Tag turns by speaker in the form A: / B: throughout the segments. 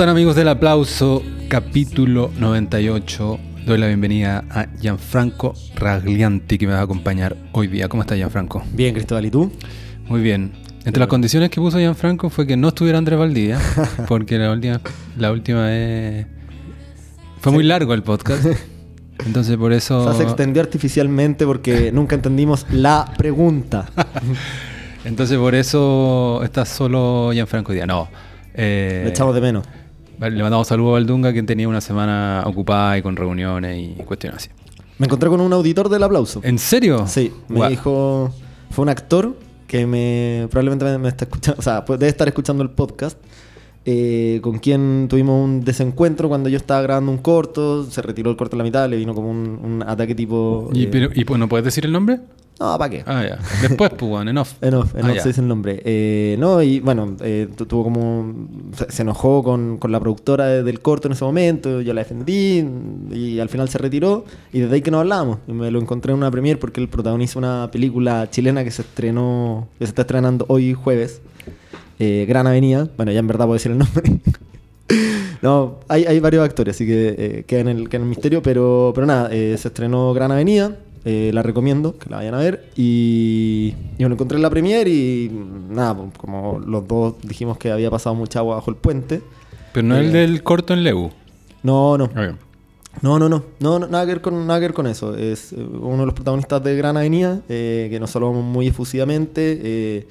A: ¿Cómo están amigos del aplauso? Capítulo 98. Doy la bienvenida a Gianfranco Raglianti que me va a acompañar hoy día. ¿Cómo está Gianfranco?
B: Bien, Cristóbal, ¿y tú?
A: Muy bien. Entre las condiciones que puso Gianfranco fue que no estuviera Andrés Valdía, porque la última, la última vez fue muy largo el podcast. Entonces por eso...
B: O sea, se extendió artificialmente porque nunca entendimos la pregunta.
A: Entonces por eso está solo Gianfranco hoy día. No. eh,
B: Le echamos de menos.
A: Le mandamos saludos a Valdunga, quien tenía una semana ocupada y con reuniones y cuestiones así.
B: Me encontré con un auditor del aplauso.
A: ¿En serio?
B: Sí, me dijo... Fue un actor que me probablemente me, está escuchando, o sea, pues debe estar escuchando el podcast, eh, con quien tuvimos un desencuentro cuando yo estaba grabando un corto, se retiró el corto a la mitad, le vino como un, un ataque tipo...
A: ¿Y,
B: eh,
A: pero- y, pues, no puedes decir el nombre?
B: No, ¿para qué?
A: Ah, ya. Después, pues, bueno, en off.
B: En off, en
A: Ah,
B: off
A: ya.
B: se dice el nombre. Eh, no, y bueno, eh, tu- tuvo como. Se, se enojó con, con la productora de- del corto en ese momento. Yo la defendí y al final se retiró. Y desde ahí que no hablábamos. Y me lo encontré en una premiere porque él protagoniza una película chilena que se estrenó. que se está estrenando hoy jueves. eh, Gran Avenida. Bueno, ya en verdad puedo decir el nombre. No, hay, hay varios actores, así que queda, en el, queda en el misterio, pero, pero nada, se estrenó Gran Avenida, eh, la recomiendo, que la vayan a ver, y, y me lo encontré en la premiere y nada, pues, como los dos dijimos que había pasado mucha agua bajo el puente.
A: Pero no
B: Eh,
A: el del corto en Lebu.
B: No, no,
A: Ok.
B: no, no, no, no, no, nada, que ver con, nada que ver con eso. Es eh, uno de los protagonistas de Gran Avenida, eh, que nos saludamos muy efusivamente,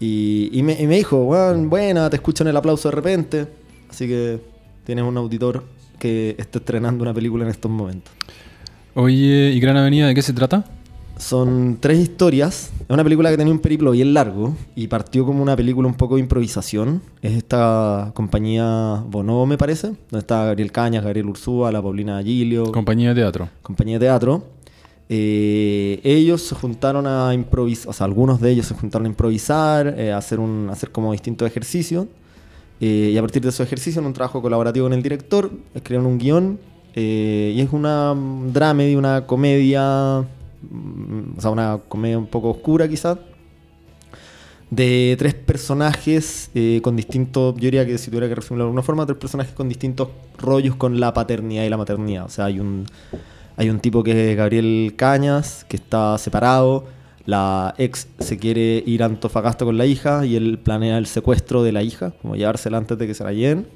B: y, y me, y me dijo, "Weón, buena, te escucho en el aplauso de repente, así que tienes un auditor que está estrenando una película en estos momentos.
A: Oye, ¿y Gran Avenida de qué se trata?
B: Son tres historias. Es una película que tenía un periplo bien largo y partió como una película un poco de improvisación. Es esta compañía Bonobo, me parece, donde está Gabriel Cañas, Gabriel Ursúa, la Paulina Gilio,
A: Compañía de teatro.
B: compañía de teatro. Eh, ellos se juntaron a improvisar, o sea, algunos de ellos se juntaron a improvisar, eh, a hacer, un, a hacer como distintos ejercicios. Eh, y a partir de esos ejercicios, en un trabajo colaborativo con el director, escribieron un guion. Eh, y es una mm, dramedy, una comedia, mm, o sea, una comedia un poco oscura quizás, de tres personajes eh, con distintos, yo diría que si tuviera que resumirlo de alguna forma, tres personajes con distintos rollos con la paternidad y la maternidad. O sea, hay un, hay un tipo que es Gabriel Cañas, que está separado, la ex se quiere ir a Antofagasta con la hija y él planea el secuestro de la hija, como llevársela antes de que se la lleven.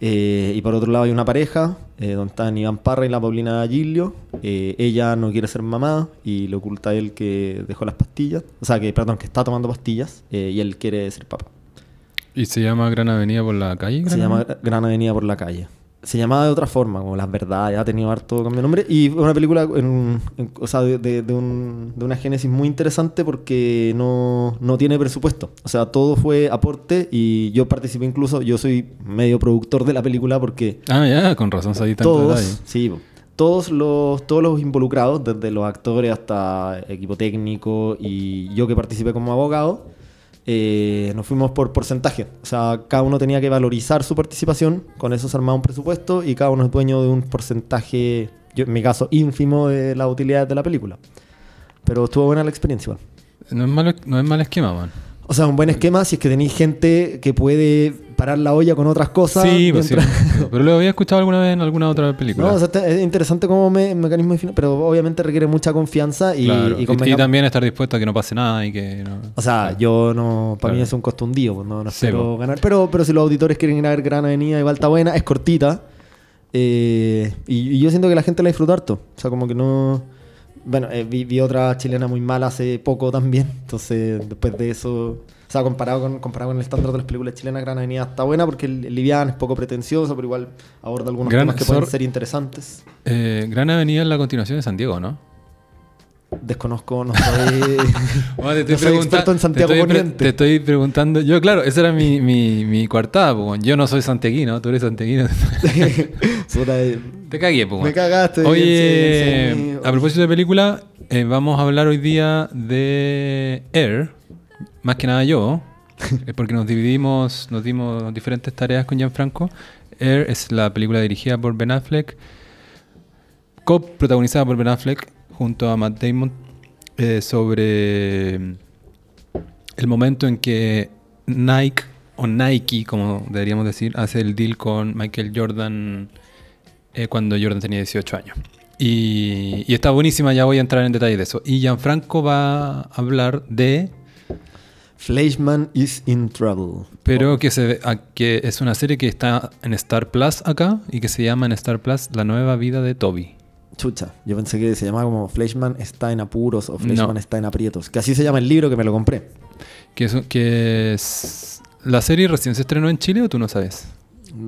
B: Eh, y por otro lado hay una pareja, eh, donde están Iván Parra y la Paulina Gilio. Eh, ella no quiere ser mamá y le oculta a él que dejó las pastillas. O sea, que, perdón, que está tomando pastillas eh, y él quiere ser papá.
A: ¿Y se llama Gran Avenida por la calle?
B: Se llama? Gran Avenida por la calle. Se llamaba de otra forma, como Las Verdades, ha tenido harto cambio de nombre. Y fue una película en- en- o sea, de, de- de un- de una génesis muy interesante porque no, no tiene presupuesto. O sea, todo fue aporte y yo participé incluso, yo soy medio productor de la película porque
A: Ah, ya, con razón se tanto
B: todos,
A: detalle.
B: sí, todos los, todos los involucrados, desde los actores hasta equipo técnico y yo que participé como abogado, eh, nos fuimos por porcentaje. O sea, cada uno tenía que valorizar su participación, con eso se armaba un presupuesto y cada uno es dueño de un porcentaje, yo, en mi caso, ínfimo de las utilidades de la película. Pero estuvo buena la experiencia.
A: No es no es mal esquema, man.
B: O sea, un buen esquema si es que tenéis gente que puede parar la olla con otras cosas.
A: Sí, pues sí.
B: mientras-
A: Pero lo había escuchado alguna vez en alguna otra película.
B: No, o sea, es interesante como me- mecanismo de fin- pero obviamente requiere mucha confianza y,
A: Claro.
B: y
A: Y, y también estar dispuesto a que no pase nada y que no...
B: O sea, yo no, para mí es un costo hundido, pues no, no
A: Sí,
B: espero
A: po.
B: ganar. Pero, pero si los auditores quieren ir a ver Gran Avenida, igual está buena, es cortita. eh, y, y yo siento que la gente la disfruta harto. O sea, como que no. Bueno, eh, vi, vi otra chilena muy mala hace poco también. Entonces, después de eso. O sea, comparado con, comparado con el estándar de las películas chilenas, Gran Avenida está buena porque el, el liviano es poco pretencioso, pero igual aborda algunos
A: Gran-
B: temas que pueden ser interesantes.
A: Eh, Gran Avenida es la continuación de San Diego, ¿no?
B: Desconozco, no soy.
A: Bueno, te
B: no soy experto en Santiago
A: te estoy,
B: Poniente.
A: te estoy preguntando. Yo, claro, esa era mi, mi, mi coartada, pues. Yo no soy santiaguino, tú eres santiaguino.
B: Eh,
A: te cagué, pues.
B: Me cagaste.
A: Oye,
B: sí, sí.
A: a propósito de película, eh, vamos a hablar hoy día de Air. Más que nada yo, eh, porque nos dividimos, nos dimos diferentes tareas con Gianfranco. Air es la película dirigida por Ben Affleck, co-protagonizada por Ben Affleck junto a Matt Damon eh, sobre el momento en que Nike o Nike, como deberíamos decir, hace el deal con Michael Jordan eh, cuando Jordan tenía 18 años. Y, y está buenísima, ya voy a entrar en detalle de eso. Y Gianfranco va a hablar de
B: Fleischman is in trouble.
A: Pero que, se, a- que es una serie que está en Star Plus acá y que se llama en Star Plus La nueva vida de Toby.
B: Chucha, yo pensé que se llamaba como Fleischman está en apuros o Fleischman
A: No.
B: está en aprietos. Que así se llama el libro que me lo compré.
A: Que es, que es- ¿La serie recién se estrenó en Chile o tú no sabes?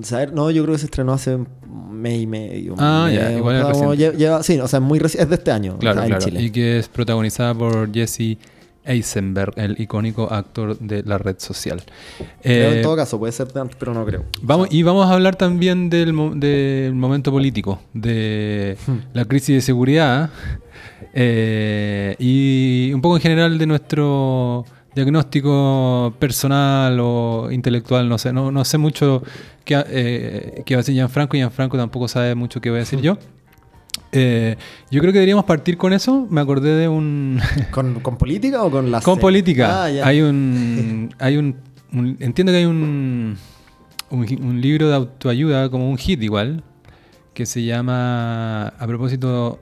B: Saber- No, yo creo que se estrenó hace un mes y medio.
A: Ah, ya, igual
B: como lleva- sí, o sea, muy es de este año.
A: Claro,
B: o sea,
A: claro.
B: en Chile.
A: Y que es protagonizada por Jesse Eisenberg, el icónico actor de la red social.
B: Creo
A: Eh,
B: en todo caso, puede ser de antes, pero no creo.
A: Vamos, y vamos a hablar también del, mo- del momento político, de
B: Hmm.
A: la crisis de seguridad eh, y un poco en general de nuestro diagnóstico personal o intelectual, no sé, no, no sé mucho qué, eh, qué va a decir Gianfranco y Gianfranco tampoco sabe mucho qué voy a decir yo. Eh, yo creo que deberíamos partir con eso. Me acordé de un...
B: ¿Con, con política o con la
A: Con
B: serie?
A: política.
B: Ah,
A: hay un, hay un, un- entiendo que hay un, un libro de autoayuda, como un hit igual, que se llama, a propósito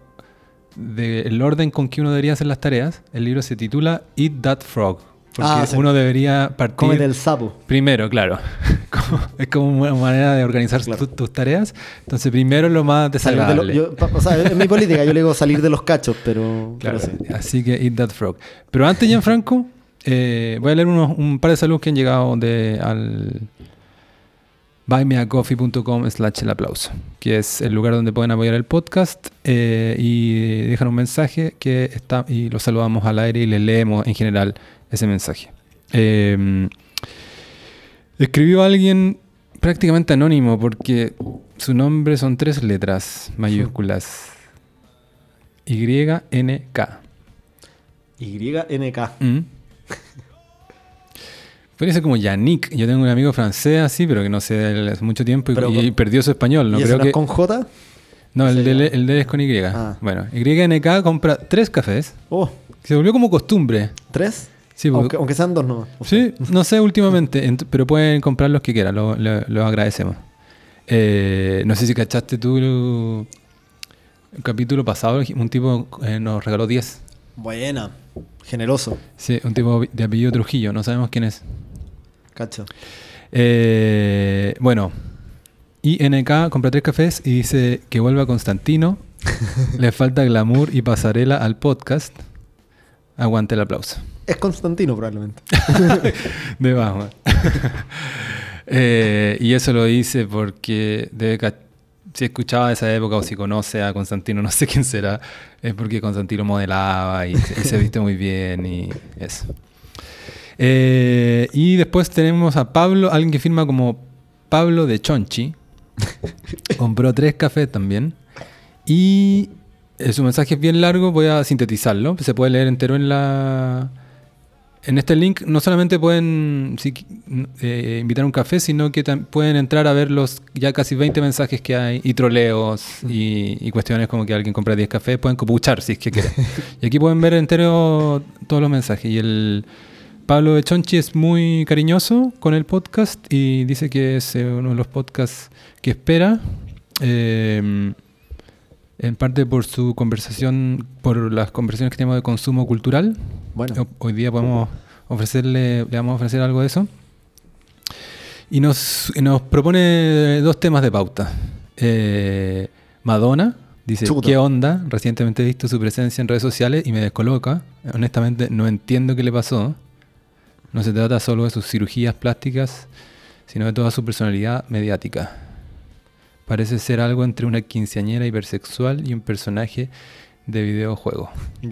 A: del orden con que uno debería hacer las tareas, el libro se titula Eat That Frog. Porque
B: Ah, sí.
A: uno debería partir
B: Cómete el sapo.
A: primero, claro. Es como una manera de organizar
B: Claro.
A: tu- tus tareas. Entonces, primero lo más
B: Salir de lo-
A: desagradable.
B: yo- o sea, en mi política yo le digo salir de los cachos, pero,
A: Claro,
B: pero sí.
A: así que Eat That Frog. Pero antes, Gianfranco, eh, voy a leer unos- un par de saludos que han llegado de, al buymeacoffee.com slash el aplauso, que es el lugar donde pueden apoyar el podcast eh, y dejan un mensaje que está y los saludamos al aire y les leemos en general ese mensaje. Eh, escribió alguien prácticamente anónimo porque su nombre son tres letras mayúsculas. Y-N-K.
B: YNK.
A: Mm. Puede ser como Yannick. Yo tengo un amigo francés así, pero que no sé él hace mucho tiempo y,
B: Pero
A: y
B: con-
A: perdió su español. No
B: ¿Y
A: creo
B: no
A: que.
B: con J?
A: No, el de,
B: sería?
A: él- el de él es con Y.
B: Ah.
A: Bueno, YNK compra tres cafés.
B: Oh,
A: Se volvió como costumbre.
B: ¿tres?
A: Sí, porque-
B: aunque, aunque sean dos no.
A: Sí, no sé últimamente, ent- pero pueden comprar los que quieran, lo, lo- lo agradecemos. Eh, no sé si cachaste tú el, el capítulo pasado, un tipo eh, nos regaló 10.
B: Buena. Generoso.
A: Sí, un tipo de apellido Trujillo, no sabemos quién es.
B: Cacho.
A: Eh, bueno, INK compra tres cafés y dice que vuelva Constantino. Le falta glamour y pasarela al podcast. Aguante el aplauso.
B: Es Constantino probablemente.
A: Debajo. Eh, y eso lo dice porque debe si escuchaba de esa época o si conoce a Constantino, no sé quién será, es porque Constantino modelaba y, se- y se viste muy bien y eso. Eh, y después tenemos a Pablo, alguien que firma como Pablo de Chonchi. Compró tres cafés también. Y eh, su mensaje es bien largo, voy a sintetizarlo. Se puede leer entero en la. En este link no solamente pueden si eh, invitar un café, sino que pueden entrar a ver los ya casi 20 mensajes que hay y troleos y, y cuestiones como que alguien compra 10 cafés, pueden copuchar si es que quieren. y aquí pueden ver entero todos los mensajes. Y el Pablo de Chonchi es muy cariñoso con el podcast y dice que es eh, uno de los podcasts que espera. eh, en parte por su conversación, por las conversaciones que tenemos de consumo cultural.
B: Bueno.
A: Ho- Hoy día podemos ofrecerle, le vamos a ofrecer algo de eso. Y nos, y nos propone dos temas de pauta. Eh, Madonna dice,
B: Chuta.
A: ¿qué onda? Recientemente he visto su presencia en redes sociales y me descoloca. Honestamente no entiendo qué le pasó. No se trata solo de sus cirugías plásticas, sino de toda su personalidad mediática. Parece ser algo entre una quinceañera hipersexual y un personaje de videojuego.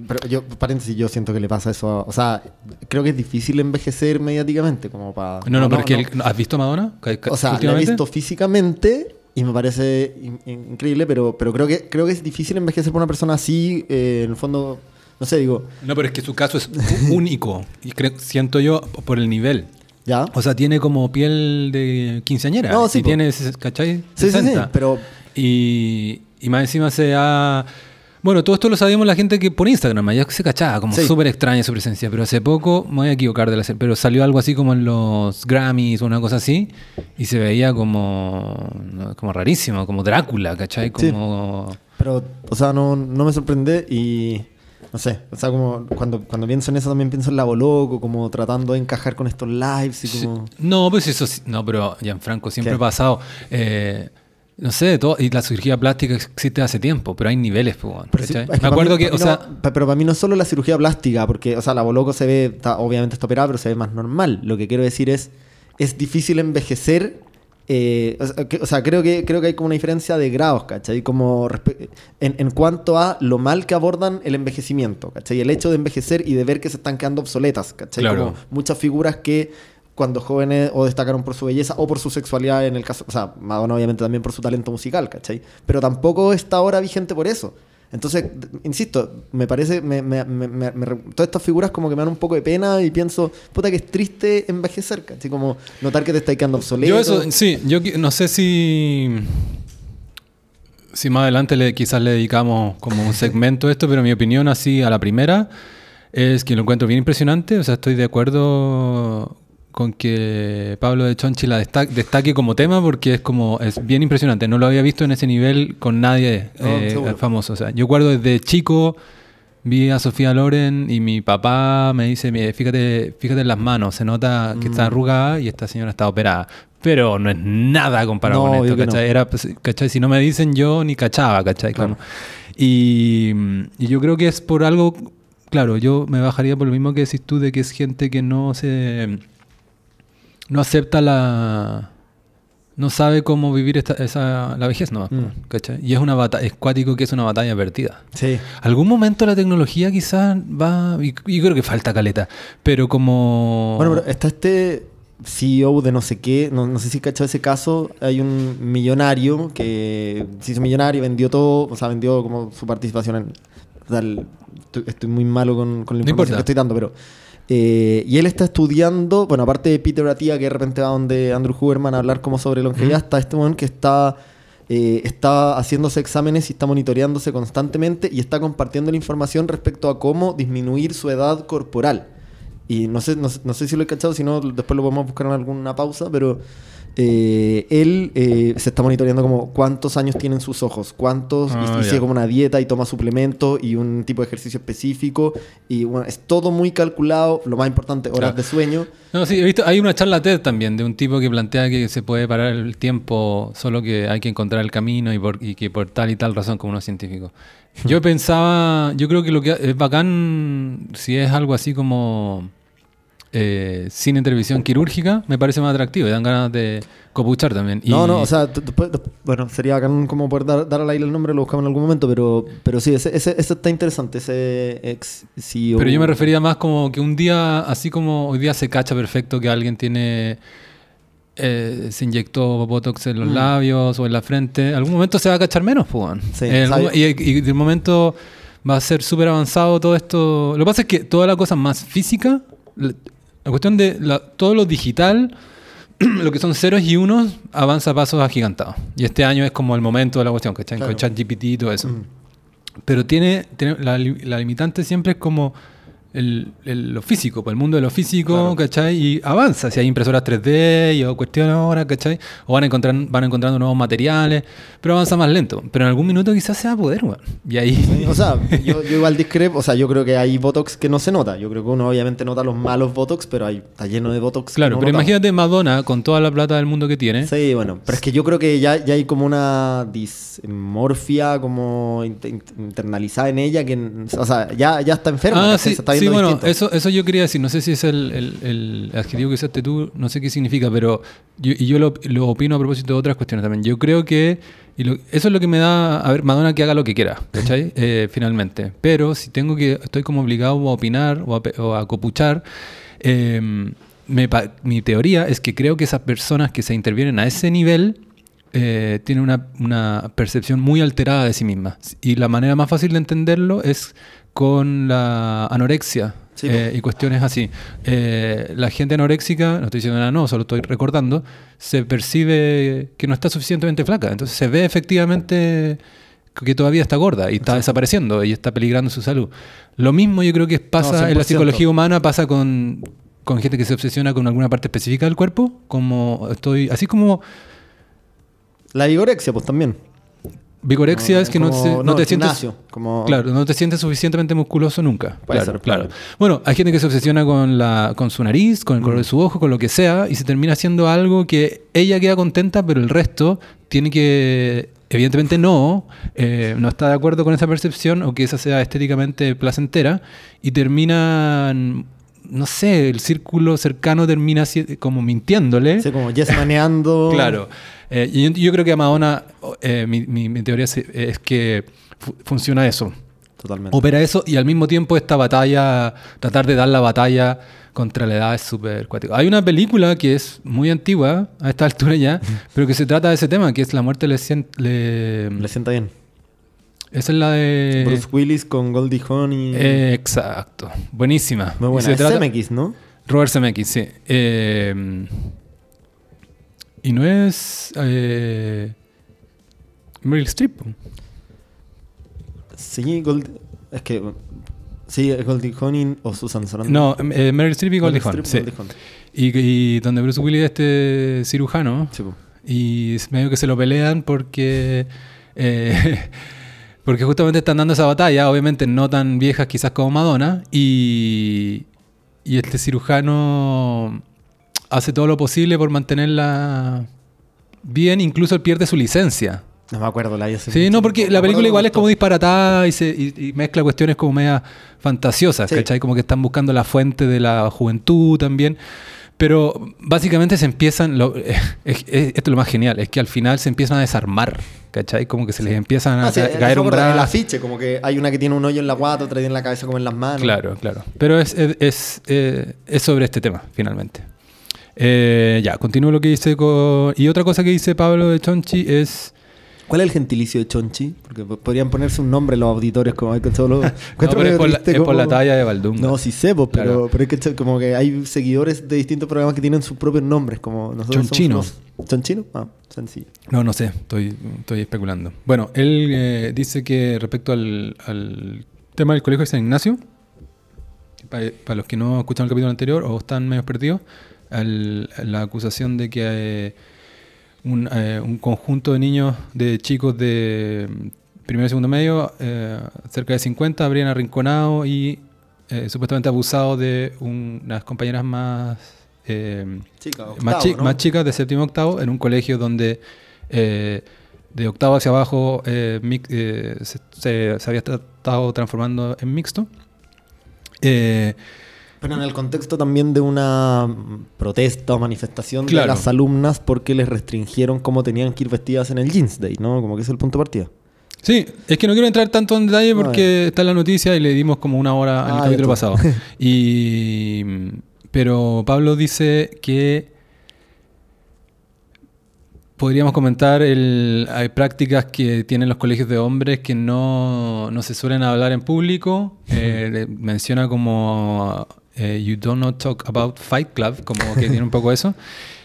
B: Pero yo, paréntesis, yo siento que le pasa eso. a- o sea, creo que es difícil envejecer mediáticamente, como para.
A: No, no, pero es que el- ¿has visto Madonna? Ca- ca-
B: O sea, la he visto físicamente y me parece in- in- increíble, pero, pero creo, que, creo que es difícil envejecer por una persona así, eh, en el fondo, no sé, digo,
A: No, pero es que su caso es único. Y creo, siento yo por el nivel.
B: ¿Ya?
A: O sea, tiene como piel de quinceañera.
B: No, sí,
A: y
B: po.
A: tiene, ¿cachai?
B: Sí, sí, sí,
A: 60.
B: pero
A: Y, y más encima se ha Bueno, todo esto lo sabíamos la gente que por Instagram, ya se cachaba, como
B: Sí.
A: súper extraña su presencia, pero hace poco, me voy a equivocar de la pero salió algo así como en los Grammys o una cosa así, y se veía como, como rarísimo, como Drácula, ¿cachai?
B: Sí.
A: Como...
B: Pero, o sea, no, no me sorprende y. No sé, o sea, como cuando, cuando pienso en eso también pienso en la Boloco, como tratando de encajar con estos lives y
A: Sí.
B: como.
A: No, pues eso sí- no, pero Gianfranco siempre
B: ¿Qué?
A: ha pasado. eh, no sé, todo, y la cirugía plástica existe hace tiempo, pero hay niveles, pues, weón,
B: Pero sí,
A: ¿cachai?
B: es que
A: Me acuerdo
B: mí-
A: que, o sea,
B: no- pero para mí no solo la cirugía plástica, porque, o sea, la Boloco se ve, está- obviamente está operada, pero se ve más normal. Lo que quiero decir es, es difícil envejecer. Eh, o, sea, que- o sea, creo que, creo que hay como una diferencia de grados, ¿cachai? Como en, en cuanto a lo mal que abordan el envejecimiento, ¿cachai? El hecho de envejecer y de ver que se están quedando obsoletas, ¿cachai?
A: Claro.
B: Como muchas figuras que cuando jóvenes o destacaron por su belleza o por su sexualidad en el caso, o sea, Madonna obviamente también por su talento musical, ¿cachai? Pero tampoco está ahora vigente por eso. Entonces, insisto, me parece, me, me- me- me- todas estas figuras como que me dan un poco de pena y pienso, puta que es triste envejecer, ¿cachai? Como notar que te estás quedando obsoleto.
A: yo eso, sí, yo no sé si si más adelante le, quizás le dedicamos como un segmento a esto, pero mi opinión así a la primera es que lo encuentro bien impresionante, o sea, estoy de acuerdo con que Pablo de Chonchi la desta- destaque como tema porque es como es bien impresionante, no lo había visto en ese nivel con nadie
B: No,
A: eh, famoso, o sea, yo recuerdo desde chico vi a Sofía Loren y mi papá me dice, "Mire, fíjate, fíjate en las manos, se nota que
B: Mm.
A: está arrugada y esta señora está operada. Pero no es nada comparado
B: No,
A: con esto,
B: no.
A: ¿cachai? Era, pues, ¿cachai? Si no me dicen yo ni cachaba, ¿cachai?
B: Claro.
A: Y, y yo creo que es por algo, claro, yo me bajaría por lo mismo que decís tú de que es gente que no se... no acepta la... no sabe cómo vivir esta, esa, la vejez, ¿no?
B: Mm.
A: ¿cachai? Y es una batalla, es cuático que es una batalla perdida.
B: Sí.
A: Algún momento la tecnología quizás va, y, y creo que falta caleta, pero como...
B: Bueno, pero está este CEO de no sé qué, no, no sé si cachado ese caso, hay un millonario que se hizo millonario, vendió todo, o sea, vendió como su participación en... o sea, el- estoy, estoy muy malo con, con la
A: No
B: información
A: importa.
B: que estoy dando, pero... eh, y él está estudiando, bueno, aparte de Peter Attia, que de repente va donde Andrew Huberman a hablar como sobre longevidad, está este one que está, eh, está haciéndose exámenes y está monitoreándose constantemente y está compartiendo la información respecto a cómo disminuir su edad corporal. Y no sé, no, sé- no sé si lo he cachado, si no, después lo podemos buscar en alguna pausa, pero eh, él eh, se está monitoreando como cuántos años tienen sus ojos, cuántos, y-
A: Ah,
B: y, sigue como una dieta y toma suplementos y un tipo de ejercicio específico. Y bueno, es todo muy calculado, lo más importante, horas
A: Claro.
B: de sueño.
A: No, sí, he visto, hay una charla TED también de un tipo que plantea que se puede parar el tiempo, solo que hay que encontrar el camino y, por, y que por tal y tal razón como unos científicos. Yo pensaba, yo creo que lo que es bacán, si es algo así como eh, sin intervención quirúrgica, me parece más atractivo y dan ganas de copuchar también. Y-
B: No, no, o sea, desp- bueno, sería bacán como poder dar, dar al aire el nombre, lo buscamos en algún momento, pero, pero sí, ese, ese, ese está interesante, ese ex CEO.
A: Pero yo me refería más como que un día, así como hoy día se cacha perfecto que alguien tiene. eh, se inyectó Botox en los
B: Mm.
A: labios o en la frente, algún momento se va a cachar menos, pues.
B: Sí,
A: En y, y de momento va a ser súper avanzado todo esto. Lo que pasa es que toda la cosa más física, la, cuestión de la- todo lo digital, lo que son ceros y unos, avanza a pasos agigantados. Y este año es como el momento de la cuestión, ¿cachai?
B: Claro.
A: Con ChatGPT y todo eso.
B: Mm.
A: Pero tiene, tiene- la, li- la limitante siempre es como el, el- lo físico, pues el mundo de lo físico,
B: Claro.
A: ¿cachai? Y avanza, si hay impresoras 3D y o cuestiones ahora, ¿cachai? O van, a encontrar, van encontrando nuevos materiales, pero avanza más lento. Pero en algún minuto quizás se va a poder, weón. Y ahí...
B: Sí, O sea, yo, yo igual discrepo, o sea, yo creo que hay Botox que no se nota. Yo creo que uno obviamente nota los malos Botox, pero hay, está lleno de Botox. que
A: claro,
B: no
A: pero
B: notamos.
A: imagínate Madonna con toda la plata del mundo que tiene.
B: Sí, bueno, pero es que yo creo que ya, ya hay como una dismorfia como int- int- internalizada en ella que, o sea, ya, ya está enferma.
A: Ah, sí,
B: se está
A: sí, bueno,
B: distinto.
A: eso, eso yo quería decir, no sé si es el, el- el adjetivo que usaste tú, no sé qué significa, pero yo, y yo lo, lo opino a propósito de otras cuestiones también. Yo creo que, y lo- eso es lo que me da, a ver, Madonna que haga lo que quiera, ¿cachai? Eh, finalmente. Pero si tengo que, estoy como obligado a opinar o a, o a copuchar, eh, me mi teoría es que creo que esas personas que se intervienen a ese nivel eh, tienen una, una percepción muy alterada de sí mismas. Y la manera más fácil de entenderlo es con la anorexia
B: Sí,
A: eh, y cuestiones así. Eh, la gente anoréxica, no estoy diciendo nada, no, solo estoy recordando, se percibe que no está suficientemente flaca. Entonces se ve efectivamente que todavía está gorda y está desapareciendo y está peligrando su salud. Lo mismo yo creo que pasa
B: No,
A: en la
B: 100%.
A: psicología humana, pasa con, con gente que se obsesiona con alguna parte específica del cuerpo, como estoy, así como
B: La vigorexia, pues también.
A: Vigorexia es que no,
B: Como-
A: te- no
B: no,
A: te sientes
B: gimnasio, como-
A: claro, no te sientes suficientemente musculoso nunca.
B: Puede
A: claro,
B: ser,
A: claro. Bueno, hay gente que se obsesiona con la con su nariz, con el
B: Mm.
A: color de su ojo, con lo que sea y se termina haciendo algo que ella queda contenta, pero el resto tiene que evidentemente no, eh, no está de acuerdo con esa percepción o que esa sea estéticamente placentera y terminan no sé, el círculo cercano termina como mintiéndole.
B: Sí, como yes maneando.
A: Claro. Eh, y yo, yo creo que Madonna, eh, mi, mi- mi teoría es, es que fu- funciona eso.
B: Totalmente.
A: Opera eso y al mismo tiempo esta batalla, tratar de dar la batalla contra la edad es súper cuático. Hay una película que es muy antigua a esta altura ya, pero que se trata de ese tema, que es La muerte le... sien- le-
B: Le sienta bien.
A: esa es la de...
B: Bruce Willis con Goldie Hawn y...
A: Eh, exacto. Buenísima.
B: Muy
A: Y
B: buena.
A: se
B: Es
A: trata-
B: CMX, ¿no?
A: Robert Zemeckis, sí. Eh, y no es eh, Meryl Streep.
B: Sí, Gold... Es que... Sí, es Goldie Hawn o Susan Sarandon.
A: No, eh, Meryl Streep y Goldie Hawn. Sí. Y, y donde Bruce Willis es este cirujano
B: Sí,
A: y medio que se lo pelean porque eh, porque justamente están dando esa batalla, obviamente no tan viejas quizás como Madonna y, y este cirujano hace todo lo posible por mantenerla bien, incluso él pierde su licencia.
B: No me acuerdo la
A: Sí,
B: mucho
A: no, porque la película igual es como disparatada y, se, y, y mezcla cuestiones como media fantasiosas,
B: Sí.
A: ¿cachai? Como que están buscando la fuente de la juventud también. Pero básicamente se empiezan, lo- es- es- esto es lo más genial, es que al final se empiezan a desarmar, ¿cachai? Como que se les empiezan a
B: sí,
A: caer un
B: acuerdo, El
A: brazo.
B: afiche, como que hay una que tiene un hoyo en la guata, otra tiene en la cabeza como en las manos.
A: Claro, claro. Pero es, es, es sobre este tema, finalmente. Eh, ya, continúo lo que dice con... Y otra cosa que dice Pablo de Chonchi es...
B: ¿Cuál es el gentilicio de Chonchi? Porque po- podrían ponerse un nombre los auditores como hay con solo.
A: No, pero es por, la, es por la talla de Valdunga.
B: No, sí sé, pues, pero,
A: Claro.
B: pero es que como que hay seguidores de distintos programas que tienen sus propios nombres, como nosotros
A: Chonchino.
B: somos los- ¿Chonchino? Ah, sencillo.
A: No, no sé, estoy, estoy especulando. Bueno, él eh, dice que respecto al, al tema del colegio de San Ignacio, para los que no escucharon el capítulo anterior o están medio perdidos, al- la acusación de que eh, un, eh, un conjunto de niños, de chicos de primero y segundo medio, eh, cerca de 50, habrían arrinconado y eh, supuestamente abusado de un- unas compañeras más...
B: Chica,
A: más, chi- más chicas de séptimo octavo en un colegio donde de octavo hacia abajo eh, mic- eh, se, se- se había estado transformando en mixto. Eh,
B: Pero en el contexto también de una protesta o manifestación
A: Claro.
B: de las alumnas porque les restringieron cómo tenían que ir vestidas en el Jeans Day, ¿no? Como que es el punto de partida.
A: sí, es que no quiero entrar tanto en detalle porque está en la noticia y le dimos como una hora el
B: Ah,
A: capítulo pasado. Y, pero Pablo dice que podríamos comentar, el, hay prácticas que tienen los colegios de hombres que no, no se suelen hablar en público. Eh, menciona como eh, You do not talk about Fight Club, como que tiene un poco eso.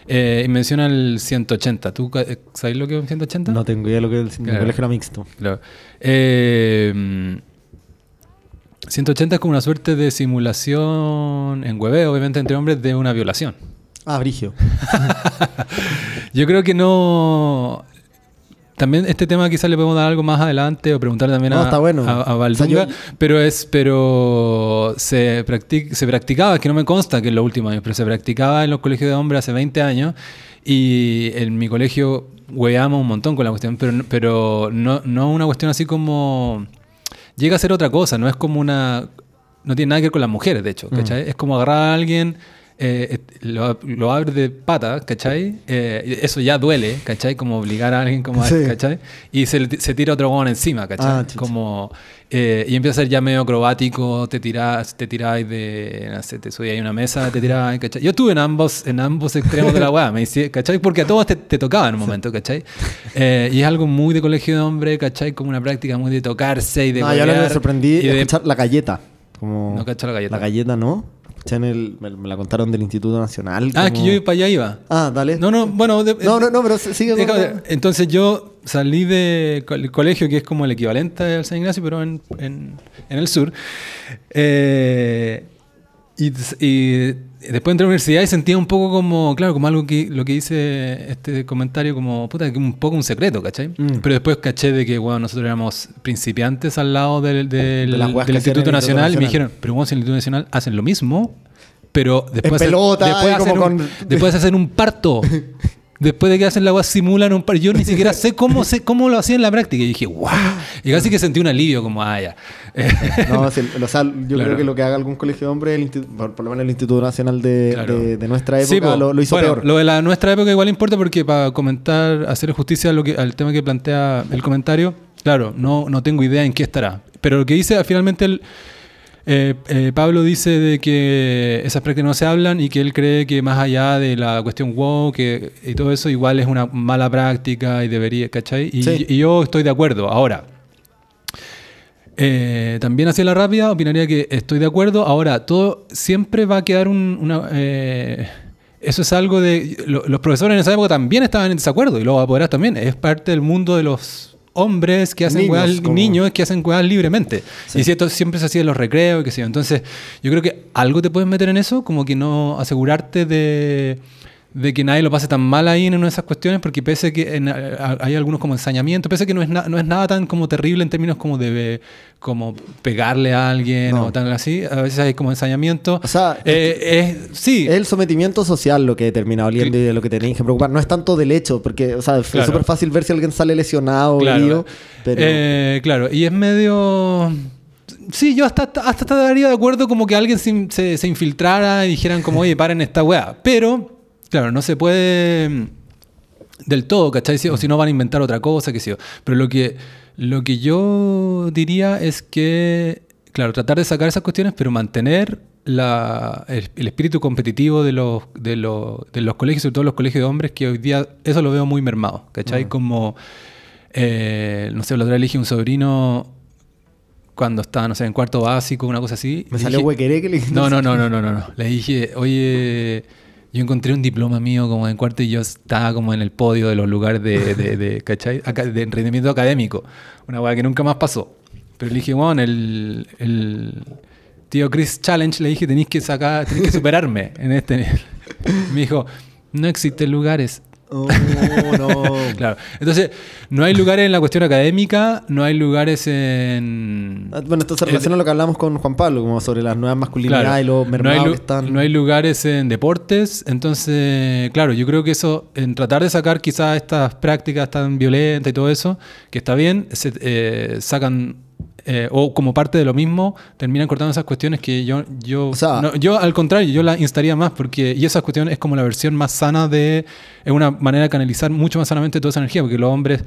A: Eh, y menciona el 180. ¿Tú eh, sabes lo que es un 180?
B: No tengo idea de lo que es el
A: Claro.
B: colegio era mixto.
A: Claro. Eh, mm, 180 es como una suerte de simulación en hueveo, obviamente entre hombres, de una violación.
B: Ah, Brigio.
A: Yo creo que no. También este tema quizás le podemos dar algo más adelante o preguntar también
B: No,
A: a,
B: bueno.
A: a, a
B: O
A: Valdunga,
B: sea, yo-
A: pero es pero se, practic- se practicaba, es que no me consta que en los últimos años, pero se practicaba en los colegios de hombres hace 20 años y en mi colegio hueamos un montón con la cuestión, pero, pero no, no una cuestión así como... Llega a ser otra cosa, no es como una... No tiene nada que ver con las mujeres, de hecho, ¿cachai? Es como agarrar a alguien... eh, lo, lo abre de pata, ¿cachai? Eh, eso ya duele, ¿cachai? Como obligar a alguien como a,
B: Sí.
A: ¿cachai? Y se, se tira otro gón encima, ¿cachai?
B: Ah,
A: como, eh, y empieza a ser ya medio acrobático, te tirás, te tiráis de, no sé, te subí a una mesa, te tirás, ¿cachai? Yo estuve en ambos, en ambos extremos de la weá, me hice, ¿cachai? Porque a todos te, te tocaba en un momento, ¿cachai? Eh, y es algo muy de colegio de hombre, ¿cachai? Como una práctica muy de tocarse y de
B: No, yo lo que me sorprendí
A: y de-
B: escuchar la galleta. Como...
A: No cacho la galleta.
B: La galleta, ¿no? En el... Me, me la contaron del Instituto Nacional.
A: Ah,
B: como-
A: que yo para allá iba.
B: Ah, dale.
A: No, no, bueno... de-
B: No, no, no, pero sigue.
A: Entonces yo salí de co- el colegio, que es como el equivalente al San Ignacio, pero en, en- en el sur. Eh, y, y después entré a la universidad y sentía un poco como, claro, como algo que lo que dice este comentario, como, puta, que un poco un secreto, ¿cachai?
B: Mm.
A: Pero después caché de que, bueno, nosotros éramos principiantes al lado del, del-
B: De
A: Instituto Nacional y me dijeron, pero bueno, si en el Instituto Nacional hacen lo mismo, pero después,
B: pelota,
A: después, hacer
B: con-
A: después de hacer un parto. Después de que hacen la agua simulan un parto. Yo ni siquiera sé cómo, sé cómo lo hacía en la práctica. Y dije, wow. Y casi que sentí un alivio, como, ah, ya.
B: No, sí, o sea, yo
A: Claro.
B: creo que lo que haga algún colegio de hombres, el por, por lo menos el Instituto Nacional de,
A: Claro.
B: de- de nuestra época,
A: Sí,
B: lo, lo hizo
A: Bueno,
B: peor.
A: Lo de la nuestra época igual importa porque para comentar, hacer justicia a lo que, al tema que plantea el comentario, claro, no, no tengo idea en qué estará. Pero lo que dice finalmente el, eh, eh, Pablo dice de que esas prácticas no se hablan y que él cree que más allá de la cuestión wow que, y todo eso igual es una mala práctica y debería, ¿cachai? Y,
B: Sí.
A: y yo estoy de acuerdo. Ahora, eh, también hacia la rápida, opinaría que estoy de acuerdo. Ahora, todo siempre va a quedar un, una. eh, eso es algo de. lo- los profesores en esa época también estaban en desacuerdo y los apoderás también. Es parte del mundo de los hombres que hacen
B: Niños,
A: weas-
B: como-
A: niños que hacen weas libremente.
B: Sí.
A: Y si esto siempre se hacía en los recreos y qué sé yo. Entonces, yo creo que algo te puedes meter en eso, como que no asegurarte de, de que nadie lo pase tan mal ahí en una de esas cuestiones, porque pese que en- a- hay algunos como ensañamiento, pese que no es, na- no es nada tan como terrible en términos como de como pegarle a alguien
B: No.
A: o tal así, a veces hay como ensañamiento.
B: O sea,
A: Eh, es, sí,
B: Es el sometimiento social lo que determina oliendo y de lo que tenéis que preocupar. No es tanto del hecho, porque o sea, es súper fácil ver si alguien sale lesionado o
A: Claro.
B: herido, pero
A: Eh, claro, y es medio... Sí, yo hasta, hasta, hasta estaría de acuerdo como que alguien se, se- se infiltrara y dijeran como, oye, paren esta weá. Pero, claro, no se puede mm, del todo, ¿cachai? O si no van a inventar otra cosa, qué sé yo. Pero lo que, lo que yo diría es que, claro, tratar de sacar esas cuestiones, pero mantener la, el, el espíritu competitivo de los, de, los, de los colegios, sobre todo los colegios de hombres, que hoy día eso lo veo muy mermado, ¿cachai? Como, eh, no sé, la otra elegí un sobrino cuando estaba, no sé, en cuarto básico, una cosa así.
B: me
A: y
B: salió
A: dije-
B: huequeré que le
A: no, no, no, no, no, no, no. Le dije, oye, yo encontré un diploma mío como en cuarto y yo estaba como en el podio de los lugares de, de, de, ¿cachai? Aca- de rendimiento académico. Una weá que nunca más pasó. Pero le dije, bueno, el, el tío Chris Challenge, le dije, tenéis que sacar, tenéis que superarme en este nivel. Me dijo, no existen lugares.
B: Oh, no.
A: Claro. Entonces, no hay lugares en la cuestión académica, no hay lugares en...
B: Ah, Bueno, esto se relaciona a lo que hablamos con Juan Pablo, como sobre las nuevas masculinidades
A: Claro.
B: y los
A: no,
B: mermados
A: hay
B: que están.
A: no hay lugares en deportes, entonces, claro, yo creo que eso, en tratar de sacar quizás estas prácticas tan violentas y todo eso, que está bien, se, eh, sacan, eh, o como parte de lo mismo, terminan cortando esas cuestiones que yo, yo,
B: O sea-
A: no, yo al contrario, yo la instaría más, porque, y esas cuestiones es como la versión más sana de, es una manera de canalizar mucho más sanamente toda esa energía, porque los hombres...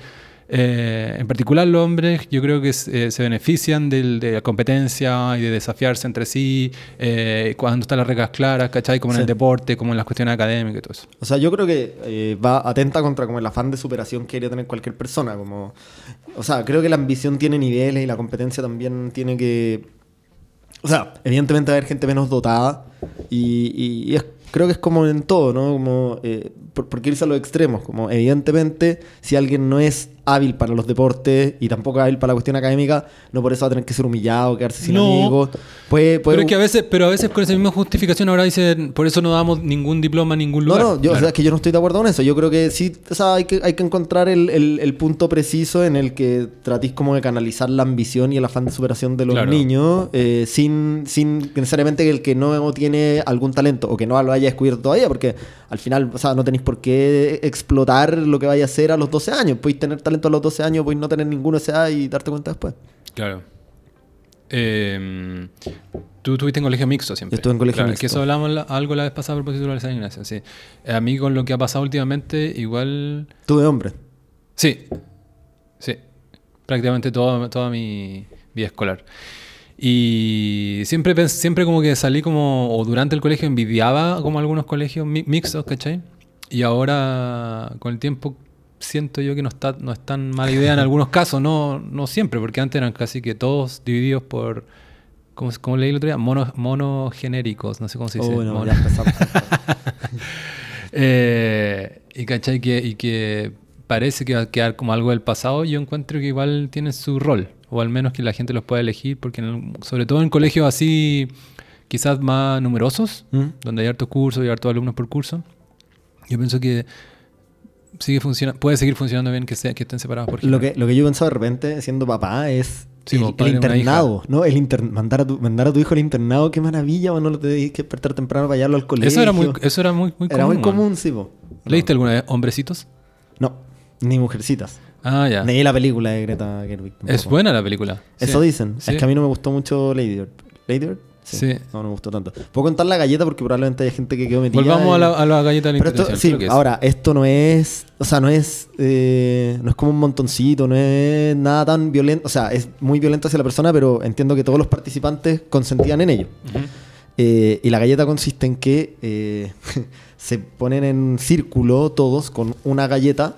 A: Eh, en particular los hombres yo creo que se, se benefician del- de la competencia y de desafiarse entre sí eh, cuando están las reglas claras, ¿cachai? Como en
B: Sí.
A: el deporte, como en las cuestiones académicas y todo eso.
B: O sea, yo creo que eh, va atenta contra como el afán de superación que quería tener cualquier persona. Como, o sea, creo que la ambición tiene niveles y la competencia también tiene que... O sea, evidentemente va a haber gente menos dotada y, y- y es- creo que es como en todo, ¿no? Como, eh, por, por qué irse a los extremos? Como, evidentemente, si alguien no es hábil para los deportes y tampoco hábil para la cuestión académica, no por eso va a tener que ser humillado, quedarse sin
A: No.
B: amigos. Puede, puede-
A: Pero, es que a veces, pero a veces con esa misma justificación ahora dicen, por eso no damos ningún diploma a ningún
B: No,
A: lugar.
B: no, yo, o
A: Claro.
B: sea, es que yo no estoy de acuerdo con eso. Yo creo que sí, o sea, hay que, hay que encontrar el, el- el punto preciso en el que tratís como de canalizar la ambición y el afán de superación de los
A: Claro.
B: niños, eh, sin, sin necesariamente que el que no tiene algún talento o que no lo haya descubierto todavía, porque al final, o sea, no tenéis por qué explotar lo que vaya a hacer a los 12 años. Podéis tener talento a los 12 años, podéis no tener ninguno a esa edad y darte cuenta después.
A: Claro. Eh, tú estuviste en colegio mixto siempre.
B: Yo estuve en colegio
A: Claro,
B: mixto.
A: Que eso hablamos la- algo la vez pasada a propósito de la San Ignacio, sí. Eh, A mí con lo que ha pasado últimamente, igual...
B: Tuve hombre.
A: Sí, sí. Prácticamente toda, toda mi vida escolar. Y siempre, siempre como que salí como, o durante el colegio envidiaba como algunos colegios mi- mixtos, ¿cachai? Y ahora con el tiempo siento yo que no, está, no es tan mala idea en algunos casos, no, no siempre, porque antes eran casi que todos divididos por, ¿cómo, cómo leí el otro día? Mono, monogenéricos, no sé cómo se dice.
B: Oh, bueno,
A: Mono-. Eh, y cachai que, y que parece que va a quedar como algo del pasado, yo encuentro que igual tiene su rol, o al menos que la gente los pueda elegir, porque en el- sobre todo en colegios así, quizás más numerosos,
B: ¿Mm?
A: donde hay hartos cursos y hartos alumnos por curso, yo pienso que sigue funciona, puede seguir funcionando bien que, sea, que estén separados por
B: Lo que, lo que yo he pensado de repente, siendo papá, es
A: Sí,
B: el,
A: una
B: internado, ¿no? El inter- mandar, a tu, mandar a tu hijo al internado, qué maravilla, no lo tenéis que despertar temprano para llevarlo al colegio.
A: Eso era muy, eso era muy, muy
B: Era
A: común.
B: muy
A: weón.
B: común, sí, po.
A: ¿Leíste alguna vez Hombrecitos?
B: No, ni mujercitas.
A: Ah, ya.
B: Ni la película de Greta Gerwig.
A: Es buena la película.
B: Eso
A: Sí.
B: dicen.
A: Sí.
B: Es que a mí no me gustó mucho Lady Bird. ¿Lady Bird?
A: Sí.
B: No, no me gustó tanto. Puedo contar la galleta porque probablemente hay gente que quedó metida.
A: Volvamos a la, a la galleta de la
B: Pero esto,
A: intervención.
B: sí, ahora, esto no es, o sea, no es, eh, no es como un montoncito, no es nada tan violento, o sea, es muy violento hacia la persona, pero entiendo que todos los participantes consentían en ello. Eh, y la galleta consiste en que eh, se ponen en círculo todos con una galleta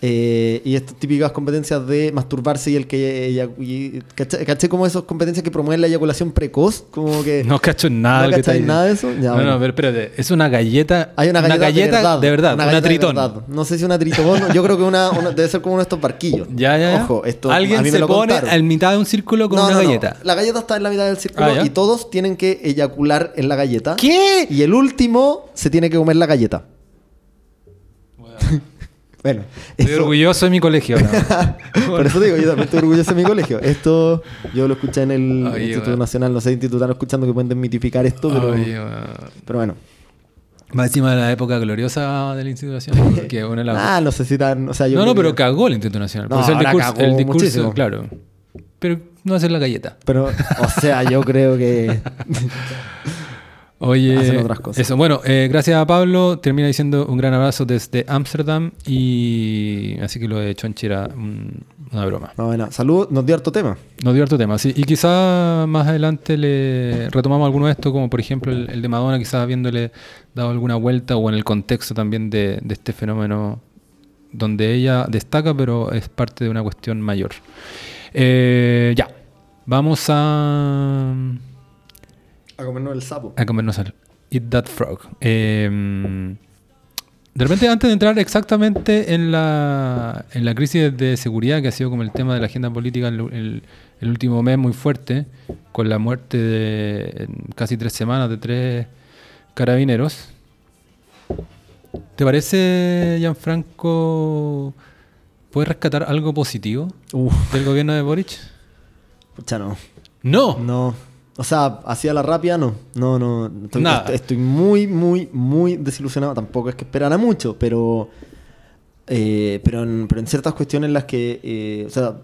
B: eh, y estas típicas competencias de masturbarse y el que y- ¿caché, caché como esas competencias que promueven la eyaculación precoz? Como que
A: No cacho nada.
B: ¿No cacháis nada de eso? Ya,
A: no,
B: bueno.
A: no, pero espérate. Es una galleta.
B: Hay una galleta,
A: de verdad. Una,
B: de
A: tritón.
B: verdad. No sé si una tritón. Yo creo que una, una- debe ser como uno de estos barquillos.
A: Ya, ya.
B: Ojo, esto
A: Alguien
B: a mí me
A: se
B: lo
A: pone en mitad de un círculo con
B: No,
A: una
B: no,
A: galleta.
B: La galleta está en la mitad del círculo
A: Ah,
B: y todos tienen que eyacular en la galleta.
A: ¿Qué?
B: Y el último se tiene que comer la galleta. Bueno,
A: Estoy
B: eso-
A: orgulloso de mi colegio.
B: por eso digo, yo también estoy orgulloso de mi colegio. Esto yo lo escuché en el
A: Oye,
B: Instituto. Nacional, no sé, institutano escuchando que pueden desmitificar esto, pero, bueno.
A: Más encima de la época gloriosa de la Instituto Nacional. Porque una de las-
B: Ah, no sé si tan. O sea, yo
A: no, no, pero cagó el Instituto Nacional.
B: No,
A: Por eso el discurso,
B: cagó
A: el discurso
B: muchísimo.
A: claro. Pero no hacer la galleta.
B: Pero, o sea, yo creo que.
A: Oye,
B: Hacen otras cosas.
A: eso. Bueno, eh, gracias a Pablo. Termina diciendo un gran abrazo desde Ámsterdam. Y así que lo de Chonchi era un- una broma.
B: No, bueno, salud, nos dio harto tema.
A: Nos dio harto tema, sí. Y quizá más adelante le retomamos alguno de estos, como por ejemplo el, el de Madonna, quizás habiéndole dado alguna vuelta o en el contexto también de, de este fenómeno donde ella destaca, pero es parte de una cuestión mayor. Eh, ya, vamos a,
B: A comernos el sapo.
A: a comernos el Eat That Frog. Eh, de repente, antes de entrar exactamente en la, en la crisis de seguridad, que ha sido como el tema de la agenda política el, el- el último mes muy fuerte, con la muerte de en casi tres semanas de tres carabineros. ¿Te parece, Gianfranco, puedes rescatar algo positivo
B: Uf,
A: del gobierno de Boric?
B: pucha, no.
A: No.
B: No. O sea, hacia la rápida, no. No, no. Estoy,
A: Nada.
B: estoy- estoy muy, muy, muy desilusionado. Tampoco es que esperara mucho, pero. eh, pero, en, pero en ciertas cuestiones en las que. eh, o sea,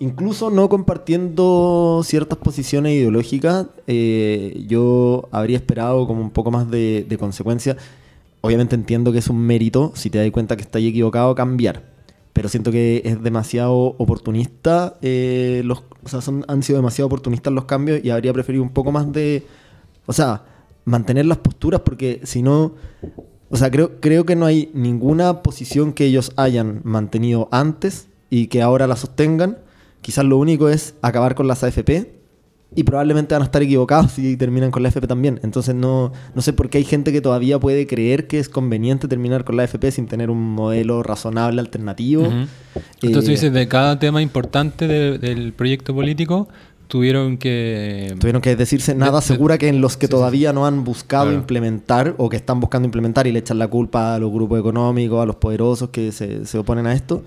B: incluso no compartiendo ciertas posiciones ideológicas, eh, yo habría esperado como un poco más de, de consecuencia. Obviamente entiendo que es un mérito, si te das cuenta que estás equivocado, cambiar. Pero siento que es demasiado oportunista. eh, los, o sea, son, han sido demasiado oportunistas los cambios y habría preferido un poco más de. O sea, mantener las posturas porque si no. O sea, creo, creo que no hay ninguna posición que ellos hayan mantenido antes y que ahora la sostengan. Quizás lo único es acabar con las AFP y probablemente van a estar equivocados si terminan con la AFP también. Entonces no, no sé por qué hay gente que todavía puede creer que es conveniente terminar con la AFP sin tener un modelo razonable alternativo.
A: Entonces
B: Eh,
A: dices, de cada tema importante de- del proyecto político, tuvieron que...
B: Tuvieron que decirse nada
A: De-
B: segura que en los que
A: sí, sí,
B: todavía no han buscado
A: Claro.
B: implementar o que están buscando implementar y le echan la culpa a los grupos económicos, a los poderosos que se, se oponen a esto,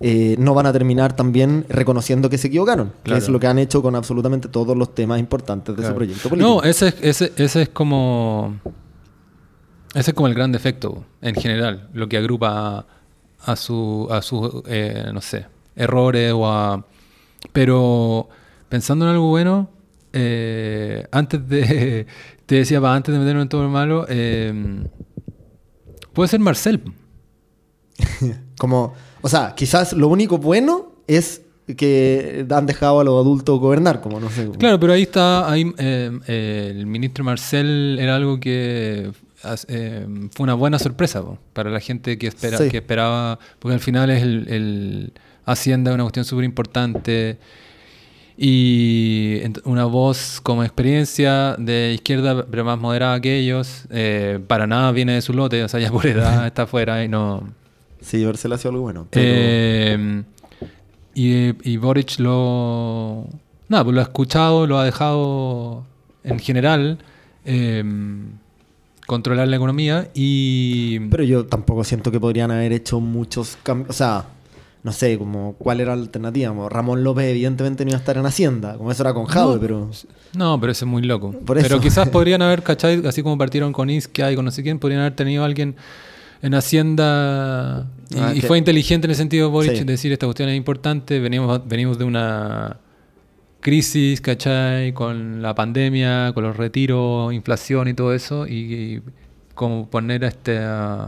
B: eh, no van a terminar también reconociendo que se equivocaron. Que
A: Claro.
B: es lo que han hecho con absolutamente todos los temas importantes de
A: Claro.
B: su proyecto político.
A: No, ese, es- ese, ese es como... Ese es como el gran defecto en general, lo que agrupa a, a su, a sus, eh, no sé, errores o a... Pero pensando en algo bueno, eh, antes de... Te decía, para antes de meternos en todo lo malo, eh, puede ser Marcel.
B: Como, o sea, quizás lo único bueno es que han dejado a los adultos gobernar, como no sé.
A: Claro, pero ahí está, ahí, eh, eh, el ministro Marcel era algo que eh, fue una buena sorpresa po, para la gente que, espera,
B: Sí.
A: que esperaba, porque al final es el, el Hacienda es una cuestión súper importante y una voz como experiencia de izquierda, pero más moderada que ellos, eh, para nada viene de su lote, o sea, ya por edad está afuera y no,
B: Sí, Marcelo ha sido algo bueno. pero-
A: Eh, y, y Boric lo. Nada, pues lo ha escuchado, lo ha dejado en general eh, controlar la economía y.
B: Pero yo tampoco siento que podrían haber hecho muchos cambios. O sea, no sé, como cuál era la alternativa. Como Ramón López, evidentemente, no iba a estar en Hacienda. Como eso era con Jadwe,
A: No.
B: pero.
A: No, pero eso es muy loco.
B: Por
A: Pero
B: eso.
A: quizás podrían haber, ¿cachai? Así como partieron con Isquia y con no sé quién, podrían haber tenido a alguien en Hacienda. Y,
B: Ah,
A: y fue inteligente en el sentido, Boric,
B: Sí.
A: decir esta cuestión es importante. Venimos, venimos de una crisis, ¿cachai? Con la pandemia, con los retiros, inflación y todo eso. Y, y como poner a este, a,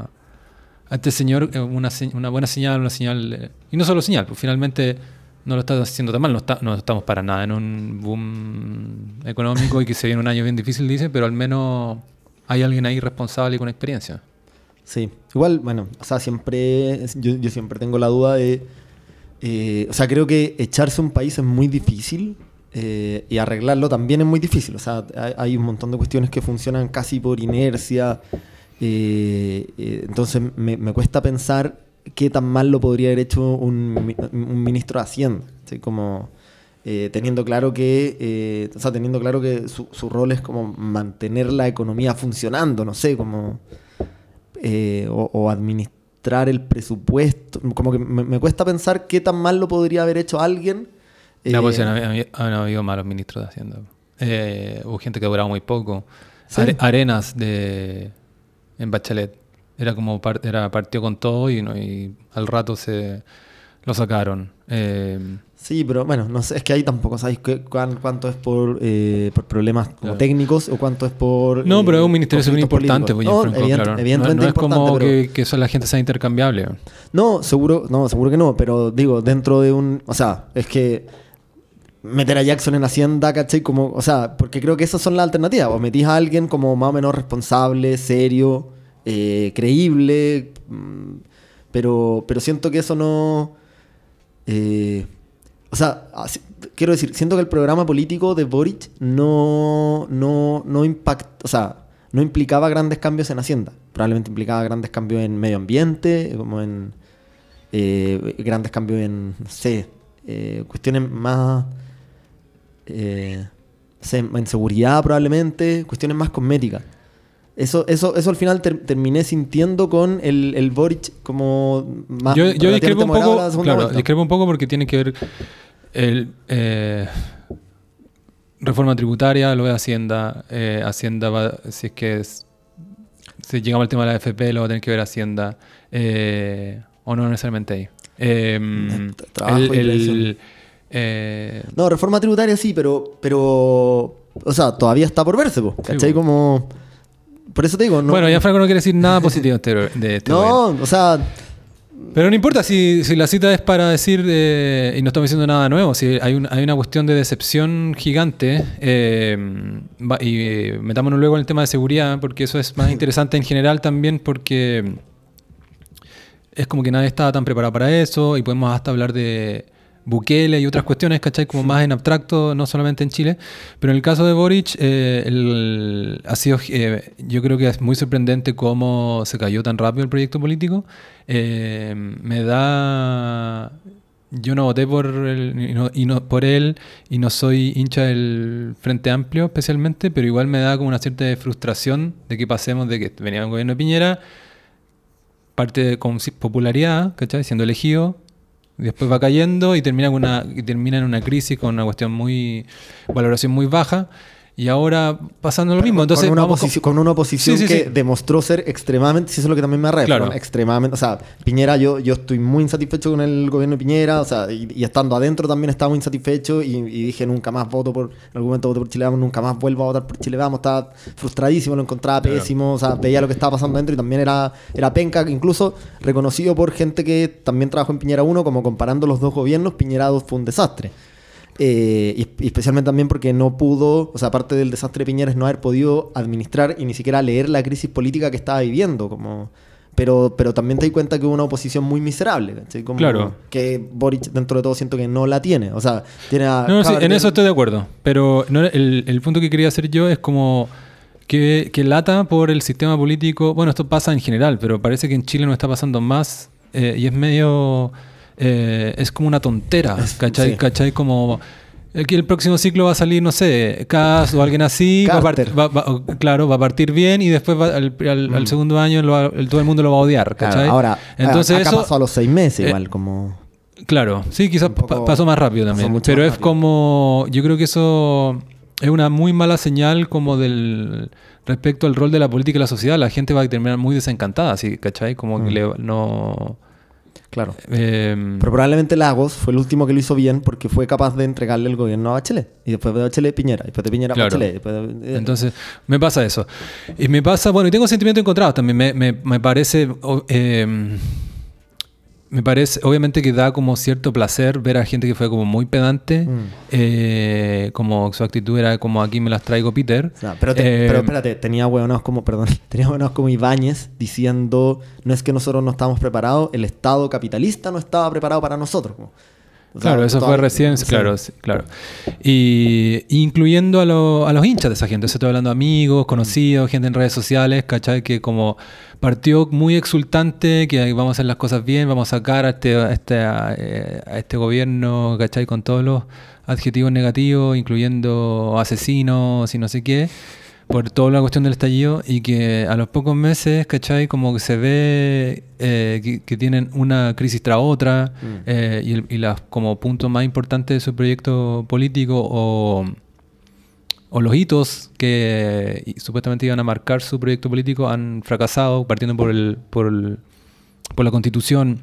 A: a este señor eh, una, una buena señal, una señal. eh, y no solo señal, pues finalmente no lo está haciendo tan mal. No, está, no estamos para nada en un boom económico y que se viene un año bien difícil, dice, pero al menos hay alguien ahí responsable y con experiencia.
B: Sí. Igual, bueno, o sea, siempre. Yo, yo siempre tengo la duda de. eh, o sea, creo que echarse un país es muy difícil. eh, y arreglarlo también es muy difícil. O sea, hay, un montón de cuestiones que funcionan casi por inercia. eh, entonces me, cuesta pensar qué tan mal lo podría haber hecho un, un ministro de Hacienda. Como teniendo claro que. o sea, teniendo claro que su, su rol es como mantener la economía funcionando, no sé, como eh, o, o administrar el presupuesto. Como que me, me cuesta pensar qué tan mal lo podría haber hecho alguien.
A: No,
B: eh,
A: pues han, habido- han habido malos ministros de Hacienda. Eh, hubo gente que duraba muy poco.
B: Sí.
A: Are- Arenas de en Bachelet. Era como era partió con todo y, no, y al rato se lo sacaron. Eh,
B: Sí, pero bueno, no sé, es que ahí tampoco sabéis cuánto es por, eh, por problemas como
A: Claro.
B: técnicos o cuánto es por.
A: no,
B: eh,
A: pero es un ministerio súper importante, pues,
B: No, evidente-
A: claro.
B: Evidentemente
A: no, es como
B: pero-
A: que, que eso la gente sea intercambiable.
B: No, seguro, no, seguro que no, pero digo, dentro de un. O sea, es que meter a Jackson en Hacienda, ¿cachai? Como, o sea, porque creo que esas son las alternativas. O metís a alguien como más o menos responsable, serio, eh, creíble, mm, pero, pero siento que eso no. eh, o sea, así- quiero decir, siento que el programa político de Boric no, no, no impact, o sea, no implicaba grandes cambios en Hacienda. Probablemente implicaba grandes cambios en medio ambiente, como en eh, grandes cambios en, no sé, eh, cuestiones más, eh, en seguridad probablemente, cuestiones más cosméticas. Eso, eso, eso al final ter- terminé sintiendo con el, el Boric como más
A: yo yo discrepo un poco, claro,
B: vuelta.
A: discrepo un poco porque tiene que ver el eh, reforma tributaria, lo de Hacienda, eh, Hacienda va, si es que es- si llegamos al tema de la FP, lo va a tener que ver Hacienda, eh, o no necesariamente ahí. Eh, el- el-
B: tradición.
A: eh,
B: No, reforma tributaria sí, pero, pero, o sea, todavía está por verse, po, ¿cachai? Como, por eso te digo, no.
A: bueno, ya Franco no quiere decir nada positivo de este, este gobierno.
B: no, o sea,
A: Pero no importa si, si la cita es para decir, eh, y no estamos diciendo nada nuevo, si hay, un- hay una cuestión de decepción gigante, eh, y eh, metámonos luego en el tema de seguridad, porque eso es más interesante en general también, porque es como que nadie estaba tan preparado para eso, y podemos hasta hablar de Bukele y otras cuestiones, ¿cachai? Como más en abstracto, no solamente en Chile. Pero en el caso de Boric, eh, el- ha sido, eh, yo creo que es muy sorprendente cómo se cayó tan rápido el proyecto político. Eh, me da... Yo no voté por, el- y no, y no- por él y no soy hincha del Frente Amplio especialmente, pero igual me da como una cierta frustración de que pasemos de que venía un gobierno de Piñera, parte de- con popularidad, ¿cachai? Siendo elegido, después va cayendo y termina, una, y termina en una crisis con una cuestión muy, valoración muy baja, y ahora pasando lo mismo. Entonces,
B: con, una
A: vamos con-
B: oposición, con una oposición
A: Sí, sí,
B: que
A: sí.
B: demostró ser extremadamente, si eso es lo que también me arregla,
A: Claro.
B: extremadamente, o sea, Piñera, yo, yo estoy muy insatisfecho con el gobierno de Piñera, o sea, y, y estando adentro también estaba muy insatisfecho y, y dije nunca más voto por, en algún momento voté por Chile Vamos, nunca más vuelvo a votar por Chile Vamos, estaba frustradísimo, lo encontraba
A: Claro.
B: pésimo, o sea, veía lo que estaba pasando adentro y también era, era penca, incluso reconocido por gente que también trabajó en Piñera 1, como comparando los dos gobiernos, Piñera 2 fue un desastre. Eh, y, y especialmente también porque no pudo, o sea, aparte del desastre de Piñera es no haber podido administrar y ni siquiera leer la crisis política que estaba viviendo, como... Pero, pero también te di cuenta que hubo una oposición muy miserable,
A: Claro.
B: Que Boric dentro de todo siento que no la tiene, o sea, tiene a...
A: No, no, sí, en eso estoy de acuerdo. Pero no, el, el punto que quería hacer yo es como que, que lata por el sistema político. Bueno, esto pasa en general, pero parece que en Chile no está pasando más eh, y es medio... eh, es como una tontera, ¿cachai?
B: sí.
A: ¿Cachai? Como... Aquí el próximo ciclo va a salir, no sé, Cas o alguien así. Va a part-
B: Carter.
A: va- va- claro, va a partir bien y después va- al, al- al segundo año lo el- todo el mundo lo va a odiar,
B: Claro,
A: ¿cachai?
B: ahora,
A: Entonces
B: acá
A: eso,
B: pasó a los seis meses
A: eh,
B: igual, como...
A: Claro, sí, quizás pa- pasó más rápido también. Pero es
B: rápido.
A: como. Yo creo que eso es una muy mala señal como del. Respecto al rol de la política y la sociedad, la gente va a terminar muy desencantada, ¿sí? ¿cachai? Como que
B: Mm.
A: le, no.
B: Claro.
A: eh,
B: Pero probablemente Lagos fue el último que lo hizo bien porque fue capaz de entregarle el gobierno a Bachelet. Y después de Bachelet, Piñera. Y después de Piñera,
A: Claro.
B: Bachelet. de- eh,
A: Entonces, me pasa eso. Y me pasa, bueno, y tengo sentimientos encontrados también. Me, me- me parece. eh, me parece, obviamente que da como cierto placer ver a gente que fue como muy pedante,
B: Mm.
A: eh, como su actitud era como aquí me las traigo Peter.
B: pero, te-
A: Eh,
B: pero espérate, tenía hueonados como, perdón, tenía hueonados como Ibáñez diciendo, no es que nosotros no estábamos preparados, el Estado capitalista no estaba preparado para nosotros. como. O sea,
A: Claro, eso fue recién,
B: sí.
A: claro, sí, claro. Y incluyendo a, lo- a los hinchas de esa gente, eso estoy hablando de amigos, conocidos, gente en redes sociales, ¿cachai? Que como partió muy exultante, que vamos a hacer las cosas bien, vamos a sacar a este, a este, eh, a este gobierno, ¿cachai? Con todos los adjetivos negativos, incluyendo asesinos y no sé qué, por toda la cuestión del estallido, y que a los pocos meses, ¿cachai? Como que se ve eh, que, que tienen una crisis tras otra,
B: Mm.
A: eh, y, y las como puntos más importantes de su proyecto político o, o los hitos que supuestamente iban a marcar su proyecto político han fracasado, partiendo por el, por el- por la constitución.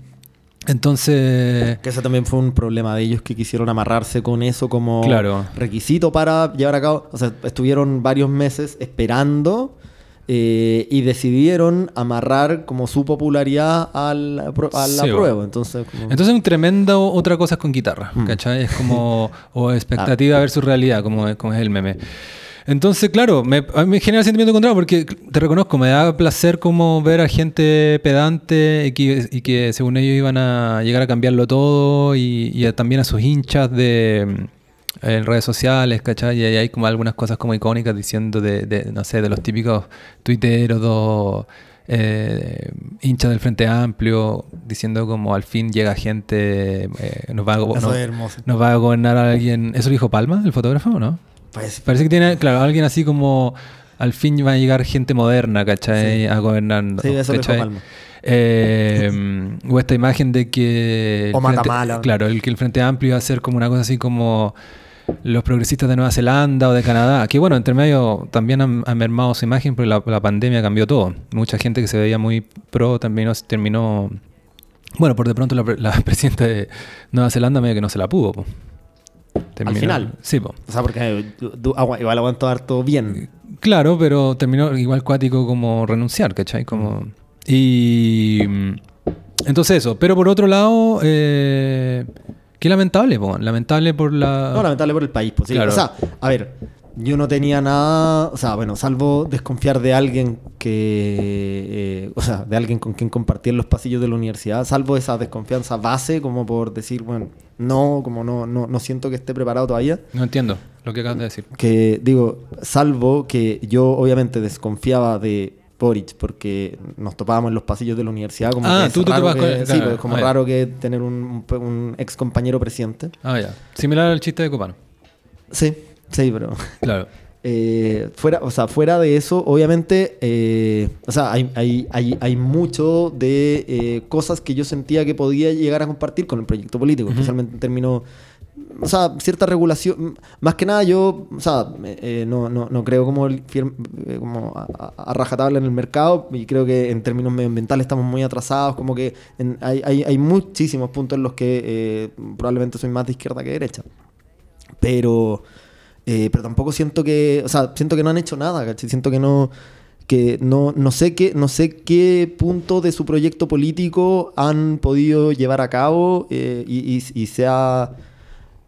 A: Entonces,
B: Que ese también fue un problema de ellos que quisieron amarrarse con eso como
A: Claro.
B: requisito para llevar a cabo. O sea, estuvieron varios meses esperando eh, y decidieron amarrar como su popularidad al, apro- al
A: Sí,
B: apruebo. Entonces, como-
A: entonces un tremendo otra cosa es con guitarra,
B: Mm.
A: ¿cachai? Es como, o expectativa versus realidad, como, es- como es el meme. Entonces, claro, me, a mí me genera sentimiento encontrado porque te reconozco, me da placer como ver a gente pedante y que, y que según ellos iban a llegar a cambiarlo todo y, y a- también a sus hinchas de mm, en redes sociales, ¿cachai? Y hay como algunas cosas como icónicas diciendo de, de, no sé, de los típicos tuiteros, dos, eh, hinchas del Frente Amplio, diciendo como al fin llega gente, eh, nos, va a,
B: Eso
A: nos- va a gobernar alguien. ¿Eso lo dijo Palma, el fotógrafo, o no?
B: Pues,
A: Parece que tiene, claro, alguien así como al fin va a llegar gente moderna, ¿cachai?
B: Sí.
A: A gobernar.
B: Sí, eso
A: ¿cachai?
B: Palma.
A: Eh, o esta imagen de que.
B: O
A: Frente-
B: Matamala.
A: Claro, el que el Frente Amplio iba a ser como una cosa así como los progresistas de Nueva Zelanda o de Canadá. Que bueno, entre medio también han, han mermado su imagen porque la, la pandemia cambió todo. Mucha gente que se veía muy pro también terminó. Bueno, por de pronto la, la presidenta de Nueva Zelanda medio que no se la pudo. po. Terminó-
B: final.
A: Sí, po.
B: o sea, porque igual aguantó harto bien.
A: Claro, pero terminó igual cuático como renunciar, ¿cachai? Como... Y... mm, Entonces eso. Pero por otro lado, eh, qué lamentable, po, lamentable por la...
B: No, lamentable por el país. Pues, sí.
A: Claro.
B: O sea, a ver, yo no tenía nada, o sea, bueno, salvo desconfiar de alguien que, eh, o sea, de alguien con quien compartía en los pasillos de la universidad, salvo esa desconfianza base como por decir, bueno, no, como no, no, no siento que esté preparado todavía.
A: No entiendo lo que acabas de decir.
B: Que digo, salvo que yo obviamente desconfiaba de Boric porque nos topábamos en los pasillos de la universidad. Como
A: Ah,
B: que
A: tú te
B: raro que-
A: con-
B: Sí,
A: claro,
B: pues, es como
A: ah,
B: raro que tener un, un, un ex compañero presidente.
A: Ah, ya. Similar al chiste de Copano.
B: Sí, sí, pero...
A: Claro.
B: Eh, fuera, o sea, fuera de eso, obviamente, eh, o sea, hay, hay, hay, hay mucho de eh, cosas que yo sentía que podía llegar a compartir con el proyecto político, especialmente en términos, o sea, cierta regulación. Más que nada, yo, o sea, no, no, no creo como, el como a, a- rajatabla en el mercado y creo que en términos medioambientales estamos muy atrasados, como que en- hay, hay, hay muchísimos puntos en los que probablemente soy más de izquierda que derecha. Pero, eh, pero tampoco siento que, o sea, siento que no han hecho nada, ¿cachai? Siento que no, que no, no sé qué, no sé qué punto de su proyecto político han podido llevar a cabo eh, y, y, y sea,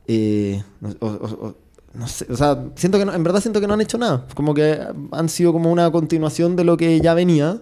B: eh, o- o- o- no sé, o sea, siento que no- en verdad siento que no han hecho nada, como que han sido como una continuación de lo que ya venía.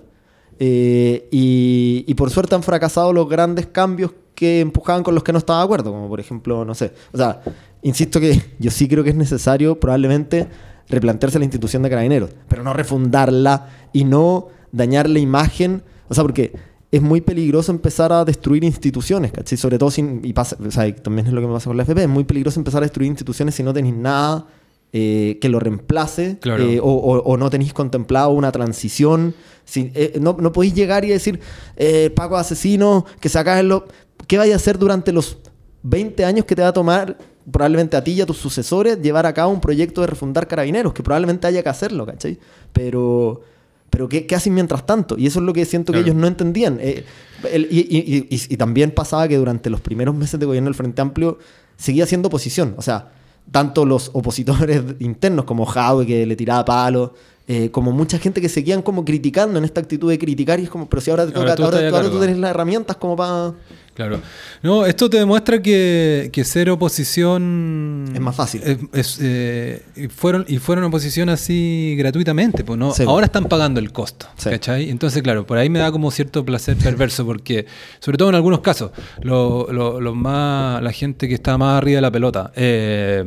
B: Eh, y, y por suerte han fracasado los grandes cambios que empujaban con los que no estaba de acuerdo, como por ejemplo, no sé. O sea, insisto que yo sí creo que es necesario probablemente replantearse la institución de carabineros, pero no refundarla y no dañar la imagen. O sea, porque es muy peligroso empezar a destruir instituciones, ¿cachai? Sobre todo sin, y pasa, o sea, también es lo que me pasa con la FP, es muy peligroso empezar a destruir instituciones si no tenéis nada eh, que lo reemplace
A: Claro.
B: eh, o, o- o no tenéis contemplado una transición. Si, eh, no, no podéis llegar y decir, eh, Paco asesino, que se acaben los... ¿Qué vais a hacer durante los 20 años que te va a tomar probablemente a ti y a tus sucesores llevar a cabo un proyecto de refundar carabineros? Que probablemente haya que hacerlo, ¿cachai? Pero... Pero ¿qué, qué hacen mientras tanto? Y eso es lo que siento que
A: Claro.
B: ellos no entendían. Eh, el- y, y- y- y- y también pasaba que durante los primeros meses de gobierno del Frente Amplio seguía siendo oposición. O sea, tanto los opositores internos como Jaue, que le tiraba palos, eh, como mucha gente que seguían como criticando en esta actitud de criticar. Y es como, pero si ahora te
A: Ahora
B: toca,
A: tú
B: ahora, tú tenés las herramientas como para...
A: Claro. No, esto te demuestra que, que ser oposición
B: Es más fácil.
A: es- es, eh, y fueron y fueron oposición así gratuitamente, pues no.
B: Sí.
A: Ahora están pagando el costo,
B: Sí.
A: ¿cachai? Entonces, claro, por ahí me da como cierto placer perverso porque, sobre todo en algunos casos, lo, lo- lo más la gente que está más arriba de la pelota. eh,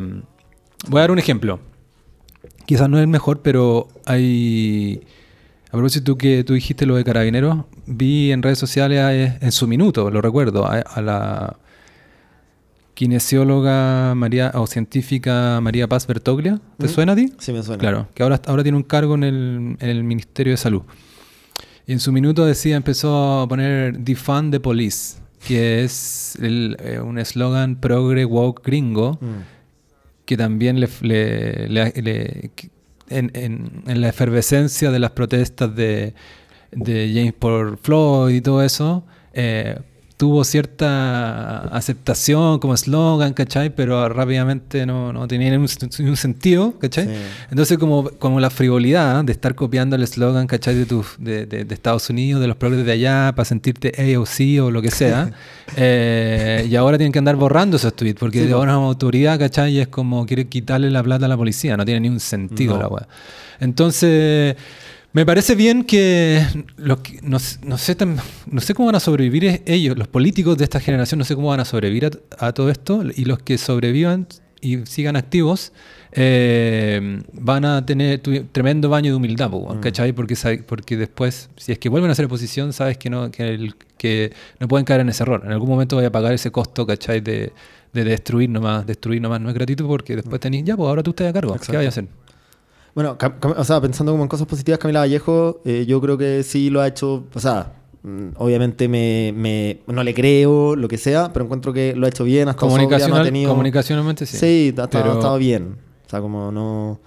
A: voy a dar un ejemplo. Quizás no es el mejor, pero hay. A propósito que tú dijiste lo de carabineros, vi en redes sociales eh, en su minuto, lo recuerdo, a, a la kinesióloga María o científica María Paz Bertoglia. ¿Te
B: ¿Mm?
A: suena a ti?
B: Sí, me suena.
A: Claro, que ahora, ahora tiene un cargo en el, en el Ministerio de Salud. Y en su minuto decía, empezó a poner Defund the Police, que es el, eh, un eslogan progre woke gringo
B: Mm.
A: que también le, le- le- le- que- en, en- la efervescencia de las protestas de, de James por Floyd y todo eso, eh, tuvo cierta aceptación como eslogan, ¿cachai? Pero rápidamente no, no tenía ningún, ningún sentido, ¿cachai?
B: Sí.
A: Entonces como, como la frivolidad de estar copiando el eslogan, ¿cachai? De, tus- de, de- de Estados Unidos, de los progres de allá, para sentirte AOC o lo que sea. eh, y ahora tienen que andar borrando esos tweets, porque
B: Sí,
A: ahora es una autoridad, ¿cachai? Y es como quiere quitarle la plata a la policía, no tiene ni un sentido
B: No.
A: la weá. Entonces... Me parece bien que, los que- no, no sé no sé cómo van a sobrevivir ellos, los políticos de esta generación, no sé cómo van a sobrevivir a, a todo esto y los que sobrevivan y sigan activos eh, van a tener tu- tremendo baño de humildad,
B: Mm.
A: ¿cachai? Porque, porque después, si es que vuelven a hacer oposición, sabes que no, que, el- que no pueden caer en ese error. En algún momento vaya a pagar ese costo, ¿cachai? De, de destruir nomás, destruir nomás, no es gratuito porque después tenéis, ya, pues ahora tú estás a cargo, ¿qué
B: Exacto.
A: vaya a hacer?
B: Bueno, o sea, pensando como en cosas positivas, Camila Vallejo, eh, yo creo que sí lo ha hecho, o sea, mm, obviamente me, me- no le creo, lo que sea, pero encuentro que lo ha hecho bien, ha estado sobria, no ha
A: Comunicacional,
B: tenido...
A: Comunicacionalmente sí.
B: Sí, ha, estado-
A: Pero-
B: ha estado bien. O sea, como no...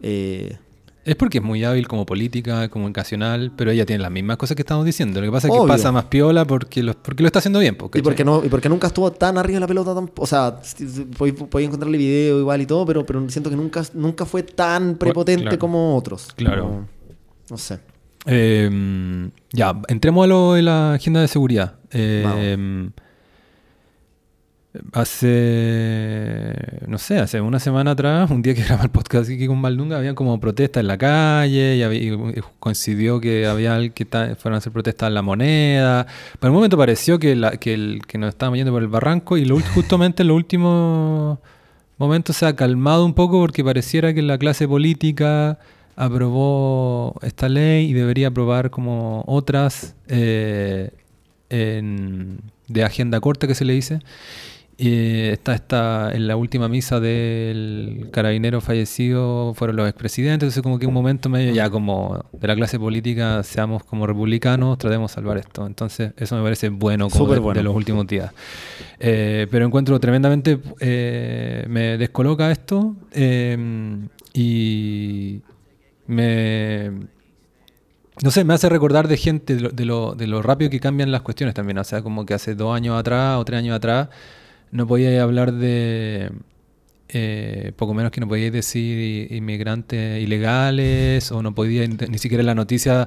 B: eh,
A: Es porque es muy hábil como política, comunicacional, pero ella tiene las mismas cosas que estamos diciendo. Lo que pasa es que pasa más piola porque lo, porque lo está haciendo bien.
B: y porque no y porque nunca estuvo tan arriba de la pelota tampoco. O sea, podéis podéis encontrarle video igual y todo, pero, pero siento que nunca, nunca fue tan prepotente
A: claro.
B: como otros.
A: Claro.
B: Como- no sé.
A: Eh, ya, entremos a lo de la agenda de seguridad. Eh, hace, no sé, hace una semana atrás, un día que grababa el podcast aquí con Maldunga, había como protestas en la calle y, había- y coincidió que había que fueron a hacer protestas en la moneda. Por un momento pareció que, que, nos estábamos yendo por el barranco y justamente en los últimos momentos se ha calmado un poco porque pareciera que la clase política aprobó esta ley y debería aprobar como otras eh, de agenda corta que se le dice. Eh, está, está en la última misa del carabinero fallecido fueron los expresidentes, entonces como que un momento medio ya como de la clase política seamos como republicanos, tratemos de salvar esto. Entonces eso me parece bueno como
B: Súper
A: de,
B: bueno.
A: de los últimos días. Eh, pero encuentro tremendamente, eh, me descoloca esto eh, y me, no sé, me hace recordar de gente, de lo, de, lo, de lo rápido que cambian las cuestiones también. O sea, como que hace dos años atrás o tres años atrás no podía hablar de, eh, poco menos que no podíais decir inmigrantes ilegales o no podía ni siquiera en la noticia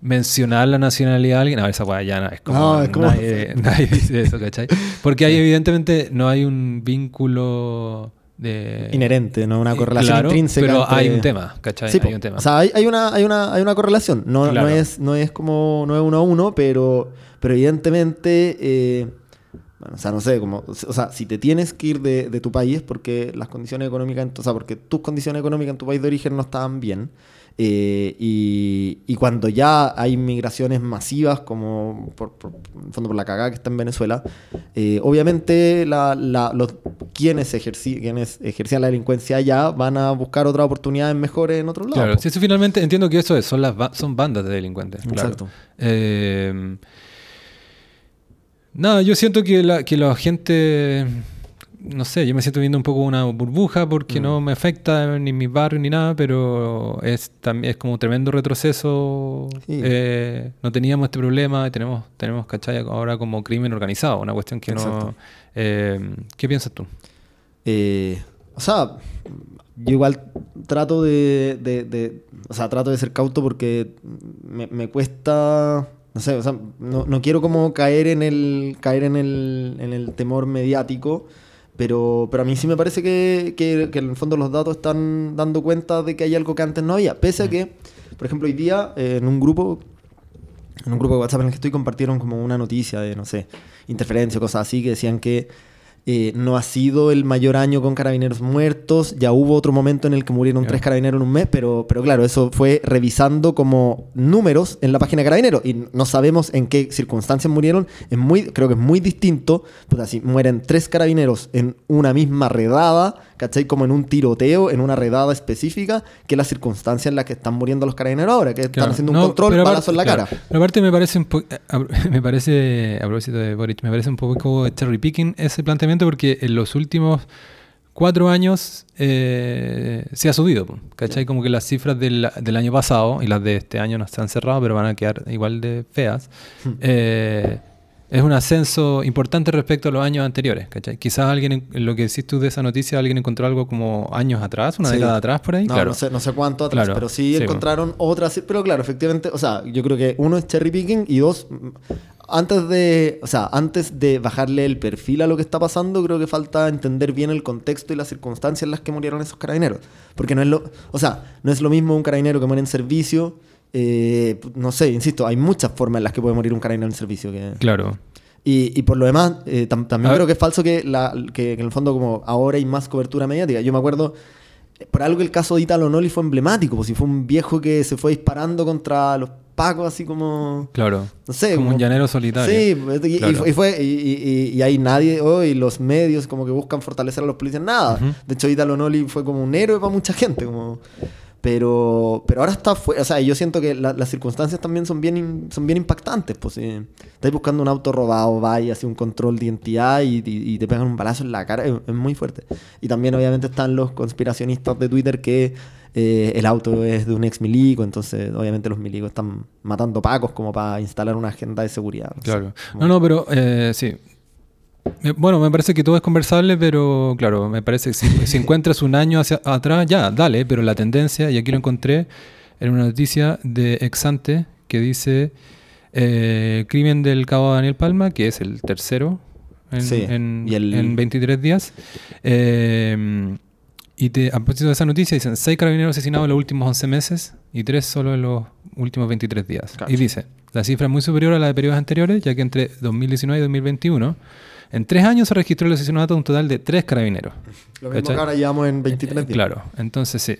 A: mencionar la nacionalidad de alguien. A ver, esa weá ya no- es como,
B: No, es como-
A: nadie, nadie dice eso, ¿cachai? Porque ahí evidentemente no hay un vínculo de...
B: Inherente, no una
A: Eh,
B: correlación
A: claro,
B: intrínseca.
A: Pero
B: entre-
A: hay un tema, ¿cachai?
B: Sí,
A: hay un tema.
B: O sea, hay, hay una, hay, una, hay una correlación. No,
A: Claro.
B: no, es, no es como no es uno a uno, pero, pero evidentemente, eh, bueno, o sea, no sé, como, o sea, si te tienes que ir de, de tu país porque las condiciones económicas, o sea, porque tus condiciones económicas en tu país de origen no estaban bien. Eh, y, y cuando ya hay migraciones masivas, como por, fondo por la cagada que está en Venezuela, eh, obviamente la- la- los, quienes, quienes ejercían la delincuencia allá van a buscar otras oportunidades mejores en otros lados.
A: Claro, si eso finalmente entiendo que eso es, son las son bandas de delincuentes. claro.
B: Exacto.
A: Eh, nada, yo siento que la, que la gente, no sé, yo me siento viendo un poco una burbuja porque
B: Mm.
A: no me afecta ni mi barrio ni nada, pero es también es como un tremendo retroceso.
B: Sí.
A: Eh, no teníamos este problema y tenemos, tenemos, ¿cachai? Ahora como crimen organizado, una cuestión que
B: Exacto.
A: no... eh, ¿Qué piensas tú?
B: Eh, o sea, yo igual trato de, de- de- o sea, trato de ser cauto porque me, me cuesta, no sé, o sea, no, no quiero como caer en el, caer en el, en el temor mediático, pero, pero a mí sí me parece que, que, que en el fondo los datos están dando cuenta de que hay algo que antes no había, pese a que, por ejemplo, hoy día eh, en un grupo en un grupo de WhatsApp en el que estoy compartieron como una noticia de, no sé, interferencia o cosas así, que decían que eh, no ha sido el mayor año con carabineros muertos, ya hubo otro momento en el que murieron tres carabineros en un mes, pero, pero claro, eso fue revisando como números en la página de carabineros. Y no sabemos en qué circunstancias murieron, es muy, creo que es muy distinto, pues así, mueren tres carabineros en una misma redada, ¿cachai? Como en un tiroteo, en una redada específica, que las circunstancias en las que están muriendo los carabineros ahora, que están haciendo un
A: No,
B: control, balazo en la cara.
A: Pero aparte me parece un po- a- me parece, a propósito de Boric, me parece un poco cherry picking ese planteamiento porque en los últimos cuatro años eh, se ha subido, ¿cachai? Como que las cifras del, del año pasado y las de este año no están cerradas, pero van a quedar igual de feas.
B: Hmm.
A: Eh, es un ascenso importante respecto a los años anteriores, ¿cachai? Quizás alguien, en- en lo que decís tú de esa noticia, alguien encontró algo como años atrás, una
B: Sí.
A: década atrás por ahí,
B: No,
A: claro.
B: no, sé, no sé cuánto atrás,
A: Claro,
B: pero sí,
A: sí,
B: encontraron otras. Pero claro, efectivamente, o sea, yo creo que uno es cherry picking y dos, mm, antes de, o sea, antes de bajarle el perfil a lo que está pasando, creo que falta entender bien el contexto y las circunstancias en las que murieron esos carabineros. Porque no es lo, o sea, no es lo mismo un carabinero que muere en servicio. Eh, no sé, insisto, hay muchas formas en las que puede morir un carabinero en servicio. Que,
A: Claro.
B: y, y por lo demás, eh, tam- también creo que es falso que, la, que, que en el fondo como ahora hay más cobertura mediática. Yo me acuerdo, eh, por algo el caso de Italo Noli fue emblemático, pues si fue un viejo que se fue disparando contra los pacos así como...
A: Claro.
B: No sé,
A: como, un llanero solitario.
B: Sí, pues, y, y
A: Claro.
B: fue- y fue, y, y- y- y ahí nadie, hoy los medios como que buscan fortalecer a los policías, nada.
A: Ujú.
B: De hecho, Italo Noli fue como un héroe para mucha gente, como... Pero, pero ahora está fuera, o sea, yo siento que la- las circunstancias también son bien, in- son bien impactantes, pues si estáis buscando un auto robado, vais hacia un control de identidad y, y- y te pegan un balazo en la cara, es, es muy fuerte. Y también obviamente están los conspiracionistas de Twitter que eh, el auto es de un ex milico, entonces obviamente los milicos están matando pacos como para instalar una agenda de seguridad.
A: Claro.
B: Como-
A: No, no, pero eh, sí. Bueno, me parece que todo es conversable, pero claro, me parece que si, si encuentras un año hacia atrás, ya, dale, pero la tendencia, y aquí lo encontré en una noticia de Exante que dice eh, crimen del cabo Daniel Palma, que es el tercero en,
B: Sí,
A: en-
B: y el-
A: en 23 días. Eh, y te, a propósito de esa noticia, dicen seis carabineros asesinados en los últimos 11 meses y tres solo en los últimos 23 días. Y dice, la cifra es muy superior a la de periodos anteriores, ya que entre 2019 y 2021, en tres años se registró el asesinato de un total de tres carabineros.
B: Lo mismo
A: ¿Cachai?
B: que ahora llevamos en 23 días.
A: Claro, entonces sí.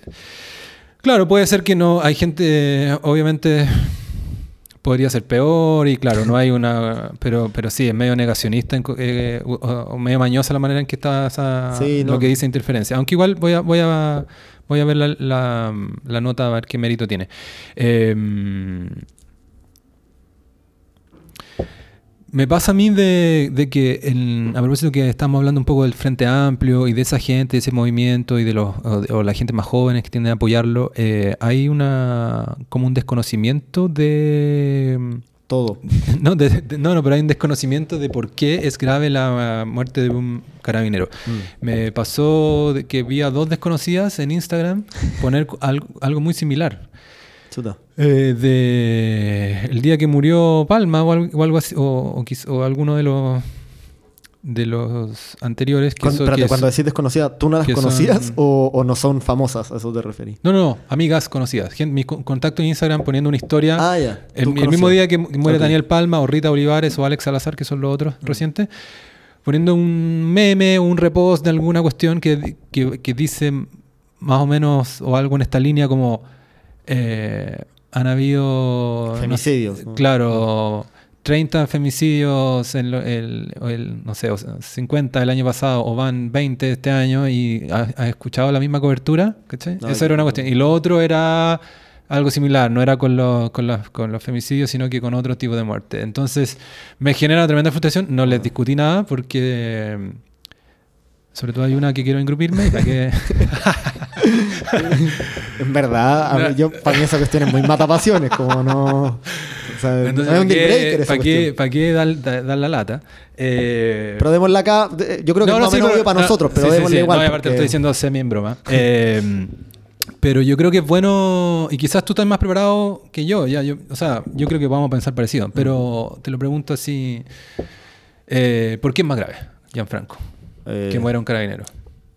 A: Claro, puede ser que no, hay gente, eh, obviamente podría ser peor y claro, no hay una, pero pero sí, es medio negacionista eh, o, o medio mañosa la manera en que está esa-
B: Sí,
A: lo que dice interferencia. Aunque igual voy a voy a voy a ver la, la- la nota a ver qué mérito tiene. Em, me pasa a mí de, de que, en- a propósito que estamos hablando un poco del Frente Amplio y de esa gente, de ese movimiento y de los o, de- o la gente más jóvenes que tienden a apoyarlo, eh, hay una como un desconocimiento de
B: Todo.
A: no, de- no, no, pero hay un desconocimiento de por qué es grave la muerte de un carabinero.
B: Mm.
A: Me pasó que vi a dos desconocidas en Instagram poner algo muy similar.
B: Chuta.
A: Eh, de el día que murió Palma o algo, o algo así, o, o o alguno de los de los anteriores que, que
B: cuando decís desconocida, ¿tú no las conocías
A: son-
B: o, no son famosas? A eso te referí.
A: no, no, no, amigas conocidas. Gente, mi co- contacto en Instagram poniendo una historia.
B: Ah, ya.
A: El, mismo día que mu- muere.
B: Mm.
A: Daniel Palma o Rita Olivares o Alex Salazar, que son los otros recientes, poniendo un meme o un repost de alguna cuestión que, que, que dice más o menos o algo en esta línea como eh, han habido...
B: Femicidios, ¿no?
A: claro, 30 femicidios en lo- el, no sé, o sea, 50 el año pasado o van 20 este año y has, has escuchado la misma cobertura, ¿cachai?
B: No,
A: Eso era una cuestión. Y lo otro era algo similar, no era con los, con, los, con los femicidios, sino que con otro tipo de muerte. Entonces me genera tremenda frustración, no les discutí nada porque... Sobre todo hay una que quiero engrupirme y para que...
B: En verdad, a mí- yo, para mí esa cuestión es muy matapasiones, como no. O sea,
A: Entonces,
B: no es un
A: ¿para
B: deal breaker
A: qué,
B: esa
A: para qué, dar, dar- dar la lata? Eh,
B: Pero démosle acá, de- yo creo que
A: no,
B: es
A: no,
B: más
A: sí,
B: menos
A: pero-
B: para
A: no,
B: nosotros, pero
A: sí, sí,
B: démosle
A: sí.
B: igual.
A: No, y aparte
B: porque-
A: estoy diciendo semi en broma. Eh, pero yo creo que es bueno, y quizás tú estás más preparado que yo, ya, yo, o sea, yo creo que vamos a pensar parecido, pero te lo pregunto así, eh, ¿por qué es más grave, Gianfranco,
B: eh,
A: que muera un carabinero?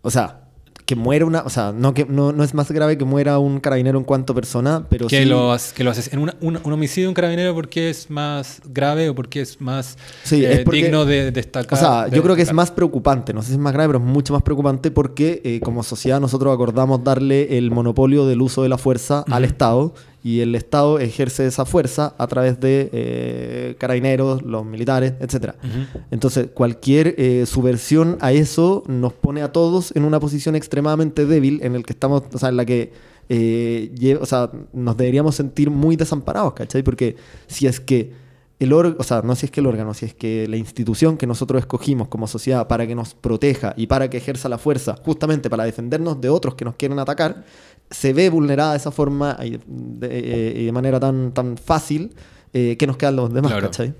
B: O sea, que muera una. O sea, no, que, no, no es más grave que muera un carabinero en cuanto persona, pero
A: que,
B: sí.
A: lo, que lo haces en una- un, un homicidio de un carabinero porque es más grave o porque es más
B: Sí,
A: eh,
B: es porque-
A: digno de destacar.
B: O sea,
A: de
B: yo creo que es más preocupante, no sé si es más grave, pero es mucho más preocupante porque eh, como sociedad nosotros acordamos darle el monopolio del uso de la fuerza al. Estado y el Estado ejerce esa fuerza a través de eh, carabineros, los militares, etc. Entonces, cualquier eh, subversión a eso nos pone a todos en una posición extremadamente débil en el que estamos, o sea, en la que eh, o sea, nos deberíamos sentir muy desamparados, ¿cachai? Porque si es que el órgano, o sea, no si es que el órgano, si es que la institución que nosotros escogimos como sociedad para que nos proteja y para que ejerza la fuerza, justamente para defendernos de otros que nos quieren atacar, se ve vulnerada de esa forma y de, eh, de manera tan, tan fácil, eh, ¿qué nos quedan los demás,
A: Claro.
B: ¿cachai?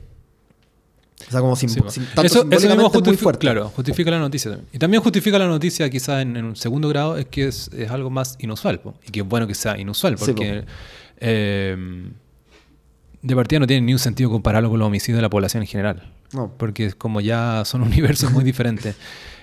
B: O sea, como sim-
A: Sí,
B: tanto
A: eso, eso mismo
B: simbólicamente muy
A: justifica,
B: fuerte.
A: claro, justifica la noticia también. Y también justifica la noticia quizás en, en un segundo grado, es que es, es algo más inusual. po. Y que es bueno que sea inusual,
B: Sí,
A: porque eh, de partida no tiene ni un sentido compararlo con los homicidios de la población en general.
B: No.
A: Porque es como ya son universos muy diferentes.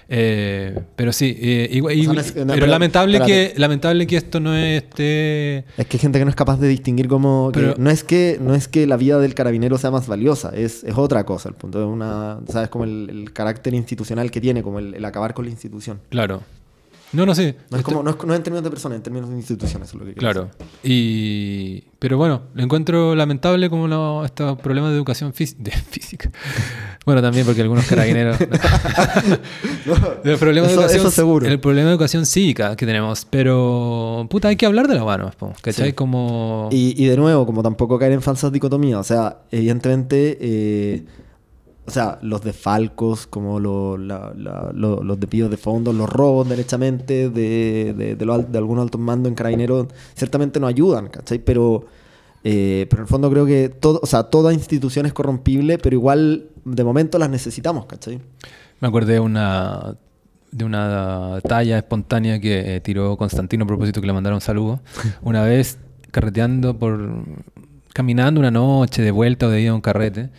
A: Eh, pero sí, eh, igual-
B: O sea, no es- no,
A: pero,
B: pero-
A: lamentable,
B: espérate.
A: que, lamentable que esto no esté...
B: Es que hay gente que no es capaz de distinguir como...
A: Pero-
B: no, es que, no es que la vida del carabinero sea más valiosa, es, es otra cosa. El punto es una... ¿Sabes? Como el, el carácter institucional que tiene, como el, el acabar con la institución.
A: Claro. No, no sé.
B: No es, como, no, es, no es en términos de personas, en términos de instituciones. Es lo que
A: Claro. Y, pero bueno, lo encuentro lamentable como estos problemas de educación de física. Bueno, también porque algunos carabineros... el problema de educación,
B: eso seguro.
A: El problema de educación cívica que tenemos. Pero, puta, hay que hablar de la mano, ¿cachai?
B: Sí.
A: Como...
B: Y, y de nuevo, como tampoco caer en falsas dicotomías, o sea, evidentemente, eh, o sea, los desfalcos, como lo- la- la- lo- los despidos de fondos, los robos derechamente de, de, de, lo de algunos altos mandos en carabineros, ciertamente no ayudan, ¿cachai? Pero, eh, pero en el fondo creo que todo, o sea, toda institución es corrompible, pero igual de momento las necesitamos, ¿cachai?
A: Me acordé de una, de una talla espontánea que eh, tiró Constantino a propósito que le mandaron saludos. Una vez carreteando por... Caminando una noche de vuelta o de ida a un carrete.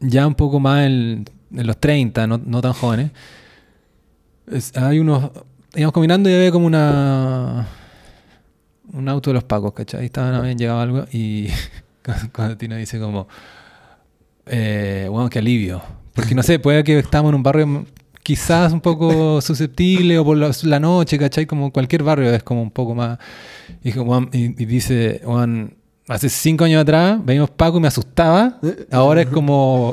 A: Ya un poco más en, en los 30, no, no tan jóvenes. es- hay unos... Íbamos caminando y había como una... Un auto de los pacos, ¿cachai? Estaban, habían llegado algo y Constantino dice como... Eh, bueno, qué alivio. Porque no sé, puede que estamos en un barrio quizás un poco susceptible o por la, la noche, ¿cachai? Como cualquier barrio es como un poco más... Y, y- dice, "Weón, hace cinco años atrás veíamos Paco y me asustaba. Ahora es como...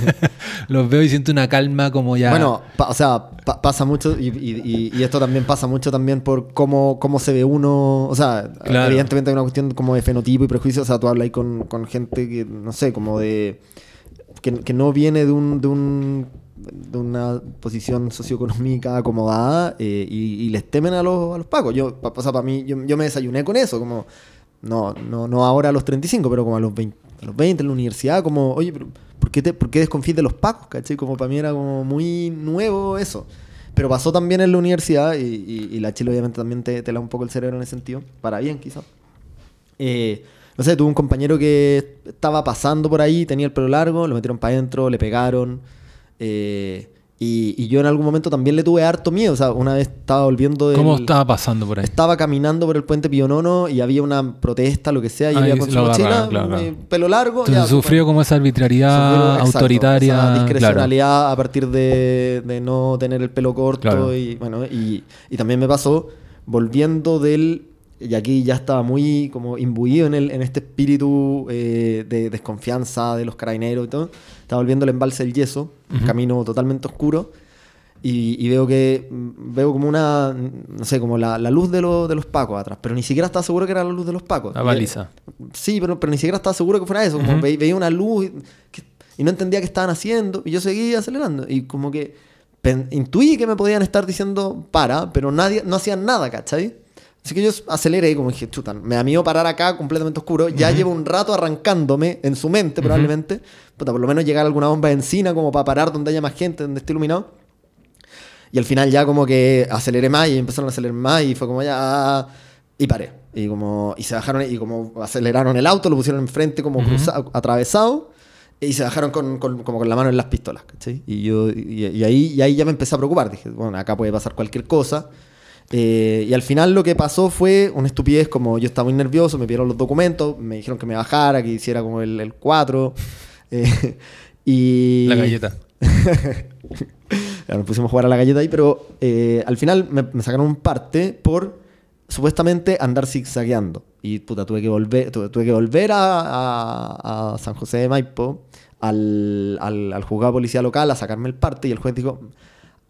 A: los veo y siento una calma como ya...
B: Bueno, o sea, pa- pasa mucho y, y- y- y esto también pasa mucho también por cómo, cómo se ve uno, o sea,
A: Claro.
B: evidentemente hay una cuestión como de fenotipo y prejuicio, o sea, tú hablas ahí con, con gente que, no sé, como de... que, que no viene de un... De un de una posición socioeconómica acomodada eh, y, y les temen a los, a los pacos. Yo, pa- o sea, para mí, yo, yo me desayuné con eso, como, no, no, no ahora a los 35, pero como a los 20, a los 20 en la universidad, como, oye, pero ¿por qué, te, ¿por qué desconfías de los pacos? ¿Cachai? Como para mí era como muy nuevo eso. Pero pasó también en la universidad y, la Chile obviamente también te, te un poco el cerebro en ese sentido, para bien quizás. Eh, no sé, tuve un compañero que estaba pasando por ahí, tenía el pelo largo, lo metieron para adentro, le pegaron. eh, y, y yo en algún momento también le tuve harto miedo. O sea, una vez estaba volviendo de.
A: ¿Cómo estaba pasando por ahí?
B: Estaba caminando por el puente Pionono y había una protesta, lo que sea, y iba con su mochila,
A: claro,
B: eh,
A: claro.
B: pelo largo.
A: Entonces
B: ya,
A: sufrió como esa arbitrariedad
B: Sufrió, exacto,
A: autoritaria.
B: esa
A: claro.
B: discrecionalidad a partir de, de no tener el pelo corto.
A: Claro.
B: Y bueno, y, y también me pasó volviendo del y aquí ya estaba muy como imbuido en, el, en este espíritu eh, de desconfianza de los carabineros y todo. Estaba volviendo el embalse del yeso, un
A: Ujú.
B: camino totalmente oscuro. Y, y veo que mm, veo como una, no sé, como la, la luz de, lo- de los pacos atrás, pero ni siquiera estaba seguro que era la luz de los pacos.
A: La baliza.
B: Sí, pero, pero ni siquiera estaba seguro que fuera eso. Como
A: Ujú.
B: ve- veía una luz y, que- y no entendía qué estaban haciendo. Y yo seguía acelerando. Y como que pen- intuí que me podían estar diciendo para, pero nadie, no hacían nada, ¿cachai? Así que yo aceleré y como dije, chuta, me da miedo parar acá completamente oscuro. Ya llevo un rato arrancándome en su mente, probablemente. Puta, por lo menos llegar a alguna bomba de encina como para parar donde haya más gente, donde esté iluminado. Y al final ya como que aceleré más y empezaron a acelerar más y fue como ya... Y paré. Y como y se bajaron y como aceleraron el auto, lo pusieron enfrente como
A: Ujú.
B: cruza- atravesado y se bajaron con, con- como con la mano en las pistolas, ¿cachai? Y yo y, y ahí, y ahí ya me empecé a preocupar. Dije, bueno, acá puede pasar cualquier cosa. Eh, y al final lo que pasó fue una estupidez, como yo estaba muy nervioso, me pidieron los documentos, me dijeron que me bajara, que hiciera como el, el 4. eh, y...
A: La galleta.
B: Nos pusimos a jugar a la galleta ahí, pero eh, al final me, me sacaron un parte por supuestamente andar zigzagueando. Y puta, tuve que volver, tuve, tuve que volver a, a- a San José de Maipo, al, al, al juzgado de policía local, a sacarme el parte. Y el juez dijo,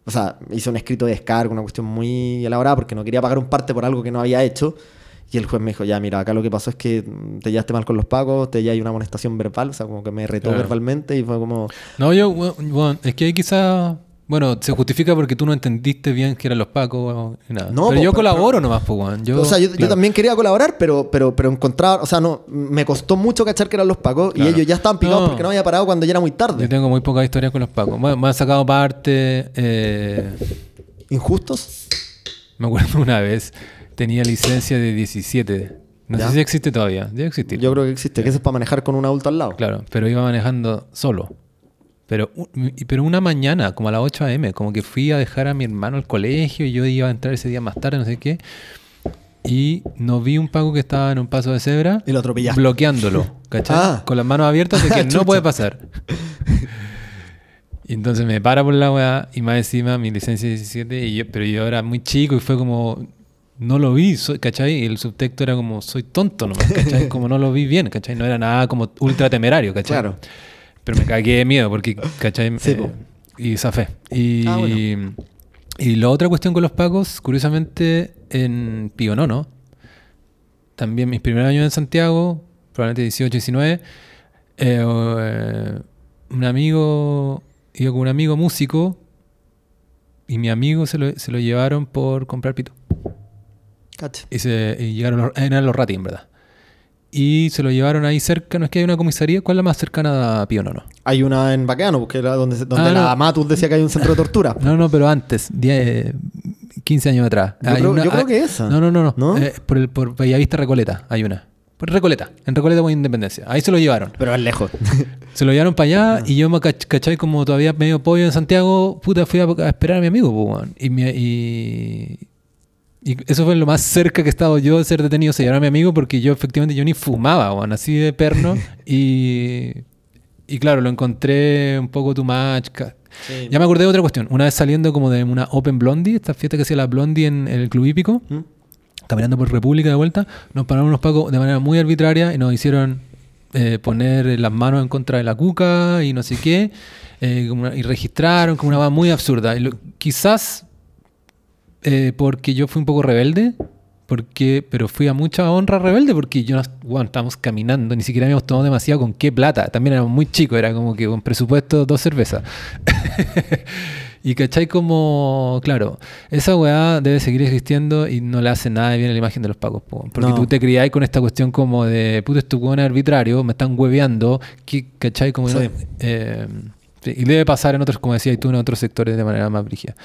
B: o sea, hizo un escrito de descargo, una cuestión muy elaborada, porque no quería pagar un parte por algo que no había hecho. Y el juez me dijo, ya, mira, acá lo que pasó es que te llevaste mal con los pagos, te ya hay una amonestación verbal, o sea, como que me retó
A: Claro.
B: verbalmente y fue como...
A: No, yo, bueno, es que quizás, bueno, se justifica porque tú no entendiste bien que eran los pacos y nada.
B: No,
A: pero
B: po,
A: yo
B: pero-
A: colaboro nomás, pues, weón. Yo,
B: o sea, yo, también quería colaborar, pero, pero, pero encontrar, o sea, no, me costó mucho cachar que eran los pacos
A: Claro.
B: y ellos ya estaban picados
A: No.
B: porque no había parado cuando ya era muy tarde.
A: Yo tengo muy pocas historias con los pacos. Me, me han sacado parte. eh,
B: ¿Injustos?
A: me acuerdo una vez, tenía licencia de 17. No
B: Ya.
A: sé si existe todavía. Debe existir.
B: Yo creo que existe, que eso es para manejar con un adulto al lado.
A: Claro, pero iba manejando solo. Pero, pero una mañana, como a las 8 a.m., como que fui a dejar a mi hermano al colegio y yo iba a entrar ese día más tarde, no sé qué. Y no vi un paco que estaba en un paso de cebra
B: Y lo atropellaste.
A: bloqueándolo, ¿cachai?
B: Ah.
A: Con las manos abiertas de que no puede pasar. Y entonces me para por la weá y más encima mi licencia es 17, y yo, pero yo era muy chico y fue como, no lo vi, soy, ¿cachai? Y el subtexto era como, soy tonto nomás, ¿cachai? Como no lo vi bien, ¿cachai? No era nada como ultra temerario, ¿cachai?
B: Claro.
A: Pero me cagué de miedo porque, ¿cachai?
B: Sí,
A: Eh, y zafé. Y,
B: Ah, bueno.
A: y la otra cuestión con los pacos, curiosamente, en Pionono, también mis primeros años en Santiago, probablemente 18, 19, eh, eh, un amigo, iba con un amigo músico y mi amigo se lo, se lo llevaron por comprar pito. Y, se, y llegaron los, eran los ratis, en verdad. Y se lo llevaron ahí cerca, no es que hay una comisaría, ¿cuál es la más cercana a Pionono?
B: Hay una en Baqueano, porque era donde, donde
A: Ah,
B: la
A: no.
B: Matus decía que hay un centro de tortura.
A: No, no, pero antes, 10, 15 años atrás.
B: Yo creo-
A: una-
B: yo creo
A: hay-
B: que esa.
A: No, no, no. no.
B: ¿No?
A: Eh, por, el, por Bellavista Recoleta hay una. Por Recoleta, en Recoleta con Independencia. Ahí se lo llevaron.
B: Pero es lejos.
A: Se lo llevaron para
B: Ah.
A: allá y yo me cach- cachai como todavía medio pollo en Santiago, puta, fui a, a esperar a mi amigo, weón. y, y, y eso fue lo más cerca que he estado yo de ser detenido, se a mi amigo porque yo efectivamente yo ni fumaba, weón, así de perno y, y claro, lo encontré un poco too much. Ya me acordé de otra cuestión. Una vez saliendo como de una Open Blondie, esta fiesta que hacía la Blondie en, el Club Hípico,
B: ¿Mm?
A: caminando por República de vuelta, nos pararon unos pacos de manera muy arbitraria y nos hicieron eh, poner las manos en contra de la cuca y no sé qué, eh, y registraron como una va muy absurda. Y lo- quizás eh, porque yo fui un poco rebelde, porque, pero fui a mucha honra rebelde porque yo, bueno, estábamos caminando, ni siquiera habíamos tomado demasiado con qué plata, también éramos muy chicos, era como que con presupuesto dos cervezas. y cachai como, claro, esa weá debe seguir existiendo y no le hace nada de bien a la imagen de los pacos, po, porque
B: No.
A: tú te criáis con esta cuestión como de, puto, es arbitrario, me están hueveando, que, cachai como...
B: Sí.
A: no- eh, sí, y debe pasar en otros, como decías tú, en otros sectores de manera más brígida.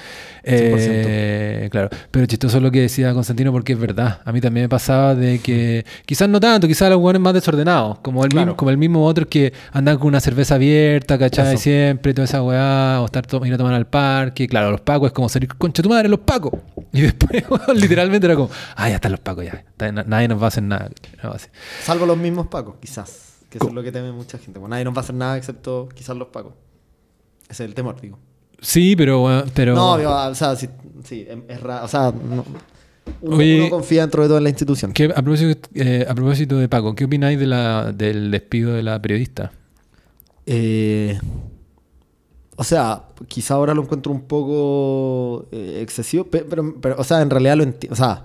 A: Eh, claro, pero chistoso lo que decía Constantino porque es verdad. A mí también me pasaba de que, quizás no tanto, quizás los hueones más desordenados, como el,
B: Claro.
A: mismo, como el mismo otro que andan con una cerveza abierta, ¿cachai?
B: Eso.
A: Siempre, toda esa weá, o estar to- ir a tomar al parque. Claro, los pacos es como salir, concha tu madre, los pacos. Y después, literalmente era como, ah, ya están los pacos, ya. Nadie nos va a hacer nada. No.
B: Salvo los mismos pacos, quizás. Que eso es lo que teme mucha gente. Pues nadie nos va a hacer nada excepto quizás los pacos. Ese es el temor, digo.
A: Sí, pero, weón, pero
B: No, pero, o sea, sí, sí, es, es ra- o sea, no- Uno,
A: Oye,
B: uno confía dentro de todo en la institución.
A: ¿Qué- a, propósito, eh, a propósito de Paco, ¿qué opináis de la, del despido de la periodista?
B: Eh, o sea, quizá ahora lo encuentro un poco eh, excesivo, pe- pero, pero, o sea, en realidad lo entiendo. O sea,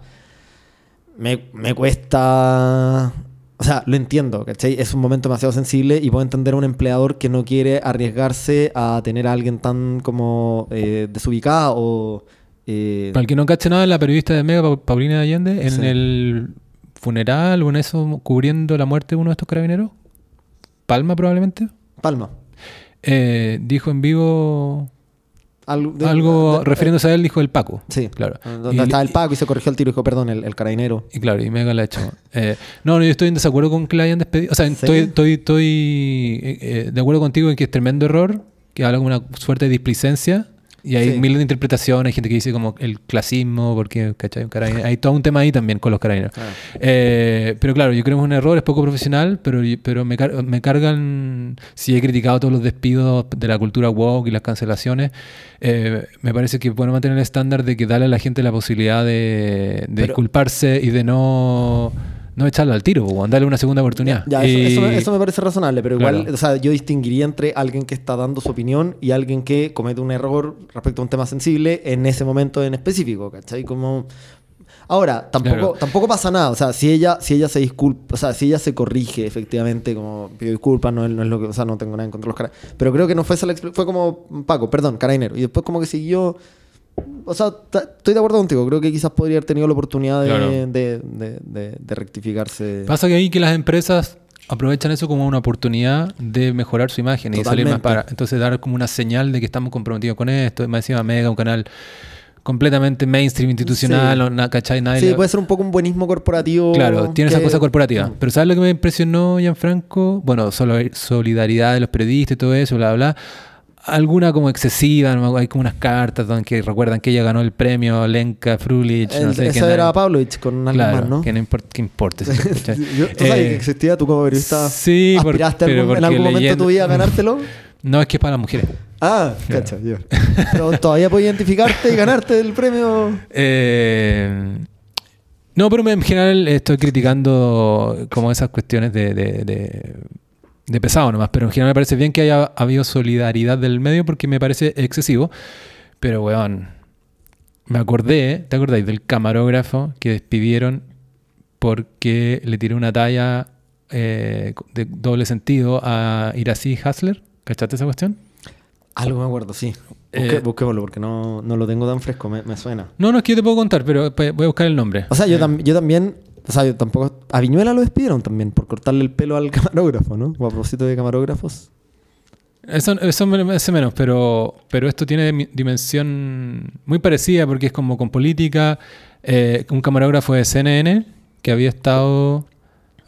B: me, me cuesta. O sea, lo entiendo, ¿cachai? Es un momento demasiado sensible y puedo entender a un empleador que no quiere arriesgarse a tener a alguien tan como eh, desubicado o. eh,
A: Para el que no cache nada, la periodista de Mega, Pa- Paulina Allende, en
B: Sí.
A: el funeral o en eso, cubriendo la muerte de uno de estos carabineros, Palma probablemente,
B: Palma.
A: eh, dijo en vivo
B: Algo, de-
A: algo
B: de-
A: refiriéndose a él, dijo el Paco.
B: Sí,
A: claro.
B: Donde
A: Y-
B: estaba el Paco y se corrigió el tiro y dijo, perdón, el, el carabinero.
A: Y claro, y Mega la hecho. Eh, no, no, yo estoy en desacuerdo con que la hayan despedido. O sea,
B: ¿Sí?
A: estoy, estoy, estoy eh, eh, de acuerdo contigo en que es tremendo error, que habla con una suerte de displicencia. Y hay
B: Sí.
A: miles de interpretaciones, hay gente que dice como el clasismo, porque ¿cachai? Un carabinero- hay todo un tema ahí también con los carabineros. Eh, pero claro, yo creo que es un error, es poco profesional, pero, pero me, car- me cargan, si he criticado todos los despidos de la cultura woke y las cancelaciones, eh, me parece que bueno mantener el estándar de que darle a la gente la posibilidad de, de
B: Pero-
A: disculparse y de no, no echarlo al tiro, o darle una segunda oportunidad.
B: Ya, eso, eso me, eso me parece razonable, pero igual,
A: Claro.
B: o sea, yo distinguiría entre alguien que está dando su opinión y alguien que comete un error respecto a un tema sensible en ese momento en específico, ¿cachai? Como... Ahora, tampoco,
A: Claro.
B: tampoco pasa nada, o sea, si ella, si ella se disculpa, o sea, si ella se corrige efectivamente, como pido disculpas, no, es- no es lo que, o sea, no tengo nada en contra de los caras, pero creo que no fue esa la fue como, Paco, perdón, carabinero, y después como que siguió, o sea, estoy de acuerdo contigo, creo que quizás podría haber tenido la oportunidad de,
A: Claro.
B: de, de- de- de rectificarse.
A: Pasa que ahí que las empresas aprovechan eso como una oportunidad de mejorar su imagen y salir más
B: Totalmente.
A: para. Entonces dar como una señal de que estamos comprometidos con esto. Más encima Mega, un canal completamente mainstream, institucional,
B: Sí.
A: no, na- ¿cachai? Nadie
B: Sí,
A: le-
B: puede ser un poco un buenismo corporativo.
A: Claro, tiene esa
B: que-
A: cosa corporativa.
B: Mm.
A: Pero ¿sabes lo que me impresionó, Gianfranco? Bueno, solo solidaridad de los periodistas y todo eso, bla, bla. Alguna como excesiva, hay como unas cartas donde que recuerdan que ella ganó el premio Lenka Frulich, no sé
B: esa era Pavlovich con alguien
A: Claro,
B: más, ¿no?
A: que no importa, que importa.
B: Yo- ¿Tú sabes
A: Eh,
B: que existía tú como periodista?
A: sí, por-
B: ¿Aspiraste
A: pero
B: algún- en algún momento de
A: leyendo-
B: tu vida a ganártelo?
A: No, es que es para las mujeres.
B: Ah, cacha, ya. Pero todavía puedes identificarte y ganarte el premio.
A: Eh, no, pero en general estoy criticando como esas cuestiones de, de, de- de pesado nomás, pero en general me parece bien que haya habido solidaridad del medio porque me parece excesivo. Pero, weón, me acordé, ¿te acordáis del camarógrafo que despidieron porque le tiró una talla eh, de doble sentido a Iracy Hasler? ¿Cachaste esa cuestión?
B: Algo me acuerdo, sí.
A: Eh,
B: busquémoslo porque no, no lo tengo tan fresco, me, me suena.
A: No, no es que yo te puedo contar, pero pues, voy a buscar el nombre.
B: O sea, yo,
A: Eh,
B: tam- yo también, o sea, tampoco... A Viñuela lo despidieron también por cortarle el pelo al camarógrafo, ¿no? O a propósito de camarógrafos.
A: Eso, eso me hace menos, pero, pero esto tiene dimensión muy parecida porque es como con política. eh, un camarógrafo de CNN que había estado.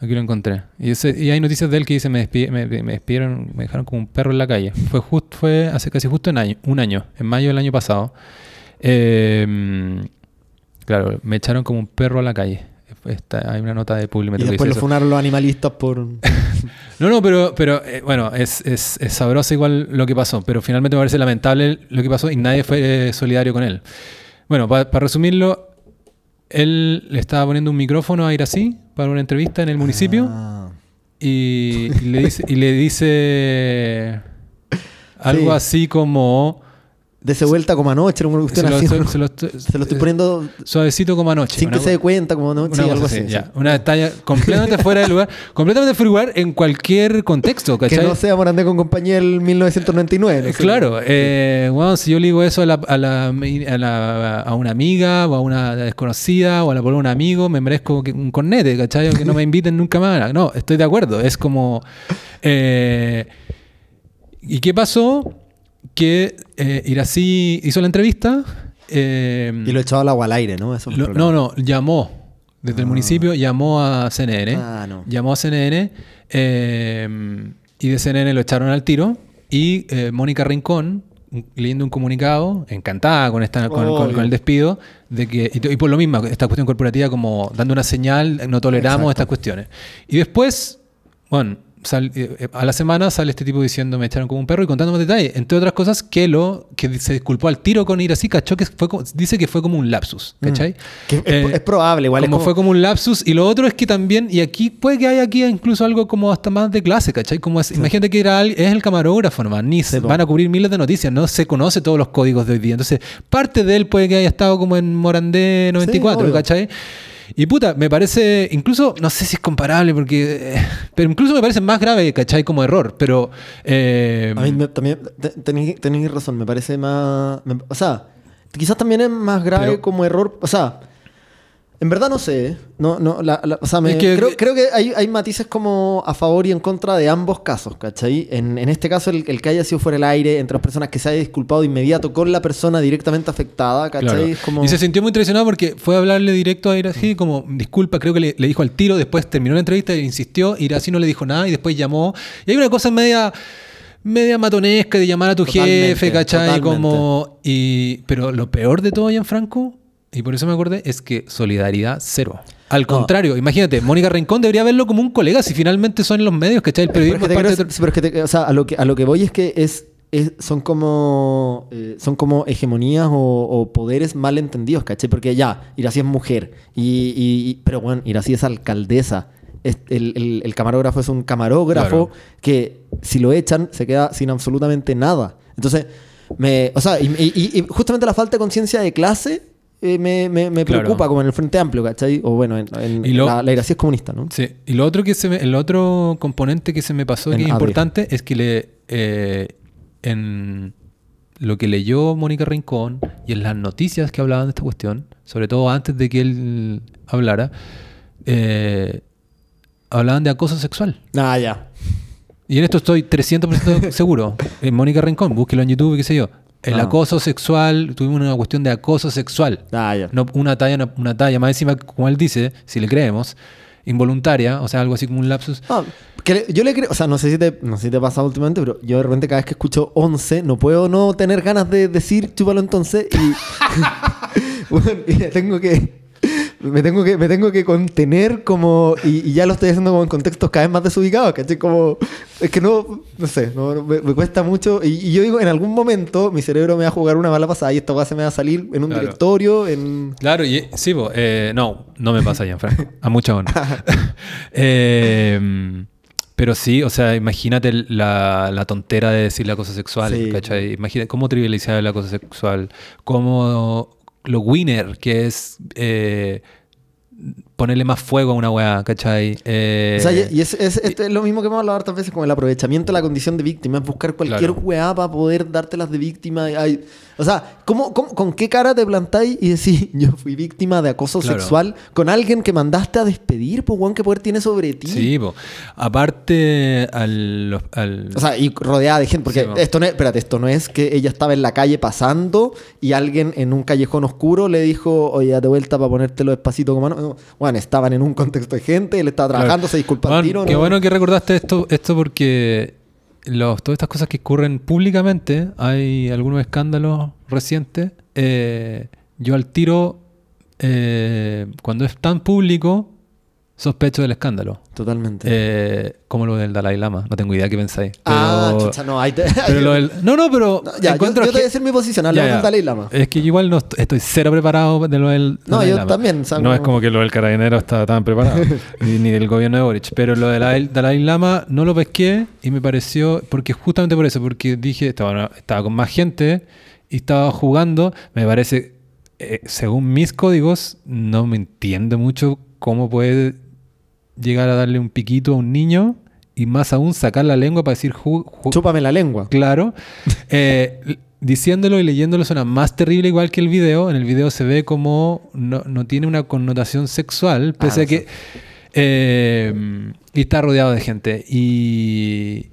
A: Aquí lo encontré. Y, ese- y hay noticias de él que dice: me, despi- me, despidieron, me dejaron como un perro en la calle. Fue, justo fue hace casi justo un año, un año, en mayo del año pasado. Eh, claro, me echaron como un perro a la calle. Está- hay una nota de
B: Y
A: Publimetro que
B: después
A: dice
B: lo funaron los animalistas por...
A: No, no, pero, pero eh, bueno, es, es, es sabroso igual lo que pasó, pero finalmente me parece lamentable lo que pasó y nadie fue eh, solidario con él. Bueno, para resumirlo, él le estaba poniendo un micrófono a ir así para una entrevista en el municipio
B: Ah.
A: y, y le dice, y le dice algo
B: Sí.
A: así como...
B: Dese vuelta como anoche, una
A: Se
B: cuestión
A: lo,
B: así.
A: se-
B: ¿no?
A: se lo estoy-
B: Se lo estoy poniendo
A: Suavecito como anoche.
B: sin que se dé cuenta como anoche, algo
A: así. Una talla completamente fuera de lugar, completamente fuera de lugar en cualquier contexto,
B: Que
A: ¿cachai?
B: no sea Morandé con compañía del 1999. no
A: Eh. Claro, eh, bueno, si yo le digo eso a, la, a, la- a la- a una amiga o a una desconocida o a la por un amigo, me merezco que- un cornete, ¿cachai? O que no me inviten nunca más. No, estoy de acuerdo. Es como. eh, ¿Y qué pasó? Que eh, Irací hizo la entrevista. eh,
B: Y lo echaba al agua al aire, ¿no? Eso
A: lo- no, no, llamó desde el municipio, llamó a CNN.
B: Ah, no.
A: Llamó a CNN eh, y de CNN lo echaron al tiro. Y eh, Mónica Rincón, leyendo un comunicado, encantada con, esta, con, con- con el despido, de que, y, y por lo mismo, esta cuestión corporativa como dando una señal, no toleramos
B: Exacto.
A: estas cuestiones. Y después, bueno, sal- eh, eh, a la semana sale este tipo diciendo me echaron como un perro y contando más detalles. Entre otras cosas, Kelo, que se disculpó al tiro con ir así, cachó que fue como- dice que fue como un lapsus, ¿cachai?
B: Que es,
A: Eh,
B: es probable, igual. es
A: como,
B: como-
A: fue como un lapsus. Y lo otro es que también, y aquí puede que haya aquí incluso algo como hasta más de clase, ¿cachai? Como es- imagínate que era, es el camarógrafo nomás, ni
B: Sí, po.
A: van a cubrir miles de noticias, no se conoce todos los códigos de hoy día. Entonces, parte de él puede que haya estado como en Morandé 94,
B: obvio.
A: ¿cachai? Y puta, me parece, incluso, no sé si es comparable, porque, eh, pero incluso me parece más grave, ¿cachai? Como error, pero... eh,
B: A mí me- también te- tenéis razón, me parece más... me- o sea, quizás también es más grave
A: Pero-
B: como error. O sea, en verdad no sé. ¿eh? No, no, la- la- o sea, me-
A: Es que-
B: creo, creo que hay, hay matices como a favor y en contra de ambos casos, ¿cachai? En, en este caso, el, el que haya sido fuera del aire, entre las personas que se haya disculpado de inmediato con la persona directamente afectada, ¿cachai?
A: Claro.
B: Es como...
A: Y se sintió muy traicionado porque fue a hablarle directo a Irací, como, disculpa, creo que le, le dijo al tiro, después terminó la entrevista e insistió, Irací no le dijo nada y después llamó. Y hay una cosa media media matonesca de llamar a tu
B: Totalmente,
A: jefe, ¿cachai?
B: totalmente.
A: Como, y, pero lo peor de todo, Gianfranco, y por eso me acordé, es que solidaridad cero. Al contrario, imagínate, Mónica Rincón debería verlo como un colega si finalmente son los medios, ¿cachai? El
B: Pero
A: periodismo
B: que
A: es
B: te
A: parte
B: quiero-
A: de-
B: sí, pero es que te- o sea, a lo que, a lo que voy es que es, es- son como eh, son como hegemonías o, o poderes mal entendidos, ¿cachai? Porque ya, Irací es mujer, y, y- y- pero bueno, Irací es alcaldesa. Es- el, el- el camarógrafo es un camarógrafo
A: Claro.
B: que si lo echan se queda sin absolutamente nada. Entonces, me, o sea, y, y- y justamente la falta de conciencia de clase eh, me, me- me
A: Claro.
B: preocupa como en el Frente Amplio, ¿cachai? O bueno, en, en-
A: lo-
B: la, la es comunista, ¿no?
A: Sí, y lo otro que se me- el otro componente que se me pasó
B: En
A: que es importante es que le eh, en lo que leyó Mónica Rincón y en las noticias que hablaban de esta cuestión, sobre todo antes de que él hablara, eh, hablaban de acoso sexual.
B: Ah, ya.
A: Y en esto estoy 300% seguro. En Mónica Rincón, búsquelo en YouTube, qué sé yo. El
B: Ah.
A: acoso sexual, tuvimos una cuestión de acoso sexual.
B: Ah.
A: No, una talla, una, una talla más encima, como él dice, si le creemos, involuntaria, o sea, algo así como un lapsus.
B: Ah, que le- yo le creo, o sea, no sé si te, no sé si te pasa últimamente, pero yo de repente cada vez que escucho 11 no puedo no tener ganas de decir chúpalo entonces y, bueno, y me tengo que me tengo que me tengo que contener como y, y ya lo estoy haciendo como en contextos cada vez más desubicados, ¿cachai? Como es que no, no sé, no, me, me cuesta mucho y, y yo digo, en algún momento mi cerebro me va a jugar una mala pasada y esta cosa se me va a salir en un
A: Claro.
B: directorio, en
A: Claro, y sí, po, eh, no, no me pasa, Gianfranco. A mucha honra. Eh, pero sí, o sea, imagínate la, la tontera de decir la cosa sexual,
B: Sí.
A: ¿cachai? Imagínate cómo trivializar la cosa sexual, cómo lo winner, que es eh, ponerle más fuego a una weá, ¿cachai? Eh,
B: O sea, y, es, es- esto es lo mismo que hemos hablado hartas veces con el aprovechamiento de la condición de víctima. Es buscar cualquier
A: Claro.
B: weá para poder dártelas de víctima. Ay, o sea, ¿cómo, cómo- con qué cara te plantáis y decís, yo fui víctima de acoso
A: Claro.
B: sexual con alguien que mandaste a despedir? Pues, weón, ¿qué poder tiene sobre ti?
A: Sí, po. aparte al, al-
B: O sea, y rodeada de gente, porque
A: Sí,
B: esto no es, espérate, esto no es que ella estaba en la calle pasando y alguien en un callejón oscuro le dijo, oye, date vuelta para ponértelo despacito como no. no. Bueno, estaban en un contexto de gente, él estaba
A: Claro.
B: trabajando, se disculpa
A: Juan,
B: tiro.
A: Qué
B: ¿no?
A: bueno que recordaste esto, esto porque los, todas estas cosas que ocurren públicamente, hay algunos escándalos recientes. eh, yo al tiro, eh, cuando es tan público, sospecho del escándalo.
B: Totalmente.
A: Eh, como lo del Dalai Lama, no tengo idea qué pensáis.
B: ah,
A: Pero-
B: chucha, no, ahí te...
A: pero lo del- no, no, pero
B: No, ya, yo,
A: encuentro
B: yo te voy a decir mi posición,
A: ya.
B: del Dalai Lama.
A: Es que yo igual no est- estoy cero preparado de lo del
B: No,
A: Dalai
B: yo
A: Lama.
B: también, o sea,
A: no
B: como-
A: es como que lo del carabinero está tan preparado, ni, ni del gobierno de Boric. Pero lo del Dalai- Lama no lo pesqué y me pareció, porque justamente por eso, porque dije, estaba, estaba con más gente y estaba jugando, me parece, eh, según mis códigos, no me entiende mucho cómo puede llegar a darle un piquito a un niño y más aún sacar la lengua para decir
B: Chúpame la lengua.
A: Claro. Eh, diciéndolo y leyéndolo suena más terrible igual que el video. En el video se ve como no, no tiene una connotación sexual, pese
B: Ah,
A: a que... eh, y está rodeado de gente. Y...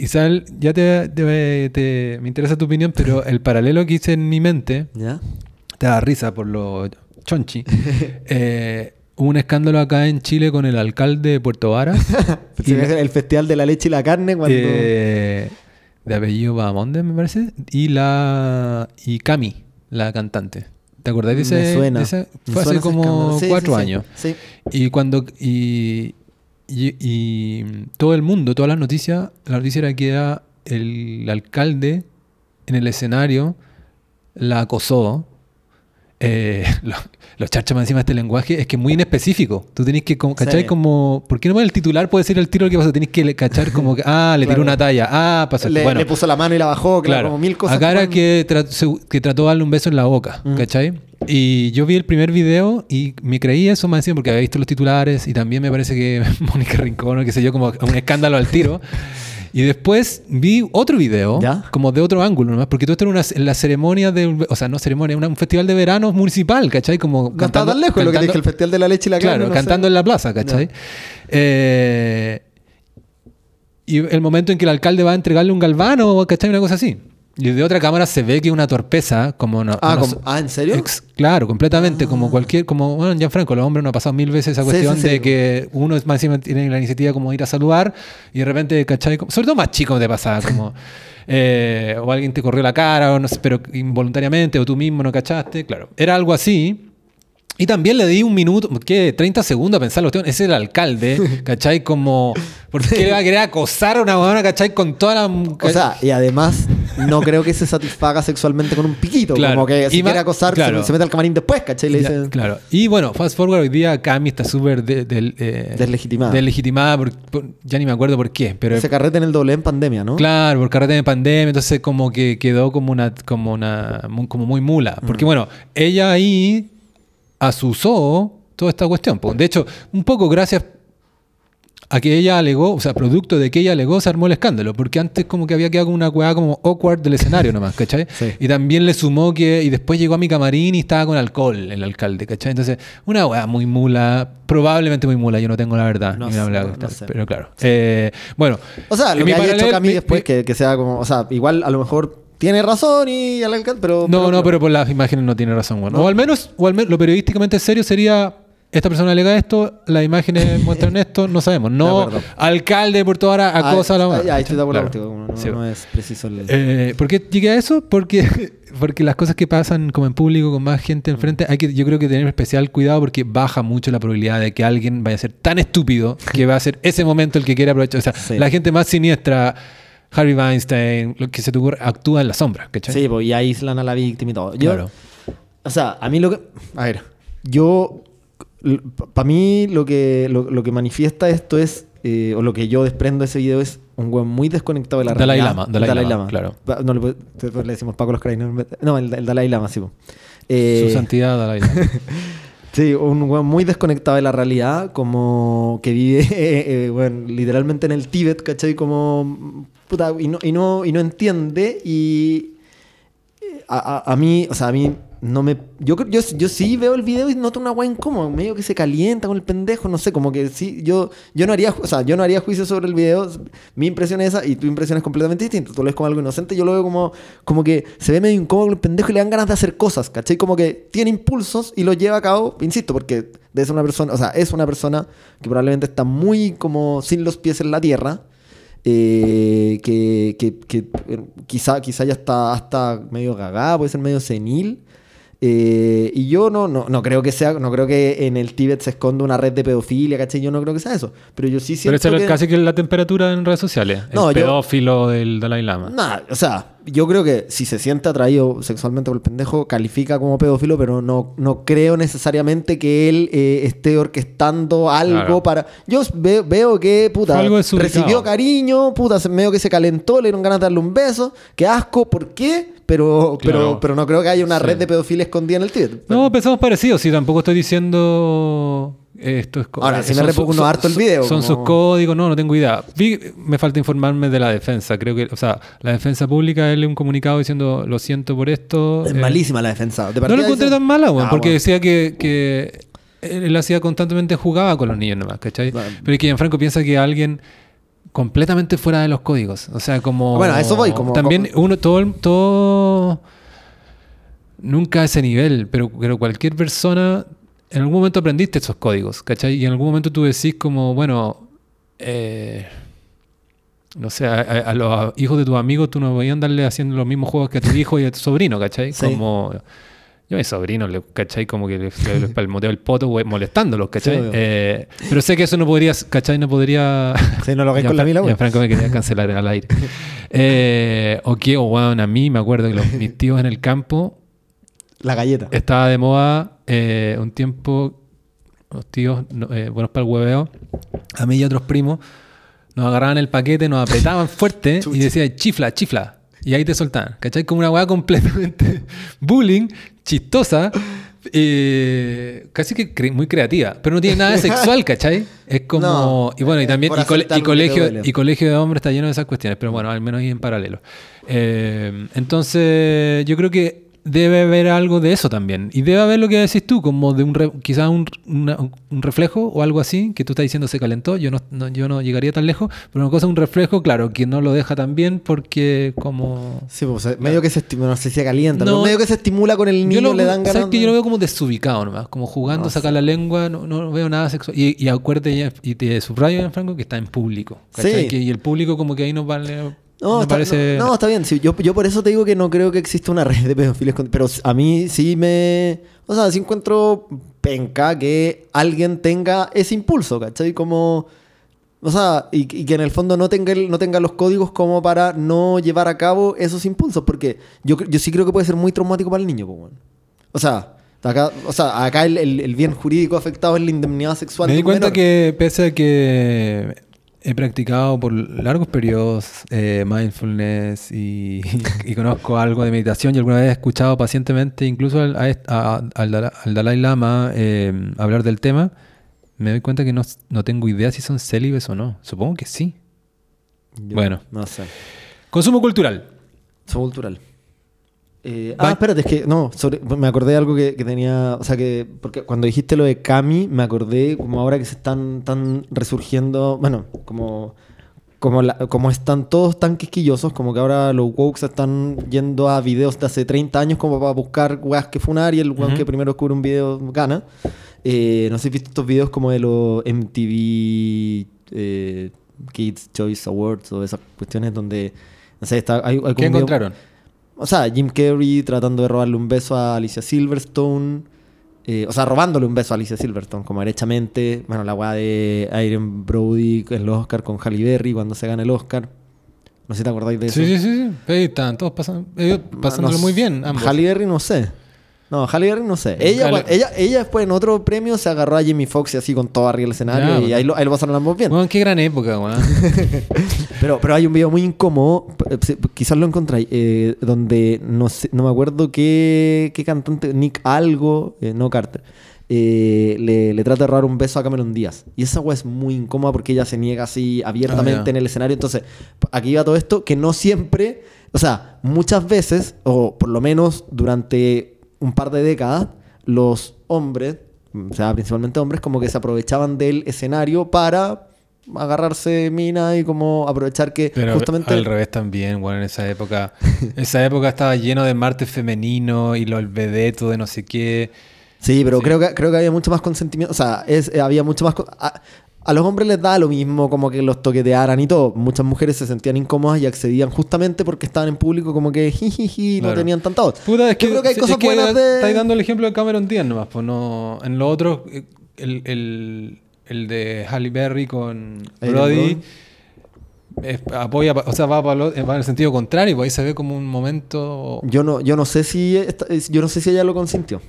A: Isabel, ya te, te- te- me interesa tu opinión, pero el paralelo que hice en mi mente,
B: ¿Ya?
A: te da risa por lo chonchi. Eh, un escándalo acá en Chile con el alcalde de Puerto
B: era el festival de la leche y la carne cuando...
A: Eh, de apellido Bahamonde, me parece. Y la. Y Cami, la cantante. ¿Te acordás de ese?
B: me suena.
A: de ese?
B: me
A: Fue hace como.
B: Sí,
A: cuatro
B: sí.
A: años.
B: Sí.
A: Y cuando. Y, Y, y todo el mundo, todas las noticias, la noticia era que era el alcalde en el escenario la acosó. Eh, lo- los charchas más encima de este lenguaje es que es muy inespecífico. Tú tenés que, como, ¿cachai?
B: Sí.
A: Como, ¿por qué no el titular puede decir el tiro que pasó? Tenés que le- cachar como que, ah, le tiró una talla, ah, pasó.
B: Le,
A: bueno,
B: le puso la mano y la bajó, claro,
A: Claro.
B: como mil cosas.
A: Era
B: pueden-
A: que, tra- que trató de darle un beso en la boca,
B: Mm.
A: ¿cachai? Y yo vi el primer video y me creí eso más encima porque había visto los titulares y también me parece que Mónica Rincón o qué sé yo, como un escándalo al tiro. Y después vi otro video,
B: ¿Ya?
A: como de otro ángulo nomás, porque todo esto era una, en la ceremonia de, o sea, no ceremonia, una- un festival de verano municipal, ¿cachai? Como
B: No estaba tan lejos de lo que dije, el Festival de la Leche y la
A: Claro,
B: no
A: cantando
B: sé.
A: en la plaza, ¿cachai? Eh, y el momento en que el alcalde va a entregarle un galvano, ¿cachai? Una cosa así. Y de otra cámara se ve que una torpeza, como no.
B: Ah, como- ah, ¿en serio?
A: Ex- claro, completamente, como cualquier, como, bueno, Gianfranco, los hombres nos ha pasado mil veces esa cuestión
B: sí, sí.
A: de que uno es más encima tiene la iniciativa como ir a saludar y de repente, ¿cachai? Sobre todo más chico te pasaba, como, eh, o alguien te corrió la cara, o no sé, pero involuntariamente, o tú mismo no cachaste, claro. Era algo así. Y también le di un minuto, ¿qué? 30 segundos a pensar, ese es el alcalde, ¿cachai? Como, ¿por qué le va a querer acosar a una buena, ¿cachai? Con toda la...
B: O sea, y además, no creo que se satisfaga sexualmente con un piquito.
A: Claro.
B: Como que si quiere acosar,
A: claro.
B: se, se mete al camarín después, ¿cachai? Le
A: Ya,
B: dice.
A: claro. Y bueno, fast forward, hoy día Cami está súper de- del, eh,
B: Deslegitimada.
A: deslegitimada por- por- ya ni me acuerdo por qué, pero
B: Ese carrete en el doble en pandemia, ¿no?
A: claro, por carrete de pandemia, entonces como que quedó como una, como una, como muy mula. Porque
B: Mm.
A: bueno, ella ahí asusó toda esta cuestión. De hecho, un poco gracias a que ella alegó, o sea, producto de que ella alegó, se armó el escándalo. Porque antes como que había quedado como una weá como awkward del escenario nomás, ¿cachai?
B: Sí.
A: Y también le sumó que, y después llegó a mi camarín y estaba con alcohol el alcalde, ¿cachai? Entonces, una weá muy mula, probablemente muy mula, yo no tengo la verdad.
B: No sé,
A: la verdad,
B: no- sé.
A: Pero claro. Eh, bueno.
B: O sea, lo que haya hecho Cami después,
A: mi-
B: que, que sea como. O sea, igual a lo mejor tiene razón y al alcalde, pero.
A: No, no, pero por las imágenes no tiene razón, bueno.
B: No.
A: O al menos, o al menos lo periodísticamente serio sería. Esta persona alega esto, las imágenes muestran esto, no sabemos.
B: De
A: No,
B: acuerdo.
A: alcade por toda hora acosa a la
B: Ah, ya, estoy de acuerdo
A: Claro.
B: No,
A: Sí.
B: no es preciso el.
A: Eh, ¿Por qué llegué a eso? Porque, porque las cosas que pasan como en público con más gente enfrente, hay que, yo creo que tener especial cuidado porque baja mucho la probabilidad de que alguien vaya a ser tan estúpido que va a ser ese momento el que quiere aprovechar. O sea,
B: Sí.
A: la gente más siniestra, Harvey Weinstein, lo que se te ocurra, actúa en la sombra. ¿cachai?
B: Sí, pues y aíslan a la víctima y todo. Yo,
A: Claro.
B: O sea, a mí lo que. A ver, yo. Para mí lo que, lo, lo que manifiesta esto es. eh, o lo que yo desprendo de ese video es un weón muy desconectado de la
A: Dalai
B: realidad.
A: Lama, Dalai Lama, claro.
B: Pa- No, le, le decimos Paco los Cray, No, el, el Dalai Lama, sí. Eh,
A: Su santidad Dalai Lama.
B: Sí, un weón muy desconectado de la realidad, como que vive, eh, eh, bueno, literalmente en el Tíbet, ¿cachai? Como, puta, y no, y no, y no entiende, y eh, a, a- a mí, o sea, a mí no me... Yo, yo, yo sí veo el video y noto una weá incómoda, medio que se calienta con el pendejo, no sé, como que sí, yo, yo no haría, o sea, yo no haría juicio sobre el video, mi impresión es esa y tu impresión es completamente distinta, tú lo ves como algo inocente, yo lo veo como, como que se ve medio incómodo con el pendejo y le dan ganas de hacer cosas, ¿cachai? Como que tiene impulsos y los lleva a cabo, insisto, porque de ser una persona, o sea, es una persona que probablemente está muy como sin los pies en la tierra, eh, que, que- que, eh, quizá, quizá ya está hasta medio gagá, puede ser medio senil. Eh, y yo no, no, no creo que sea, no creo que en el Tíbet se esconda una red de pedofilia, ¿cachai? Yo no creo que sea eso. Pero yo sí
A: Pero
B: siento
A: esa es
B: que...
A: casi que la temperatura en redes sociales.
B: No,
A: el
B: yo-
A: pedófilo del Dalai Lama.
B: O sea, yo creo que si se siente atraído sexualmente por el pendejo, califica como pedófilo, pero no, no creo necesariamente que él eh, esté orquestando algo
A: Claro.
B: para. Yo ve- veo que, puta,
A: algo
B: recibió cariño, puta, medio que se calentó, le dieron ganas de darle un beso, qué asco, ¿por qué? Pero, pero, pero no creo que haya una
A: Sí.
B: red de pedofilia escondida en el Tíbet.
A: No, pensamos parecido. Sí, tampoco estoy diciendo esto es
B: Ahora, sí me
A: son su-
B: repugno harto el video,
A: Son
B: como-
A: sus códigos, no, no tengo idea. Vi- me falta informarme de la defensa. Creo que, o sea, la defensa pública, él un comunicado diciendo lo siento por esto.
B: Es
A: eh,
B: malísima la defensa. De
A: No lo encontré tan mala,
B: Ah,
A: porque
B: bueno.
A: decía que, que él hacía constantemente jugaba con los niños nomás, ¿cachai?
B: Bueno.
A: Pero es que Gianfranco piensa que alguien completamente fuera de los códigos. O sea, como.
B: Bueno, a eso voy, como-
A: También
B: como-
A: uno, todo, todo. Nunca a ese nivel, pero, pero cualquier persona. En algún momento aprendiste esos códigos, ¿cachai? Y en algún momento tú decís, como, bueno. eh, no sé, a, los hijos de tus amigos tú no podías andarle haciendo los mismos juegos que a tu hijo y a tu sobrino, ¿cachai?
B: Sí.
A: Como. Yo a mis sobrinos, le- ¿cachai? Como que le, les palmoteo el poto güey, molestándolos, ¿cachai?
B: Sí.
A: Eh, pero sé que eso no podría, ¿cachai? No podría...
B: Sí, no lo hagáis con la mila, güey.
A: Franco me quería cancelar al aire. Eh, o que, o bueno, a mí me acuerdo que los, mis tíos en el campo
B: La galleta.
A: estaba de moda eh, un tiempo, los tíos, no, eh, buenos para el hueveo, a mí y a otros primos, nos agarraban el paquete, nos apretaban fuerte y decían chifla, chifla. Y ahí te soltaban. ¿Cachai? Como una weá completamente bullying, chistosa, eh, casi que cre- muy creativa. Pero no tiene nada de sexual, ¿cachai? Es como.
B: No,
A: y bueno, y
B: es
A: también. Y, cole- y colegio, y colegio de hombres está lleno de esas cuestiones. Pero bueno, al menos ahí en paralelo. Eh, entonces, yo creo que debe haber algo de eso también. Y debe haber lo que decís tú, como de un re- quizás un, una- un reflejo o algo así, que tú estás diciendo se calentó. Yo no, no- yo no llegaría tan lejos. Pero una cosa es un reflejo, claro, que no lo deja tan bien porque como.
B: Sí, pues medio que se estimula, no sé si se calienta,
A: No.
B: pero medio que se estimula con el niño,
A: Yo lo,
B: le dan
A: ¿sabes
B: ganas.
A: que yo lo veo como desubicado nomás, como jugando,
B: No
A: sacar la lengua, no, no veo nada sexual. Y, y acuérdate, y te subrayo, Franco, que está en público.
B: Sí.
A: Que- y el público como que ahí nos vale...
B: No, está,
A: parece...
B: no, no, está bien. sí, yo, yo por eso te digo que no creo que exista una red de pedófilos. Pero a mí sí me. O sea, sí encuentro penca que alguien tenga ese impulso, ¿cachai? Como. O sea, y, y que en el fondo no tenga, el- no tenga los códigos como para no llevar a cabo esos impulsos. Porque yo, yo sí creo que puede ser muy traumático para el niño, pues, bueno. O sea, acá, o sea, acá el, el- el bien jurídico afectado es la indemnidad sexual.
A: Me di cuenta
B: menor.
A: que pese a que he practicado por largos periodos eh, mindfulness y, y conozco algo de meditación y alguna vez he escuchado pacientemente incluso al, a est- a- al Dala- al Dalai Lama eh, hablar del tema, me doy cuenta que no, no tengo idea si son célibes o no. Supongo que sí.
B: Yo
A: bueno.
B: No sé.
A: Consumo cultural.
B: Son cultural. Eh, ah, espérate, es que no, sobre- me acordé de algo que, que tenía, o sea que, porque cuando dijiste lo de Cami, me acordé como ahora que se están tan resurgiendo, bueno, como, como, la- como están todos tan quisquillosos, como que ahora los woke están yendo a videos de hace 30 años como para buscar weas que funar y el weón
A: Ujú.
B: que primero descubre un video gana. Eh, no sé si has visto estos videos como de los MTV eh, Kids Choice Awards o esas cuestiones donde, no sé, está, hay, hay
A: ¿Qué
B: video-
A: encontraron?
B: O sea, Jim Carrey tratando de robarle un beso a Alicia Silverstone. eh, o sea, robándole un beso a Alicia Silverstone, como derechamente. Bueno, la weá de Iron Brody en los Oscar con Halle Berry cuando se gana el Oscar. No sé si te acordáis de eso.
A: Sí, sí, sí. sí. Ahí están todos pasan, ellos pasándolo
B: No
A: muy bien. Ambos.
B: Halle Berry no sé. No, Halle Berry no sé. Ella,
A: Halle-
B: ella, ella después en otro premio se agarró a Jimmy Fox y así con todo arriba del escenario y
A: bueno.
B: ahí lo, ahí lo pasaron ambos bien.
A: Weón, qué gran época, weón.
B: Pero, pero hay un video muy incómodo, p- quizás lo encontráis, eh, donde no sé, no me acuerdo qué, qué cantante, Nick Algo, eh, no Carter, eh, le, le trata de robar un beso a Cameron Díaz. Y esa weá es muy incómoda porque ella se niega así abiertamente
A: Ah,
B: en el escenario. Entonces, aquí va todo esto que no siempre, o sea, muchas veces, o por lo menos durante un par de décadas, los hombres, o sea, principalmente hombres, como que se aprovechaban del escenario para agarrarse mina y como aprovechar que
A: Pero
B: justamente
A: al revés también, bueno, en esa época. esa época estaba lleno de martes femenino y los vedetos de no sé qué.
B: Sí, pero
A: Sí.
B: Creo, que, creo que había mucho más consentimiento. O sea, es, eh, había mucho más. co- A, los hombres les da lo mismo como que los toquetearan y todo. Muchas mujeres se sentían incómodas y accedían justamente porque estaban en público como que jijiji, no
A: Claro.
B: tenían tanta voz.
A: Puta, es que,
B: Yo creo que hay
A: es
B: cosas
A: que
B: buenas de.
A: Estáis dando el ejemplo de Cameron Díaz nomás, pues no. En lo otro, eh, el, el, el de Halle Berry con Brody. Es- apoya, o sea, va, para lo- va en el sentido contrario, pues ahí se ve como un momento.
B: Yo no, yo no sé si esta- yo no sé si ella lo consintió.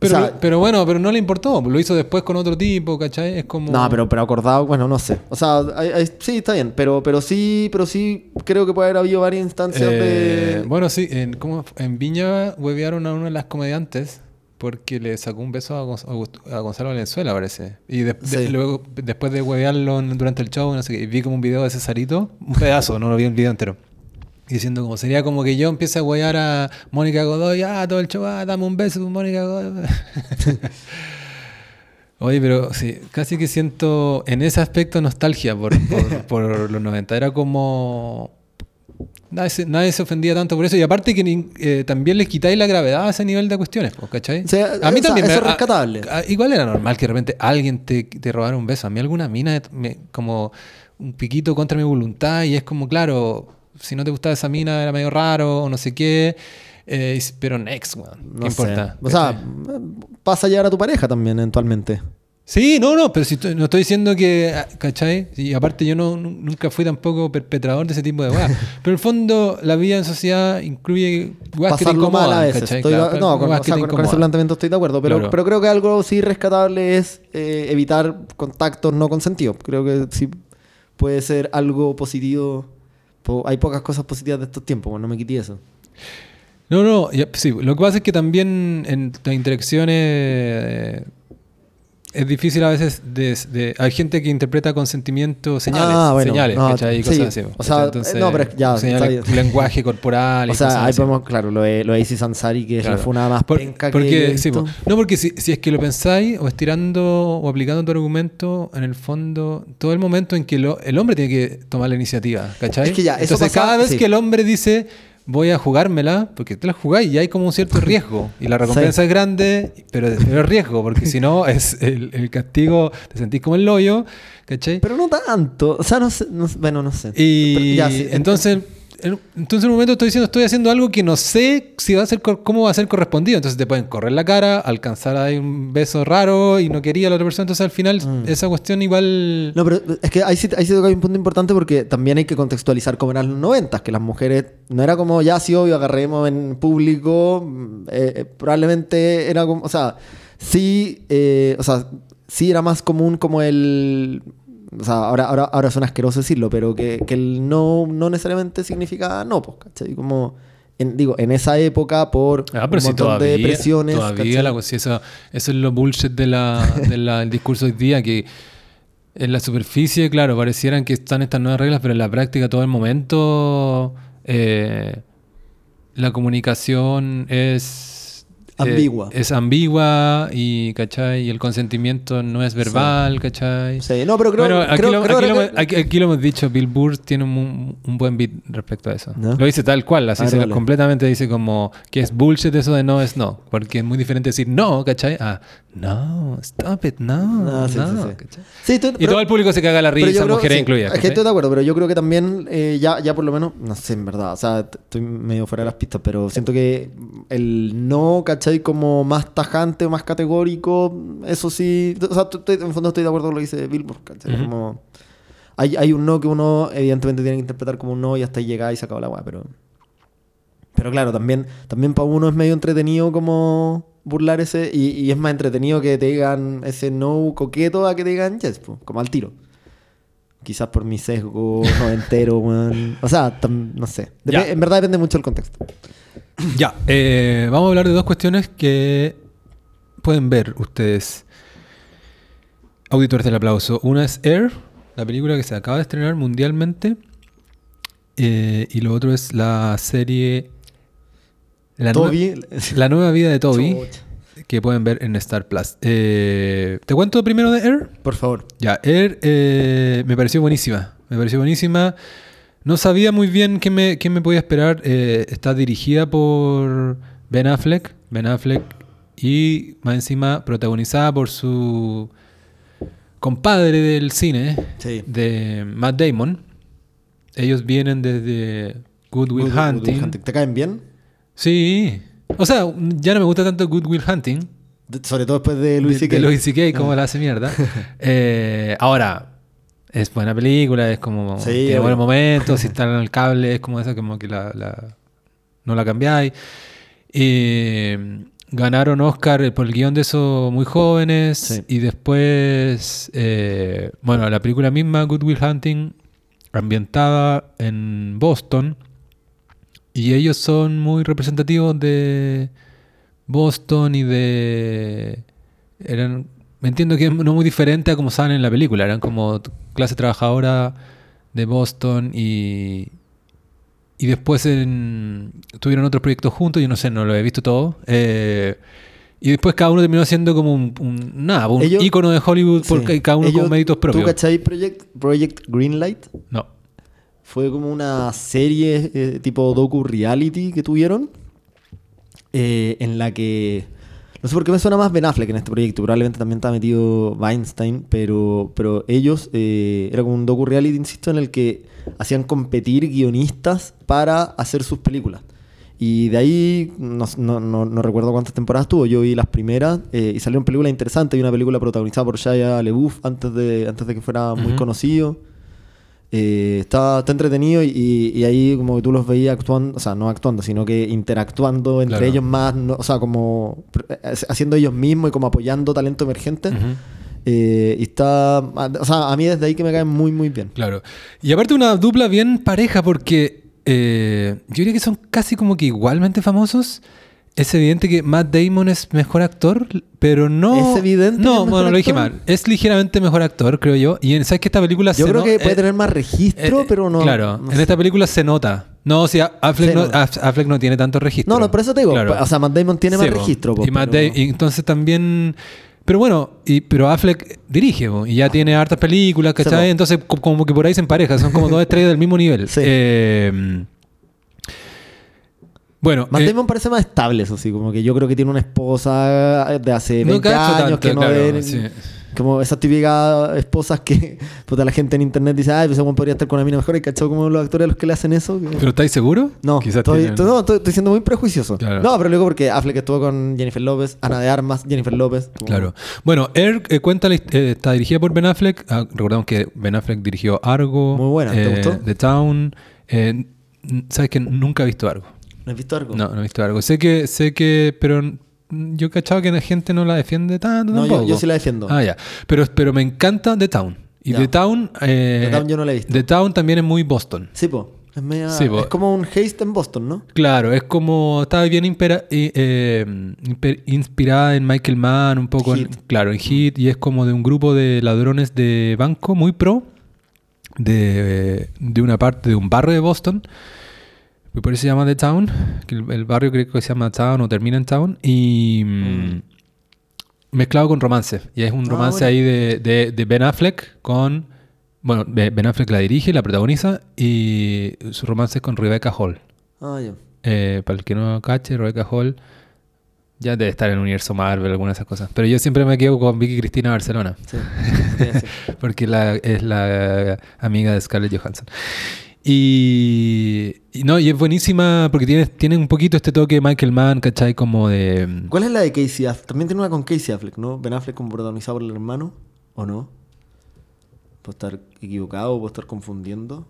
A: Pero,
B: o sea,
A: pero bueno, pero no le importó, lo hizo después con otro tipo, ¿cachai? Es como.
B: No, pero, pero acordado, bueno, no sé. O sea, hay- hay- sí, está bien, pero, pero sí, pero sí creo que puede haber habido varias instancias
A: Eh,
B: de.
A: Bueno, sí, en, ¿cómo fue? en Viña huevearon a una de las comediantes porque le sacó un beso a, Gonz- a Gonzalo Valenzuela, parece. Y de- luego, después de huevearlo durante el show, no sé qué, vi como un video de Cesarito, un pedazo, no lo vi el video entero. Diciendo como sería como que yo empiece a huevear a Mónica Godoy, ah, todo el show, ah, dame un beso, Mónica Godoy. Oye, pero sí, casi que siento en ese aspecto nostalgia por, por, por los 90. Era como. Nadie se, nadie se ofendía tanto por eso. Y aparte que ni- eh, también le quitáis la gravedad a ese nivel de cuestiones, pues, ¿cachai?
B: O sea, o sea, eso es rescatable.
A: a- a- igual era normal que de repente alguien te, te robara un beso. A mí alguna mina, me- como un piquito contra mi voluntad, y es como, claro, si no te gustaba esa mina era medio raro o no sé qué. Eh, pero next, weón.
B: No
A: ¿Qué
B: sé.
A: importa?
B: O sea,
A: ¿Cachai?
B: pasa a llevar a tu pareja también eventualmente.
A: Sí, no, no, pero si no estoy diciendo que, ah, ¿cachai? Y aparte yo no, nunca fui tampoco perpetrador de ese tipo de weas. pero en el fondo la vida en sociedad incluye weas que te
B: Pasarlo mal
A: incomodan,
B: a veces. no, con, o
A: que
B: sea,
A: te
B: con- con ese planteamiento estoy de acuerdo, pero,
A: Claro.
B: pero creo que algo sí rescatable es eh, evitar contactos no consentidos. Creo que sí puede ser algo positivo. Hay pocas cosas positivas de estos tiempos, pues, no me quité eso.
A: No, no, sí, lo que pasa es que también en las interacciones eh, es difícil a veces de, de- hay gente que interpreta con sentimiento señales,
B: Ah, bueno,
A: señales,
B: no,
A: ¿cachai?
B: Sí,
A: cosas así.
B: o sea,
A: Entonces,
B: no, pero es que ya,
A: señales, lenguaje corporal
B: O sea, ahí podemos, claro, lo de, lo de Isis Ansari, que es
A: Claro.
B: la funa más
A: Por-
B: penca que
A: porque,
B: he
A: sí,
B: visto.
A: no, porque si, si es que lo pensáis o estirando o aplicando tu argumento, en el fondo, todo el momento en que lo- el hombre tiene que tomar la iniciativa, ¿cachai?
B: Es que ya,
A: Entonces,
B: pasa-
A: cada vez
B: sí.
A: que el hombre dice, voy a jugármela, porque te la jugáis y hay como un cierto riesgo, y la recompensa es grande, pero, es riesgo, porque si no, es el, el castigo, te sentís como el hoyo, ¿cachai?
B: Pero no tanto. O sea, no sé. no bueno, no sé.
A: Y
B: ya, sí,
A: entonces, en, entonces en un momento estoy diciendo, estoy haciendo algo que no sé si va a ser cómo va a ser correspondido. Entonces te pueden correr la cara, alcanzar ahí un beso raro y no quería a la otra persona. Entonces al final
B: Mm.
A: esa cuestión igual...
B: No, pero es que ahí sí, ahí sí toca un punto importante porque también hay que contextualizar cómo eran los noventas, que las mujeres no era como ya sí obvio agarremos en público, mm, eh, eh, probablemente era como, o sea, sí, eh, o sea, sí era más común como el, o sea, ahora, ahora, ahora suena asqueroso decirlo, pero que, que el no, no necesariamente significa no, pues, ¿cachai? Como, en- digo, en esa época por
A: Ah, pero
B: un
A: si
B: montón
A: todavía,
B: de presiones,
A: todavía la, si eso, eso es lo bullshit de la, de la- del discurso hoy día, que en la superficie, claro, parecieran que están estas nuevas reglas, pero en la práctica todo el momento eh, la comunicación es... eh,
B: Ambigua.
A: es ambigua y, ¿cachai? Y el consentimiento no es verbal, ¿cachai?
B: Sí, no, pero creo,
A: bueno, aquí,
B: creo-
A: lo,
B: creo
A: aquí lo
B: que-
A: hemos- aquí- aquí lo hemos dicho, Bill Burr tiene un, un buen beat respecto a eso.
B: ¿No?
A: Lo dice tal cual, así se completamente dice como que es bullshit eso de no es no, porque es muy diferente decir no, ¿cachai? Ah, no, stop it, no,
B: No,
A: no,
B: sí, sí, sí. Sí, estoy-
A: Y
B: pero-
A: todo el público se caga la risa,
B: creo-
A: mujeres
B: sí,
A: incluidas.
B: Es que estoy de acuerdo, pero yo creo que también, eh, ya, ya por lo menos, no sé, en verdad, o sea, estoy medio fuera de las pistas, pero siento que el no, ¿cachai? Como más tajante, más categórico, eso sí, o sea, estoy- en fondo estoy de acuerdo con lo que dice Billboard, ¿cachai?
A: Ujú.
B: Como, hay, hay un no que uno evidentemente tiene que interpretar como un no y hasta ahí llega y se acabó la weá, pero... Pero claro, también, también para uno es medio entretenido como burlar ese, y, y es más entretenido que te digan ese no coqueto a que te digan yes, po, como al tiro. Quizás por mi sesgo noventero, weón. O sea, tam- no sé. Dep-
A: Ya.
B: en verdad depende mucho del contexto.
A: Ya, eh, vamos a hablar de dos cuestiones que pueden ver ustedes, auditores del aplauso. Una es Air, la película que se acaba de estrenar mundialmente, eh, y lo otro es la serie... La, nueva vida de Toby, que pueden ver en Star Plus. Eh, ¿Te cuento primero de Air?
B: Por favor.
A: Ya, Air eh, me pareció buenísima. Me pareció buenísima. No sabía muy bien qué me, qué me podía esperar. Eh, está dirigida por Ben Affleck. Ben Affleck. Y más encima protagonizada por su compadre del cine,
B: Sí.
A: de Matt Damon. Ellos vienen desde Good Will
B: Good
A: Hunting.
B: ¿Te caen bien?
A: Sí. O sea, ya no me gusta tanto Good Will Hunting.
B: De- sobre todo después de Luis
A: De-
B: C.K.
A: de Louis C.K., como
B: Ah.
A: la hace mierda. Eh, ahora, es buena película, es como.
B: Sí,
A: tiene buenos momentos, si está en el cable, es como esa, como que la, la- no la cambiáis. Eh, ganaron Oscar por el guion de esos muy jóvenes.
B: Sí.
A: Y después, eh, bueno, la película misma, Good Will Hunting, ambientada en Boston. Y ellos son muy representativos de Boston y de... Eran, me entiendo que no muy diferente a como salen en la película. Eran como clase trabajadora de Boston y... Y después en- tuvieron otros proyectos juntos, yo no sé, no lo he visto todo. Eh, y después cada uno terminó siendo como un, un- nada, un
B: Ellos-
A: ícono de Hollywood
B: Sí.
A: porque cada uno
B: Ellos-
A: con méritos propios.
B: ¿Tú cachai Project, Project Greenlight?
A: No.
B: Fue como una serie eh, tipo docu reality que tuvieron. eh, en la que. No sé por qué me suena más Ben Affleck en este proyecto. Probablemente también está metido Weinstein. Pero, pero ellos. eh, era como un docu reality, insisto, en el que hacían competir guionistas para hacer sus películas. Y de ahí, no, no, no, no recuerdo cuántas temporadas tuvo, yo vi las primeras eh, y salieron películas interesantes. Hay una película protagonizada por Shia LeBouf antes de, antes de que fuera muy conocido. Eh, está, está entretenido y, y ahí como que tú los veías actuando, o sea, no actuando, sino que interactuando entre
A: Claro.
B: ellos más, no- o sea, como pr- eh, haciendo ellos mismos y como apoyando talento emergente. Eh, y está, o sea, a mí desde ahí que me cae muy, muy bien.
A: Claro. Y aparte una dupla bien pareja porque eh, yo diría que son casi como que igualmente famosos. Es evidente que Matt Damon es mejor actor, pero no...
B: ¿Es evidente
A: No,
B: es
A: bueno, lo dije
B: actor?
A: mal. Es ligeramente mejor actor, creo yo. Y en- sabes que esta película
B: Yo
A: se
B: creo
A: no-
B: que puede
A: eh,
B: tener más registro,
A: eh,
B: pero no.
A: Claro,
B: no
A: en
B: sé.
A: esta película se nota. No, o sea, Affleck,
B: Se
A: no, Affleck no tiene tanto registro.
B: No, no, por eso te digo.
A: Claro.
B: O sea, Matt Damon tiene
A: Sí,
B: más
A: po.
B: registro. po,
A: y Matt
B: pero-
A: Da- y entonces también. Pero bueno, y, pero Affleck dirige po, y ya tiene hartas películas, ¿cachai? entonces co- como que por ahí se empareja, son como dos estrellas del mismo nivel.
B: Sí.
A: Eh, bueno,
B: Matt
A: eh,
B: Damon parece más estable, eso sí. Como que yo creo que tiene una esposa de hace 20
A: no cacho
B: años
A: tanto,
B: que no
A: claro,
B: ven-
A: sí.
B: Como esas típicas esposas que puta, la gente en internet dice, ay, pues podría estar con una mina mejor. ¿Y cachado como los actores a los que le hacen eso? Que-
A: ¿Pero estáis seguro?
B: No,
A: Quizás
B: estoy,
A: tienen-
B: no, estoy, estoy siendo muy prejuicioso.
A: Claro.
B: No, pero luego porque Affleck estuvo con Jennifer López, Ana de Armas, Jennifer López. como-
A: Claro. Bueno, Air eh, cuenta eh, está dirigida por Ben Affleck. Ah, recordamos que Ben Affleck dirigió Argo.
B: Muy buena, ¿te
A: eh,
B: gustó?
A: The Town. Eh, Sabes que nunca he visto Argo.
B: ¿No has visto algo?
A: No, no he visto Argo. Sé que, sé que, pero mm, yo he cachado que la gente no la defiende tanto
B: No, yo,
A: tampoco.
B: yo sí la defiendo.
A: Ah, ya. Pero, pero me encanta The Town. Y
B: Ya.
A: The Town. eh,
B: The Town yo no la he visto.
A: The Town también es muy Boston.
B: Sí, po. Es, media-
A: Sí, po.
B: es como un haste en Boston, ¿no?
A: Claro, es como. Está bien impera- eh, imper- inspirada en Michael Mann, un poco en. Claro, en Hit. Y es como de un grupo de ladrones de banco muy pro. De, de una parte, de un barrio de Boston. Por eso se llama The Town. Que el, el barrio creo que se llama Town o termina en Town. Y. mm, Mezclado con romance. Y es un
B: Ah,
A: romance
B: bueno.
A: ahí de, de- de Ben Affleck con. Bueno, Be- Ben Affleck la dirige, la protagoniza. Y su romance es con Rebecca Hall.
B: Ah, ya.
A: Eh, para el que no cache, Rebecca Hall ya debe estar en el universo Marvel, alguna de esas cosas. Pero yo siempre me quedo con Vicky Cristina Barcelona,
B: Sí. Sí, sí.
A: porque la, es la amiga de Scarlett Johansson. Y, y no, y es buenísima porque tiene, tiene un poquito este toque de Michael Mann, ¿cachai? Como de...
B: ¿Cuál es la de Casey Affleck? También tiene una con Casey Affleck, ¿no? Ben Affleck como protagonizado por el hermano, ¿o no? Puedo estar equivocado, puedo estar confundiendo.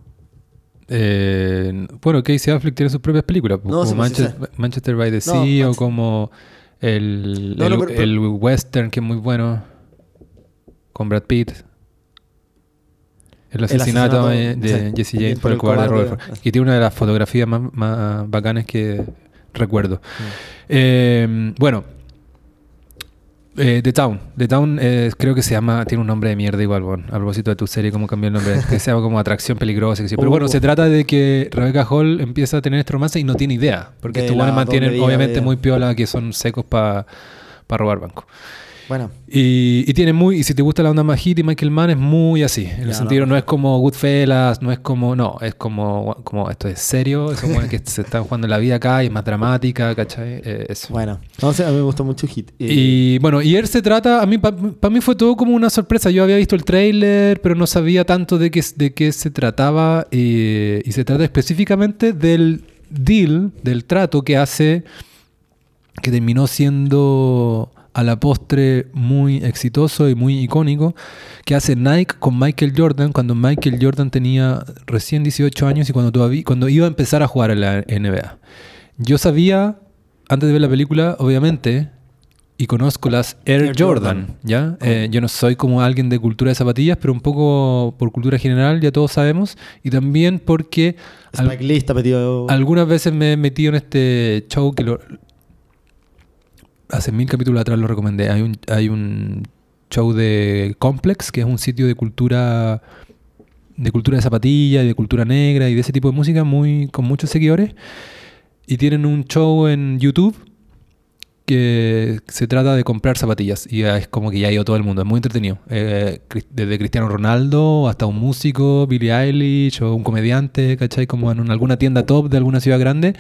A: eh, bueno, Casey Affleck tiene sus propias películas, pues,
B: No,
A: como
B: sí, pues, sí
A: Manchester, Manchester by the
B: No,
A: Sea o como el,
B: No,
A: el,
B: no, pero- pero-
A: el western que es muy bueno con Brad Pitt. El asesinato,
B: asesinato,
A: de, de
B: sí,
A: Jesse James
B: por
A: el
B: el
A: cobarde
B: cobarde,
A: Robert Ford, que tiene una de las fotografías más, más bacanas que recuerdo.
B: Mm.
A: Eh, bueno, eh, The Town. The Town eh, creo que se llama, tiene un nombre de mierda igual, bueno, a propósito de tu serie, cómo cambió el nombre, que se llama como Atracción Peligrosa. que sí. Pero
B: Oh.
A: bueno, se trata de que Rebecca Hall empieza a tener este romance y no tiene idea, porque
B: De
A: estos buenos mantienen obviamente
B: de-
A: muy piola que son secos para robar bancos.
B: Bueno,
A: Y, y tiene muy, y si te gusta la onda más hit y Michael Mann es muy así. En el sentido,
B: no.
A: no, es como Goodfellas, no es como, no, es como, como esto es serio, son buenos que se están jugando la vida acá y es más dramática, ¿cachai? Eh, eso.
B: bueno. No sé, a mí me gustó mucho Hit. Eh,
A: Y bueno, y él se trata, a mí, para mí fue todo como una sorpresa. Yo había visto el tráiler, pero no sabía tanto de qué, de qué se trataba. eh, y se trata específicamente del deal, del trato que hace, que terminó siendo a la postre muy exitoso y muy icónico, que hace Nike con Michael Jordan cuando Michael Jordan tenía recién 18 años y cuando, todavía, cuando iba a empezar a jugar en la NBA. Yo sabía, antes de ver la película, obviamente, y conozco las Air,
B: Air
A: Jordan,
B: Jordan.
A: ¿ya? Eh, yo no soy como alguien de cultura de zapatillas, pero un poco por cultura general, ya todos sabemos, y también porque al- algunas veces me he metido en este show que lo, hace mil capítulos atrás lo recomendé. Hay un, hay un show de Complex, que es un sitio de cultura de cultura de zapatilla y de cultura negra y de ese tipo de música muy con muchos seguidores. Y tienen un show en YouTube que se trata de comprar zapatillas y es como que ya ha ido todo el mundo, es muy entretenido. Eh, desde Cristiano Ronaldo hasta un músico, Billie Eilish o un comediante, ¿cachai? Como en un- alguna tienda top de alguna ciudad grande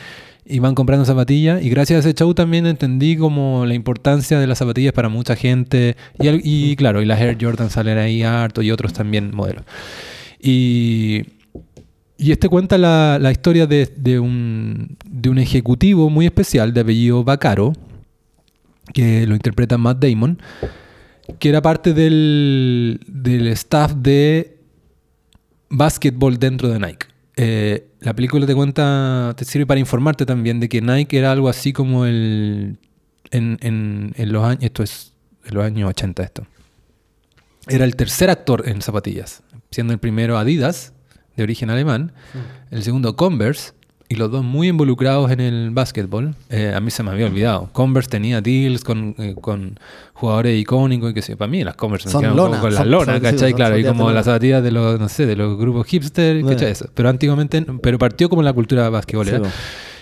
A: y van comprando zapatillas y gracias a ese show también entendí como la importancia de las zapatillas para mucha gente y, y claro, y las Air Jordan salen ahí harto y otros también modelos. Y y este cuenta la, la historia de, de un, de un ejecutivo muy especial de apellido Bacaro, que lo interpreta Matt Damon, que era parte del, del staff de básquetbol dentro de Nike. Eh, la película te cuenta, te sirve para informarte también de que Nike era algo así como el. En, en- en los años. Esto es. En los años 80, esto. Era el tercer actor en zapatillas. Siendo el primero Adidas, de origen alemán. El segundo Converse. Y los dos muy involucrados en el básquetbol. Eh, a mí se me había olvidado. Converse tenía deals con, eh, con jugadores icónicos y que sé. Para mí las Converse
B: Son lona,
A: con la
B: son-
A: lona,
B: son- sí,
A: ¿cachai?
B: son
A: claro, y
B: zapatillas de
A: como las zapatillas de los, no sé, de los grupos hipster,
B: Bueno.
A: ¿cachai? Eso. Pero antiguamente, pero partió como la cultura basquetbolera.
B: Sí, po.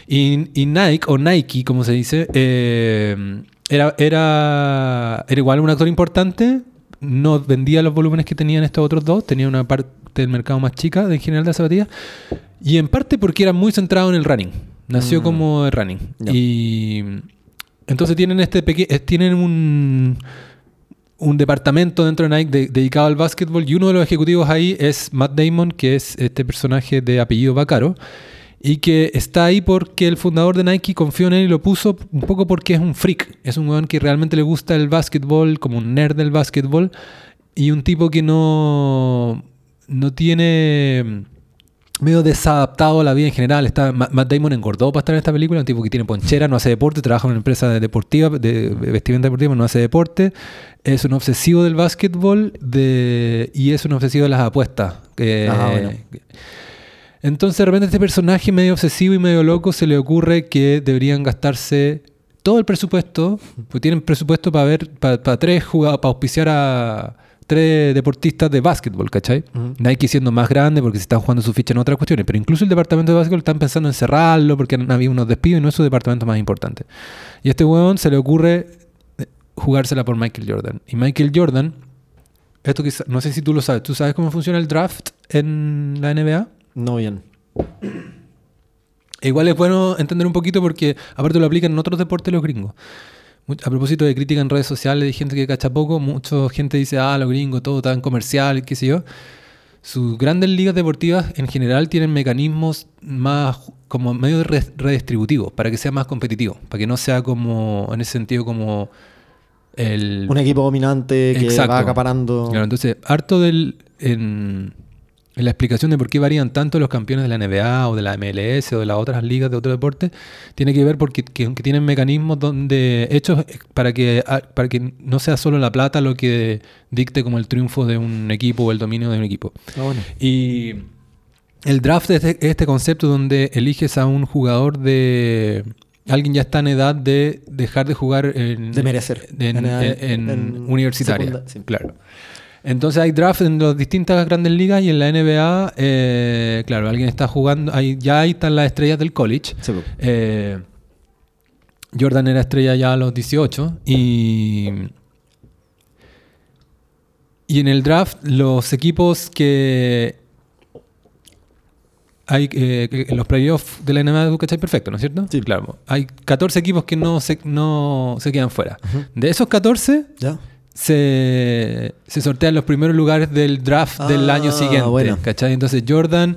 A: Y, y Nike, o Nike, como se dice, eh, era, era, era igual un actor importante, no vendía los volúmenes que tenían estos otros dos, tenía una parte del mercado más chica en general de las zapatillas, y en parte porque era muy centrado en el running. Nació
B: Mm.
A: como de running. Y entonces tienen este tienen un un departamento dentro de Nike de- dedicado al básquetbol y uno de los ejecutivos ahí es Matt Damon, que es este personaje de apellido Bacaro y que está ahí porque el fundador de Nike confió en él y lo puso un poco porque es un freak, es un weón que realmente le gusta el básquetbol, como un nerd del básquetbol y un tipo que no no tiene medio desadaptado a la vida en general. Está, Ma- Matt Damon engordó para estar en esta película, un tipo que tiene ponchera, no hace deporte, trabaja en una empresa de deportiva, de vestimenta deportiva, no hace deporte. Es un obsesivo del básquetbol de, y es un obsesivo de las apuestas. Eh,
B: Ah, bueno.
A: Entonces de repente este personaje medio obsesivo y medio loco se le ocurre que deberían gastarse todo el presupuesto, pues tienen presupuesto para ver, para, para tres jugadores, para auspiciar a tres deportistas de básquetbol, ¿cachai?
B: Ujú.
A: Nike siendo más grande porque se están jugando su ficha en otras cuestiones, pero incluso el departamento de básquetbol están pensando en cerrarlo porque han habido unos despidos y no es su departamento más importante. Y a este huevón se le ocurre eh, jugársela por Michael Jordan. Y Michael Jordan, esto quizá- no sé si tú lo sabes, ¿tú sabes cómo funciona el draft en la NBA?
B: No bien.
A: Igual es bueno entender un poquito porque aparte lo aplican en otros deportes los gringos. A propósito de crítica en redes sociales de gente que cacha poco, mucha gente dice, ah, los gringos, todo tan comercial, qué sé yo. Sus grandes ligas deportivas en general tienen mecanismos más como medio re- redistributivos para que sea más competitivo, para que no sea como, en ese sentido, como el...
B: Un equipo dominante que
A: Exacto.
B: va acaparando.
A: Claro, entonces, harto del, en, en la explicación de por qué varían tanto los campeones de la NBA o de la MLS o de las otras ligas de otro deporte, tiene que ver porque que, que tienen mecanismos donde hechos para que, ah, para que no sea solo la plata lo que dicte como el triunfo de un equipo o el dominio de un equipo.
B: Ah, bueno.
A: Y el draft es este, este concepto donde eliges a un jugador de... Alguien ya está en edad de dejar de jugar en,
B: De merecer.
A: en,
B: En-
A: en- en
B: en
A: universitaria.
B: sí.
A: Claro. Entonces hay draft en las distintas grandes ligas y en la NBA, eh, claro, alguien está jugando, ahí, ya ahí están las estrellas del college.
B: Sí.
A: Eh, Jordan era estrella ya a los 18 y y en el draft los equipos que hay eh, los playoffs de la NBA cachai perfecto, ¿no es cierto?
B: Sí.
A: Claro. Hay 14 equipos que no se, no se quedan fuera. De esos 14
B: ¿Ya?
A: Se, se sortean los primeros lugares del draft del
B: Ah,
A: año siguiente.
B: bueno.
A: ¿Cachai? Entonces Jordan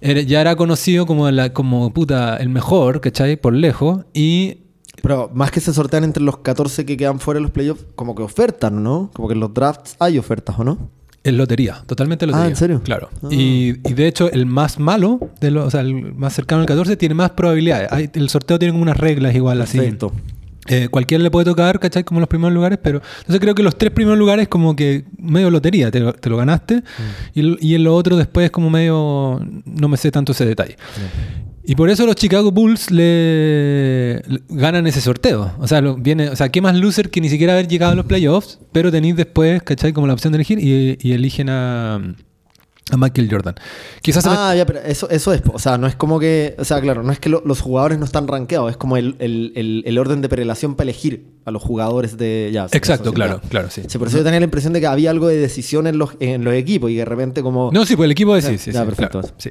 A: era- ya era conocido como, la, como puta, el mejor, ¿cachai? Por lejos. Y
B: Pero más que se sortean entre los 14 que quedan fuera de los playoffs, como que ofertan, ¿no? Como que en los drafts hay ofertas, ¿o no?
A: en lotería, totalmente lotería.
B: Ah, ¿en serio?
A: Claro.
B: Ah.
A: Y, y de hecho, el más malo, de los, o sea, el más cercano al 14, tiene más probabilidades. Hay- el sorteo tiene como unas reglas igual así. Eh, cualquiera le puede tocar, ¿cachai? Como los primeros lugares, pero entonces creo que los tres primeros lugares como que medio lotería, te lo, te lo ganaste,
B: Mm.
A: y, y en lo otro después como medio, no me sé tanto ese detalle. Y por eso los Chicago Bulls le, le- ganan ese sorteo. O sea, lo- viene, o sea, qué más loser que ni siquiera haber llegado a los playoffs, pero tenéis después, ¿cachai? Como la opción de elegir y, y eligen a, a Michael Jordan. Quizás
B: Ah, ya, pero eso, eso es, o sea, no es como que, o sea, claro, no es que lo- los jugadores no están rankeados, es como el, el- el- el orden de prelación para elegir a los jugadores de, ya.
A: Exacto, claro,
B: ya.
A: claro, sí.
B: Sí, por eso yo tenía la impresión de que había algo de decisión en los, en los equipos y de repente como...
A: No, sí, pues el equipo de sí, sí,
B: ya, perfecto.
A: claro, sí.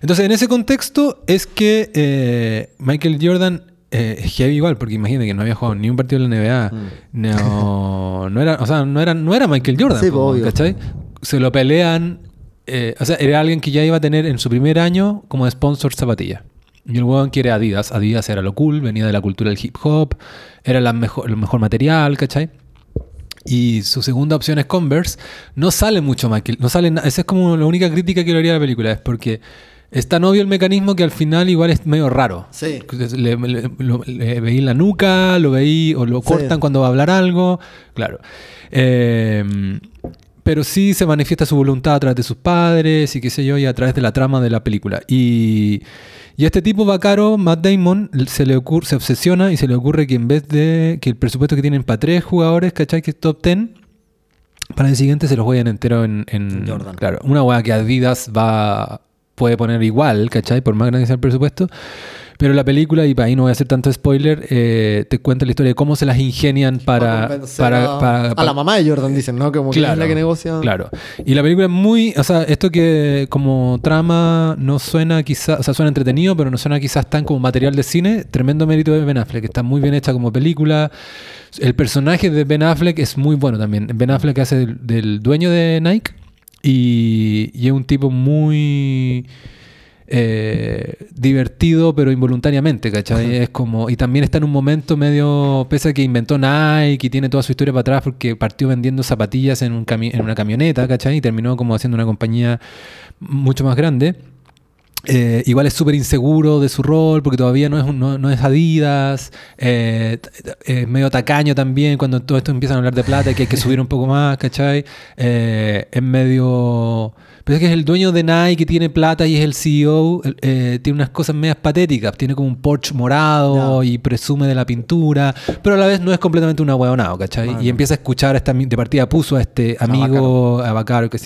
A: Entonces, en ese contexto es que eh, Michael Jordan eh, es heavy igual, porque imagínate que no había jugado ni un partido en la NBA. No, no era, o sea, no era, no era Michael Jordan,
B: Mm. Sí, obvio.
A: ¿cachai? Se lo pelean eh, o sea, era alguien que ya iba a tener en su primer año como sponsor zapatillas. Y el weón quiere Adidas. Adidas era lo cool, venía de la cultura del hip hop, era la mejor, el mejor material, ¿cachai? Y su segunda opción es Converse. No sale mucho Michael. No sale Esa es como la única crítica que le haría a la película. Es porque es tan obvio el mecanismo que al final igual es medio raro.
B: Sí.
A: Le, le- lo- le veí la nuca, lo veí o lo
B: Sí.
A: cortan cuando va a hablar algo. Claro. Eh, pero sí se manifiesta su voluntad a través de sus padres y qué sé yo, y a través de la trama de la película. Y, y a este tipo Bacaro, Matt Damon, se le ocurre, se obsesiona y se le ocurre que en vez de que el presupuesto que tienen para tres jugadores, ¿cachai? Que es top 10, para el siguiente se los juegan entero en, en
B: Jordan.
A: Claro, una hueá que Adidas va puede poner igual, ¿cachai? Por más grande que sea el presupuesto. Pero la película, y para ahí no voy a hacer tanto spoiler, eh, te cuenta la historia de cómo se las ingenian para... para,
B: a,
A: para-
B: a la mamá de Jordan, dicen, ¿no? Como que es la que negocia.
A: Claro. Y la película es muy. O sea, esto que como trama no suena quizás. O sea, suena entretenido, pero no suena quizás tan como material de cine. Tremendo mérito de Ben Affleck. Está muy bien hecha como película. El personaje de Ben Affleck es muy bueno también. Ben Affleck hace del, del dueño de Nike. Y, y es un tipo muy. Eh, divertido pero involuntariamente, ¿cachai? Es como, y también está en un momento medio, pese a que inventó Nike y tiene toda su historia para atrás porque partió vendiendo zapatillas en, un cami- en una camioneta, ¿cachai? Y terminó como haciendo una compañía mucho más grande. Eh, igual es súper inseguro de su rol porque todavía no es, un- no, no es Adidas. eh, es medio tacaño también cuando todo esto empiezan a hablar de plata y que hay que subir un poco más, ¿cachai? Eh, es medio... Pero es que es el dueño de Nike, tiene plata y es el CEO. tiene unas cosas medias patéticas. Tiene como un Porsche morado y presume de la pintura. Pero a la vez no es completamente un ahueonado, ¿cachai?
B: Bueno.
A: Y empieza a escuchar a esta, de partida puso a este amigo, a Bacaro, que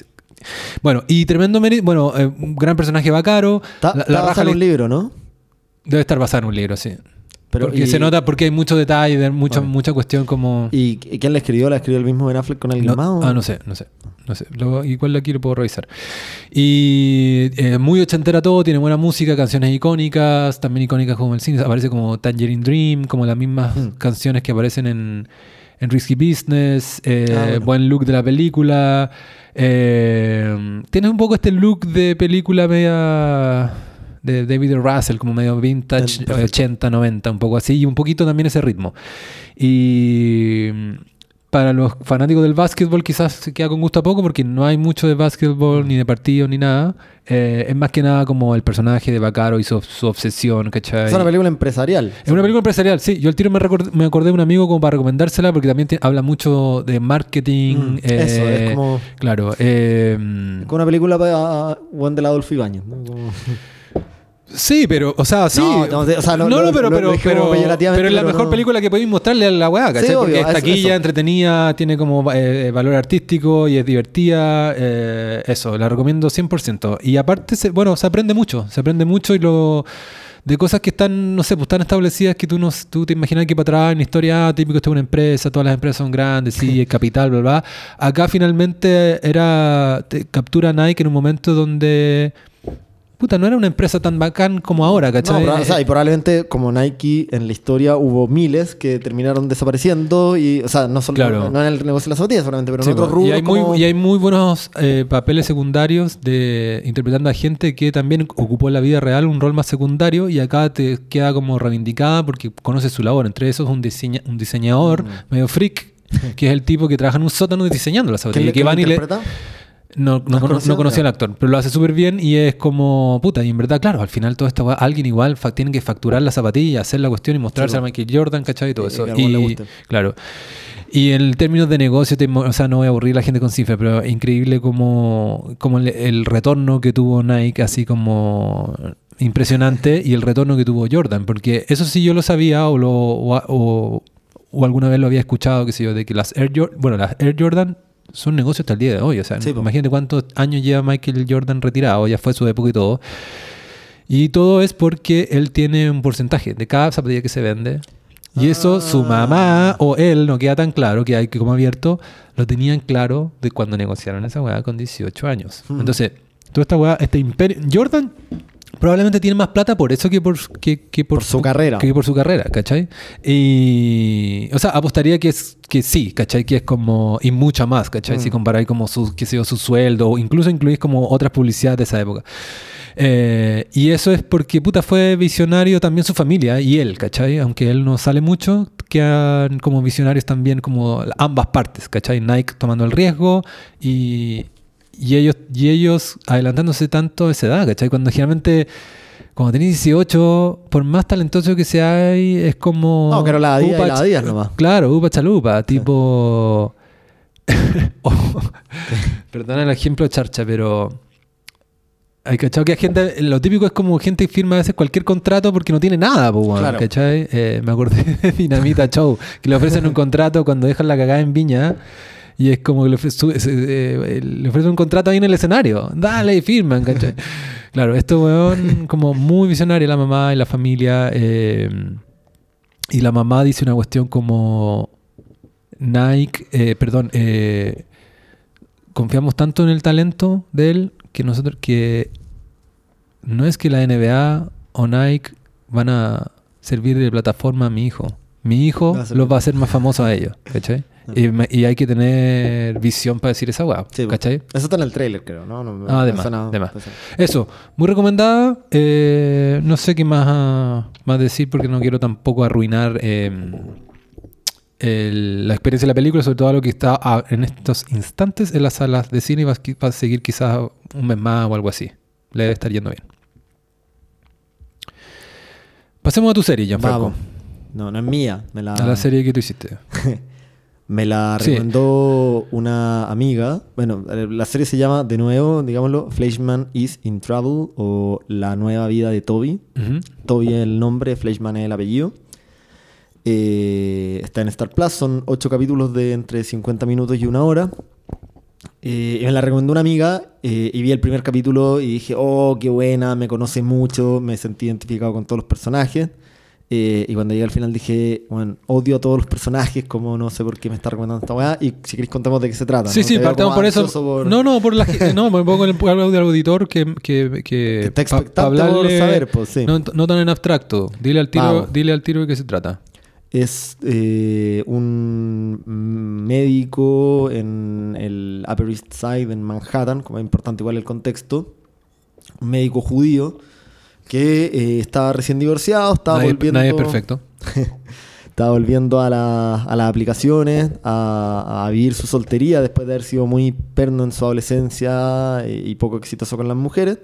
A: bueno, y tremendo mérito, bueno, eh, un gran personaje Bacaro.
B: Está,
A: La-
B: está
A: la
B: basado
A: raja
B: en un libro, ¿no?
A: Debe estar basada en un libro, sí.
B: Pero,
A: porque
B: y-
A: se nota porque hay mucho detalle, de mucha, mucha cuestión como...
B: ¿Y quién la escribió? ¿La escribió el mismo Ben Affleck con alguien
A: No-
B: más? o-
A: ah, no sé, no sé. No sé. Luego, igual aquí lo puedo revisar. Y eh, muy ochentera todo, tiene buena música, canciones icónicas, también icónicas como el cine. Aparece como Tangerine Dream, como las mismas
B: Mm.
A: canciones que aparecen en, en Risky Business, eh,
B: Ah, bueno.
A: buen look de la película. Eh, tiene un poco este look de película media de David Russell, como medio vintage,
B: perfecto.
A: 80, 90, un poco así, y un poquito también ese ritmo. Y para los fanáticos del básquetbol quizás se queda con gusto a poco porque no hay mucho de básquetbol, ni de partido, ni nada. Eh, es más que nada como el personaje de Bacaro y su, su obsesión, ¿cachai?
B: Es una película empresarial.
A: Es una película empresarial, sí. Yo al tiro me, recordé- me acordé de un amigo como para recomendársela porque también te- habla mucho de marketing.
B: Mm, eso,
A: eh,
B: es como,
A: Claro. eh,
B: como una película para Juan del Adolfo Ibañez. ¿no? Como-
A: Sí, pero, o sea, sí.
B: No, no, o sea,
A: no,
B: lo-
A: no, pero, pero, pero, es la mejor
B: no.
A: película que podéis mostrarle a la weá, ¿cachai?
B: Sí,
A: Porque
B: obvio,
A: es taquilla,
B: eso.
A: entretenida, tiene como eh, valor artístico y es divertida. eh, eso, la recomiendo 100%. Y aparte, se, bueno, se aprende mucho, se aprende mucho y lo de cosas que están, no sé, pues tan establecidas que tú, no, tú te imaginas que para atrás en la historia, ah, típico, esto es una empresa, todas las empresas son grandes, sí, el capital, bla, bla. Acá finalmente era, te captura Nike en un momento donde... Puta, no era una empresa tan bacán como ahora, ¿cachai?
B: o sea, y probablemente como Nike en la historia hubo miles que terminaron desapareciendo y, o sea, no solo
A: Claro.
B: no en el negocio de las zapatillas solamente, pero
A: Sí,
B: en otros
A: po.
B: rubros
A: y, hay muy,
B: como-
A: y hay muy buenos eh, papeles secundarios de interpretando a gente que también ocupó en la vida real un rol más secundario y acá te queda como reivindicada porque conoces su labor. Entre esos un, diseña- un diseñador
B: Mm.
A: medio freak, que es el tipo que trabaja en un sótano diseñando las
B: ¿Quién
A: zapatillas.
B: le-
A: Y que
B: quién
A: van y le? No, no,
B: ¿No has
A: cono- no conocía al actor, pero lo hace súper bien y es como, puta, y en verdad, claro, al final todo esto, alguien igual tiene que facturar la zapatilla, hacer la cuestión y mostrarse
B: Sí,
A: a. Michael Jordan, ¿cachai? Y todo eso.
B: y
A: claro. Y en términos de negocio, te o sea, no voy a aburrir a la gente con cifras, pero increíble como, como el, el retorno que tuvo Nike, así como impresionante, y el retorno que tuvo Jordan, porque eso sí yo lo sabía o, lo, o, o- o alguna vez lo había escuchado, qué sé yo, de que las Air Jordan, bueno, las Air Jordan son negocios hasta el día de hoy, o sea,
B: Sí,
A: imagínate cuántos años lleva Michael Jordan retirado, ya fue su época y todo. Y todo es porque él tiene un porcentaje de cada zapatilla que se vende. Y eso su
B: Ah.
A: mamá o él, no queda tan claro, que hay que como abierto, lo tenían claro de cuando negociaron esa weá con 18 años.
B: Hmm.
A: Entonces, toda esta weá, este imperio... Jordan, probablemente tiene más plata por eso que por, que, que por,
B: Por su carrera.
A: Que por su carrera, ¿cachai? Y, o sea, apostaría que es que sí, ¿cachai? Que es como, y mucha más, ¿cachai?
B: Mm.
A: Si comparáis como su, qué sé yo, su sueldo, o incluso incluís como otras publicidades de esa época. Eh, y eso es porque, puta, fue visionario también su familia y él, ¿cachai? Aunque él no sale mucho, quedan como visionarios también como ambas partes, ¿cachai? Nike tomando el riesgo y, y ellos, y ellos adelantándose tanto a esa edad, ¿cachai? Cuando generalmente, cuando tenés 18, por más talentoso que sea, es como...
B: No, claro, la Díaz y
A: upa
B: la Díaz nomás.
A: Claro, upa chalupa, tipo... Oh, perdona el ejemplo charcha, pero... Hay cachado que hay gente, lo típico es como gente que firma a veces cualquier contrato porque no tiene nada, pues,
B: Claro.
A: ¿cachai? Eh, me acordé de Dinamita Show, que le ofrecen un contrato cuando dejan la cagada en Viña y es como que le, ofre- su- se- eh, le ofrecen un contrato ahí en el escenario. Dale, y firman, ¿cachai? claro, esto, weón, como muy visionaria la mamá y la familia. eh, y la mamá dice una cuestión como Nike, eh, perdón, eh, confiamos tanto en el talento de él que nosotros que no es que la NBA o Nike van a servir de plataforma a mi hijo. Mi hijo los va a hacer más famosos a ellos, ¿cachai? Y, hay que tener visión para decir esa weá,
B: Sí,
A: ¿cachai?
B: Eso está en el trailer, creo, ¿no? no
A: Ah, de
B: me
A: más,
B: suena-
A: de más.
B: me suena.
A: Eso, muy recomendada. eh, no sé qué más, más decir porque no quiero tampoco arruinar eh, el- la experiencia de la película, sobre todo lo que está ah, en estos instantes en las salas de cine y va, a qui- va a seguir quizás un mes más o algo así. Le debe estar yendo bien. Pasemos a tu serie, Gianfranco.
B: No, no es mía. Me la,
A: A la serie que tú hiciste.
B: me la
A: Sí.
B: recomendó una amiga. Bueno, eh, la serie se llama, de nuevo, digámoslo, Fleischman is in Trouble o La nueva vida de Toby. Toby es el nombre, Fleischman es el apellido. Eh, está en Star Plus, son ocho capítulos de entre 50 minutos y una hora. Eh, me la recomendó una amiga eh, y vi el primer capítulo y dije, oh, qué buena, me conoce mucho, me sentí identificado con todos los personajes. Eh, y cuando llegué al final dije, bueno, odio a todos los personajes, como no sé por qué me está recomendando esta weá. Y si queréis contamos de qué se trata.
A: Sí,
B: ¿no?
A: sí, partamos por eso.
B: por-
A: No, no, por la no, me pongo en el audio del auditor que, que, que
B: está expectante saber, pues, sí.
A: no, no tan en abstracto. Dile al tiro,
B: Vamos.
A: dile al tiro de qué se trata.
B: Es eh, un médico en el Upper East Side, en Manhattan, como es importante igual el contexto. Un médico judío que eh, estaba recién divorciado, estaba
A: Nadie,
B: volviendo,
A: nadie es perfecto.
B: estaba volviendo a, la- a las aplicaciones, a, a vivir su soltería después de haber sido muy perno en su adolescencia eh, y poco exitoso con las mujeres.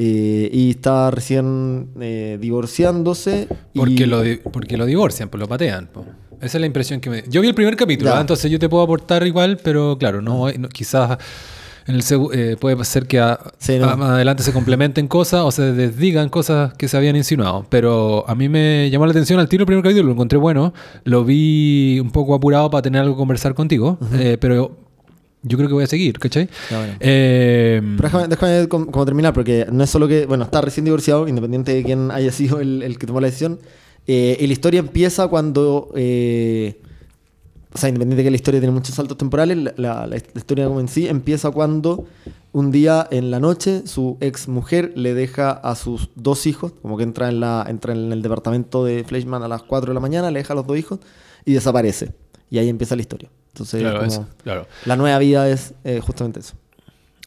B: Eh, y estaba recién eh, divorciándose. y-
A: Porque, lo, di- porque lo divorcian, pues lo patean. Esa es la impresión que me... Yo vi el primer capítulo. ¿ah? entonces yo te puedo aportar igual, pero claro, no, no- quizás en el eh, puede ser que a-
B: Sí, no.
A: a- más adelante se complementen cosas o se desdigan cosas que se habían insinuado. Pero a mí me llamó la atención al tiro el primer capítulo, lo encontré bueno, lo vi un poco apurado para tener algo que conversar contigo, eh, pero yo creo que voy a seguir, ¿cachai?
B: Bueno.
A: Eh,
B: Pero déjame, déjame com- como terminar, porque no es solo que, bueno, está recién divorciado, independiente de quién haya sido el, el que tomó la decisión. eh, y la historia empieza cuando, eh, o sea, independiente de que la historia tiene muchos saltos temporales, la, la- la historia como en sí empieza cuando un día en la noche su ex mujer le deja a sus dos hijos, como que entra en, la, entra en el departamento de Fleischman a las 4 de la mañana, le deja a los dos hijos y desaparece. Y ahí empieza la historia. Entonces,
A: claro,
B: como-
A: claro.
B: la nueva vida es eh, justamente eso.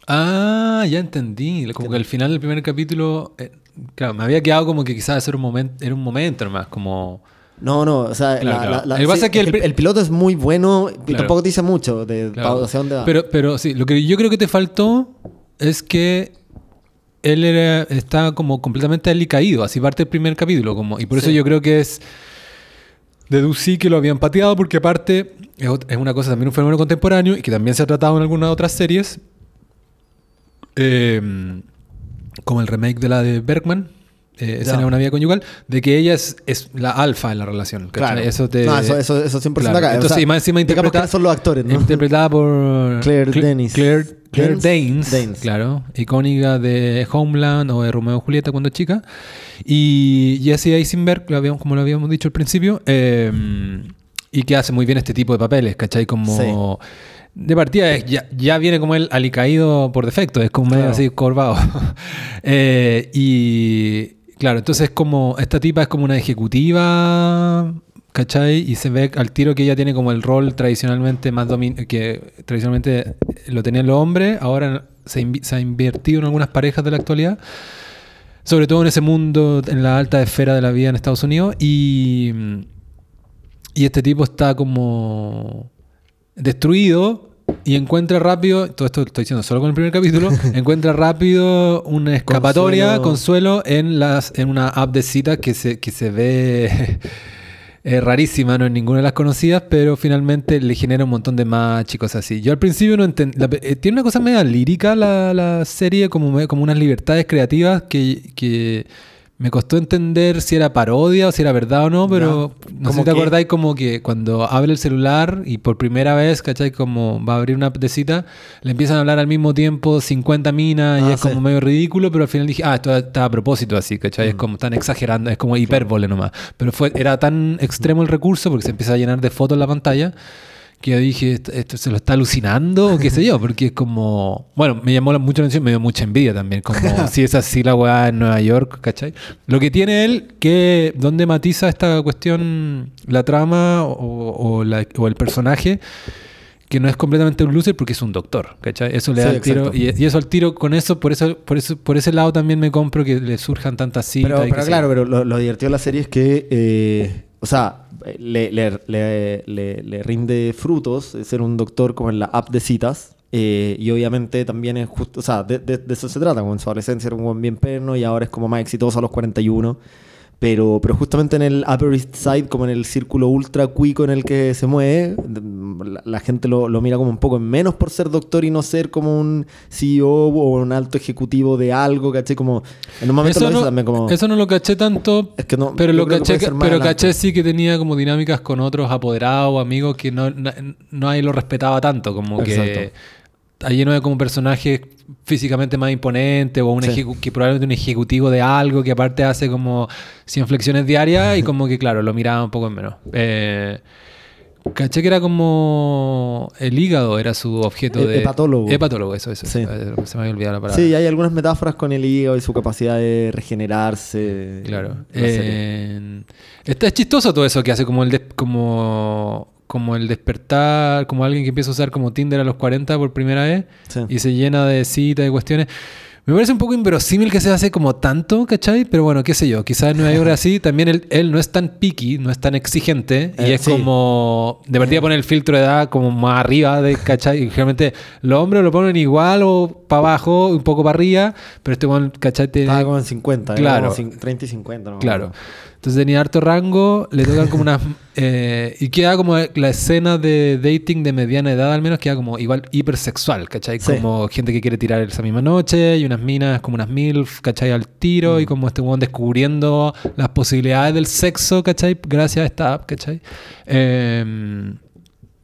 A: Ah, ya entendí. Como que al final del primer capítulo, eh, claro, me había quedado como que quizás era un momento, era un momento nomás, como
B: No, no, o sea,
A: Claro,
B: la-
A: claro.
B: la- la-
A: Lo que
B: sí,
A: el
B: el, el piloto es muy bueno y
A: Claro.
B: tampoco te dice mucho de hacia dónde va.
A: Pero, pero sí, lo que yo creo que te faltó es que él era, está como completamente alicaído, así parte el primer capítulo, como, y por eso
B: Sí.
A: yo creo que es deducí que lo habían pateado porque aparte es una cosa también un fenómeno contemporáneo y que también se ha tratado en algunas otras series eh, como el remake de la de Bergman eh, esa
B: Ya.
A: era una vida conyugal de que ella es, es la alfa en la relación ¿cachai?
B: claro.
A: eso te
B: No, eso, eso, eso 100%
A: Claro.
B: acá. O
A: Entonces,
B: sea,
A: y más encima
B: digamos
A: interpreta-
B: que son los actores, ¿no?
A: Interpretada por
B: Claire
A: Cl-
B: Denis.
A: Claire, Claire
B: Danes.
A: Danes, claro, icónica de Homeland o de Romeo y Julieta cuando chica. Y Jesse Eisenberg, lo habíamos- como lo habíamos dicho al principio, eh, y que hace muy bien este tipo de papeles, ¿cachai? Como de partida es- ya, ya viene como el alicaído por defecto, es como medio
B: Claro.
A: así corvado. Eh, y claro, entonces como esta tipa es como una ejecutiva, ¿cachai? Y se ve al tiro que ella tiene como el rol tradicionalmente más domin que tradicionalmente lo tenían los hombres, ahora se, se ha invertido en algunas parejas de la actualidad. Sobre todo en ese mundo, en la alta esfera de la vida en Estados Unidos. Y, y este tipo está como destruido y encuentra rápido, todo esto lo estoy diciendo solo con el primer capítulo, encuentra rápido una escapatoria, consuelo,
B: Consuelo.
A: en, las, en una app de citas que se, que se ve eh, rarísima, no es ninguna de las conocidas, pero finalmente le genera un montón de match y cosas así. Yo al principio no entendí, tiene una cosa media lírica la, la serie, como, como unas libertades creativas que... que me costó entender si era parodia o si era verdad o no, pero
B: Ya.
A: no sé si te
B: que-
A: acordáis como que cuando abre el celular y por primera vez, ¿cachai? Como va a abrir una app de cita, le empiezan a hablar al mismo tiempo 50 minas y
B: Ah,
A: es
B: sí.
A: como medio ridículo, pero al final dije, ah, esto está a propósito así, ¿cachai?
B: Mm.
A: Es como tan exagerando, es como hipérbole nomás. Pero fue, era tan extremo el recurso porque se empieza a llenar de fotos la pantalla que yo dije, ¿esto, esto se lo está alucinando o qué sé yo? Porque es como... Bueno, me llamó la- mucho la atención, me dio mucha envidia también, como si es así la weá en Nueva York, ¿cachai? Lo que tiene él, que donde matiza esta cuestión, la trama o, o la- o el personaje, que no es completamente un loser porque es un doctor, ¿cachai? Eso le
B: Sí,
A: da el tiro, y, y eso al tiro, con eso, por eso, por eso, por ese lado también me compro que le surjan tantas citas.
B: Pero,
A: y
B: pero claro,
A: yo.
B: pero lo, lo divertido de la serie es que, eh, o sea, le, le- le- le- rinde frutos ser un doctor como en la app de citas. eh, y obviamente también es justo, o sea, de, de- de eso se trata, como en su adolescencia era un buen bien perno y ahora es como más exitoso a los 41. Pero, pero justamente en el Upper East Side, como en el círculo ultra cuico en el que se mueve, la, la gente lo, lo mira como un poco en menos por ser doctor y no ser como un CEO o un alto ejecutivo de algo, ¿cachai? Como en un momento
A: Eso
B: lo
A: no,
B: también como...
A: eso no lo caché tanto,
B: Es que no,
A: pero lo
B: que
A: caché, que- pero
B: adelante.
A: caché sí que tenía como dinámicas con otros apoderados o amigos que no, no, lo respetaba tanto, como que
B: Exacto.
A: Está lleno de como personajes físicamente más imponentes o un
B: Sí.
A: ejecu- que probablemente un ejecutivo de algo que aparte hace como 100 flexiones diarias y como que claro, lo miraba un poco en menos. Eh, caché que era como el hígado era su objeto
B: E-
A: de...
B: hepatólogo.
A: Hepatólogo, eso, eso.
B: Sí.
A: Se me había olvidado la palabra.
B: Sí, hay algunas metáforas con el hígado y su capacidad de regenerarse.
A: Claro. Eh, está es chistoso todo eso que hace como el des- como como el despertar, como alguien que empieza a usar como Tinder a los 40 por primera vez
B: Sí.
A: y se llena de citas y cuestiones. Me parece un poco inverosímil que se hace como tanto, ¿cachai? Pero bueno, qué sé yo, quizás en Nueva York así, también él, él no es tan picky, no es tan exigente y
B: Eh,
A: es
B: sí.
A: como, de partida pone el filtro de edad como más arriba, de, ¿cachai? Y generalmente los hombres lo ponen igual o para abajo, un poco para arriba, pero este one, ¿cachai? Tiene-
B: Estaba como en 50, era
A: Claro.
B: como cin- 30 y 50. no
A: Claro.
B: acuerdo.
A: Entonces tenía harto rango, le tocan como unas... eh, y queda como la escena de dating de mediana edad al menos, queda como igual hipersexual, ¿cachai?
B: Sí.
A: Como gente que quiere tirar esa misma noche y unas minas como unas MILF, ¿cachai? Al tiro
B: Mm.
A: y como este weón descubriendo las posibilidades del sexo, ¿cachai? Gracias a esta app, ¿cachai? Eh,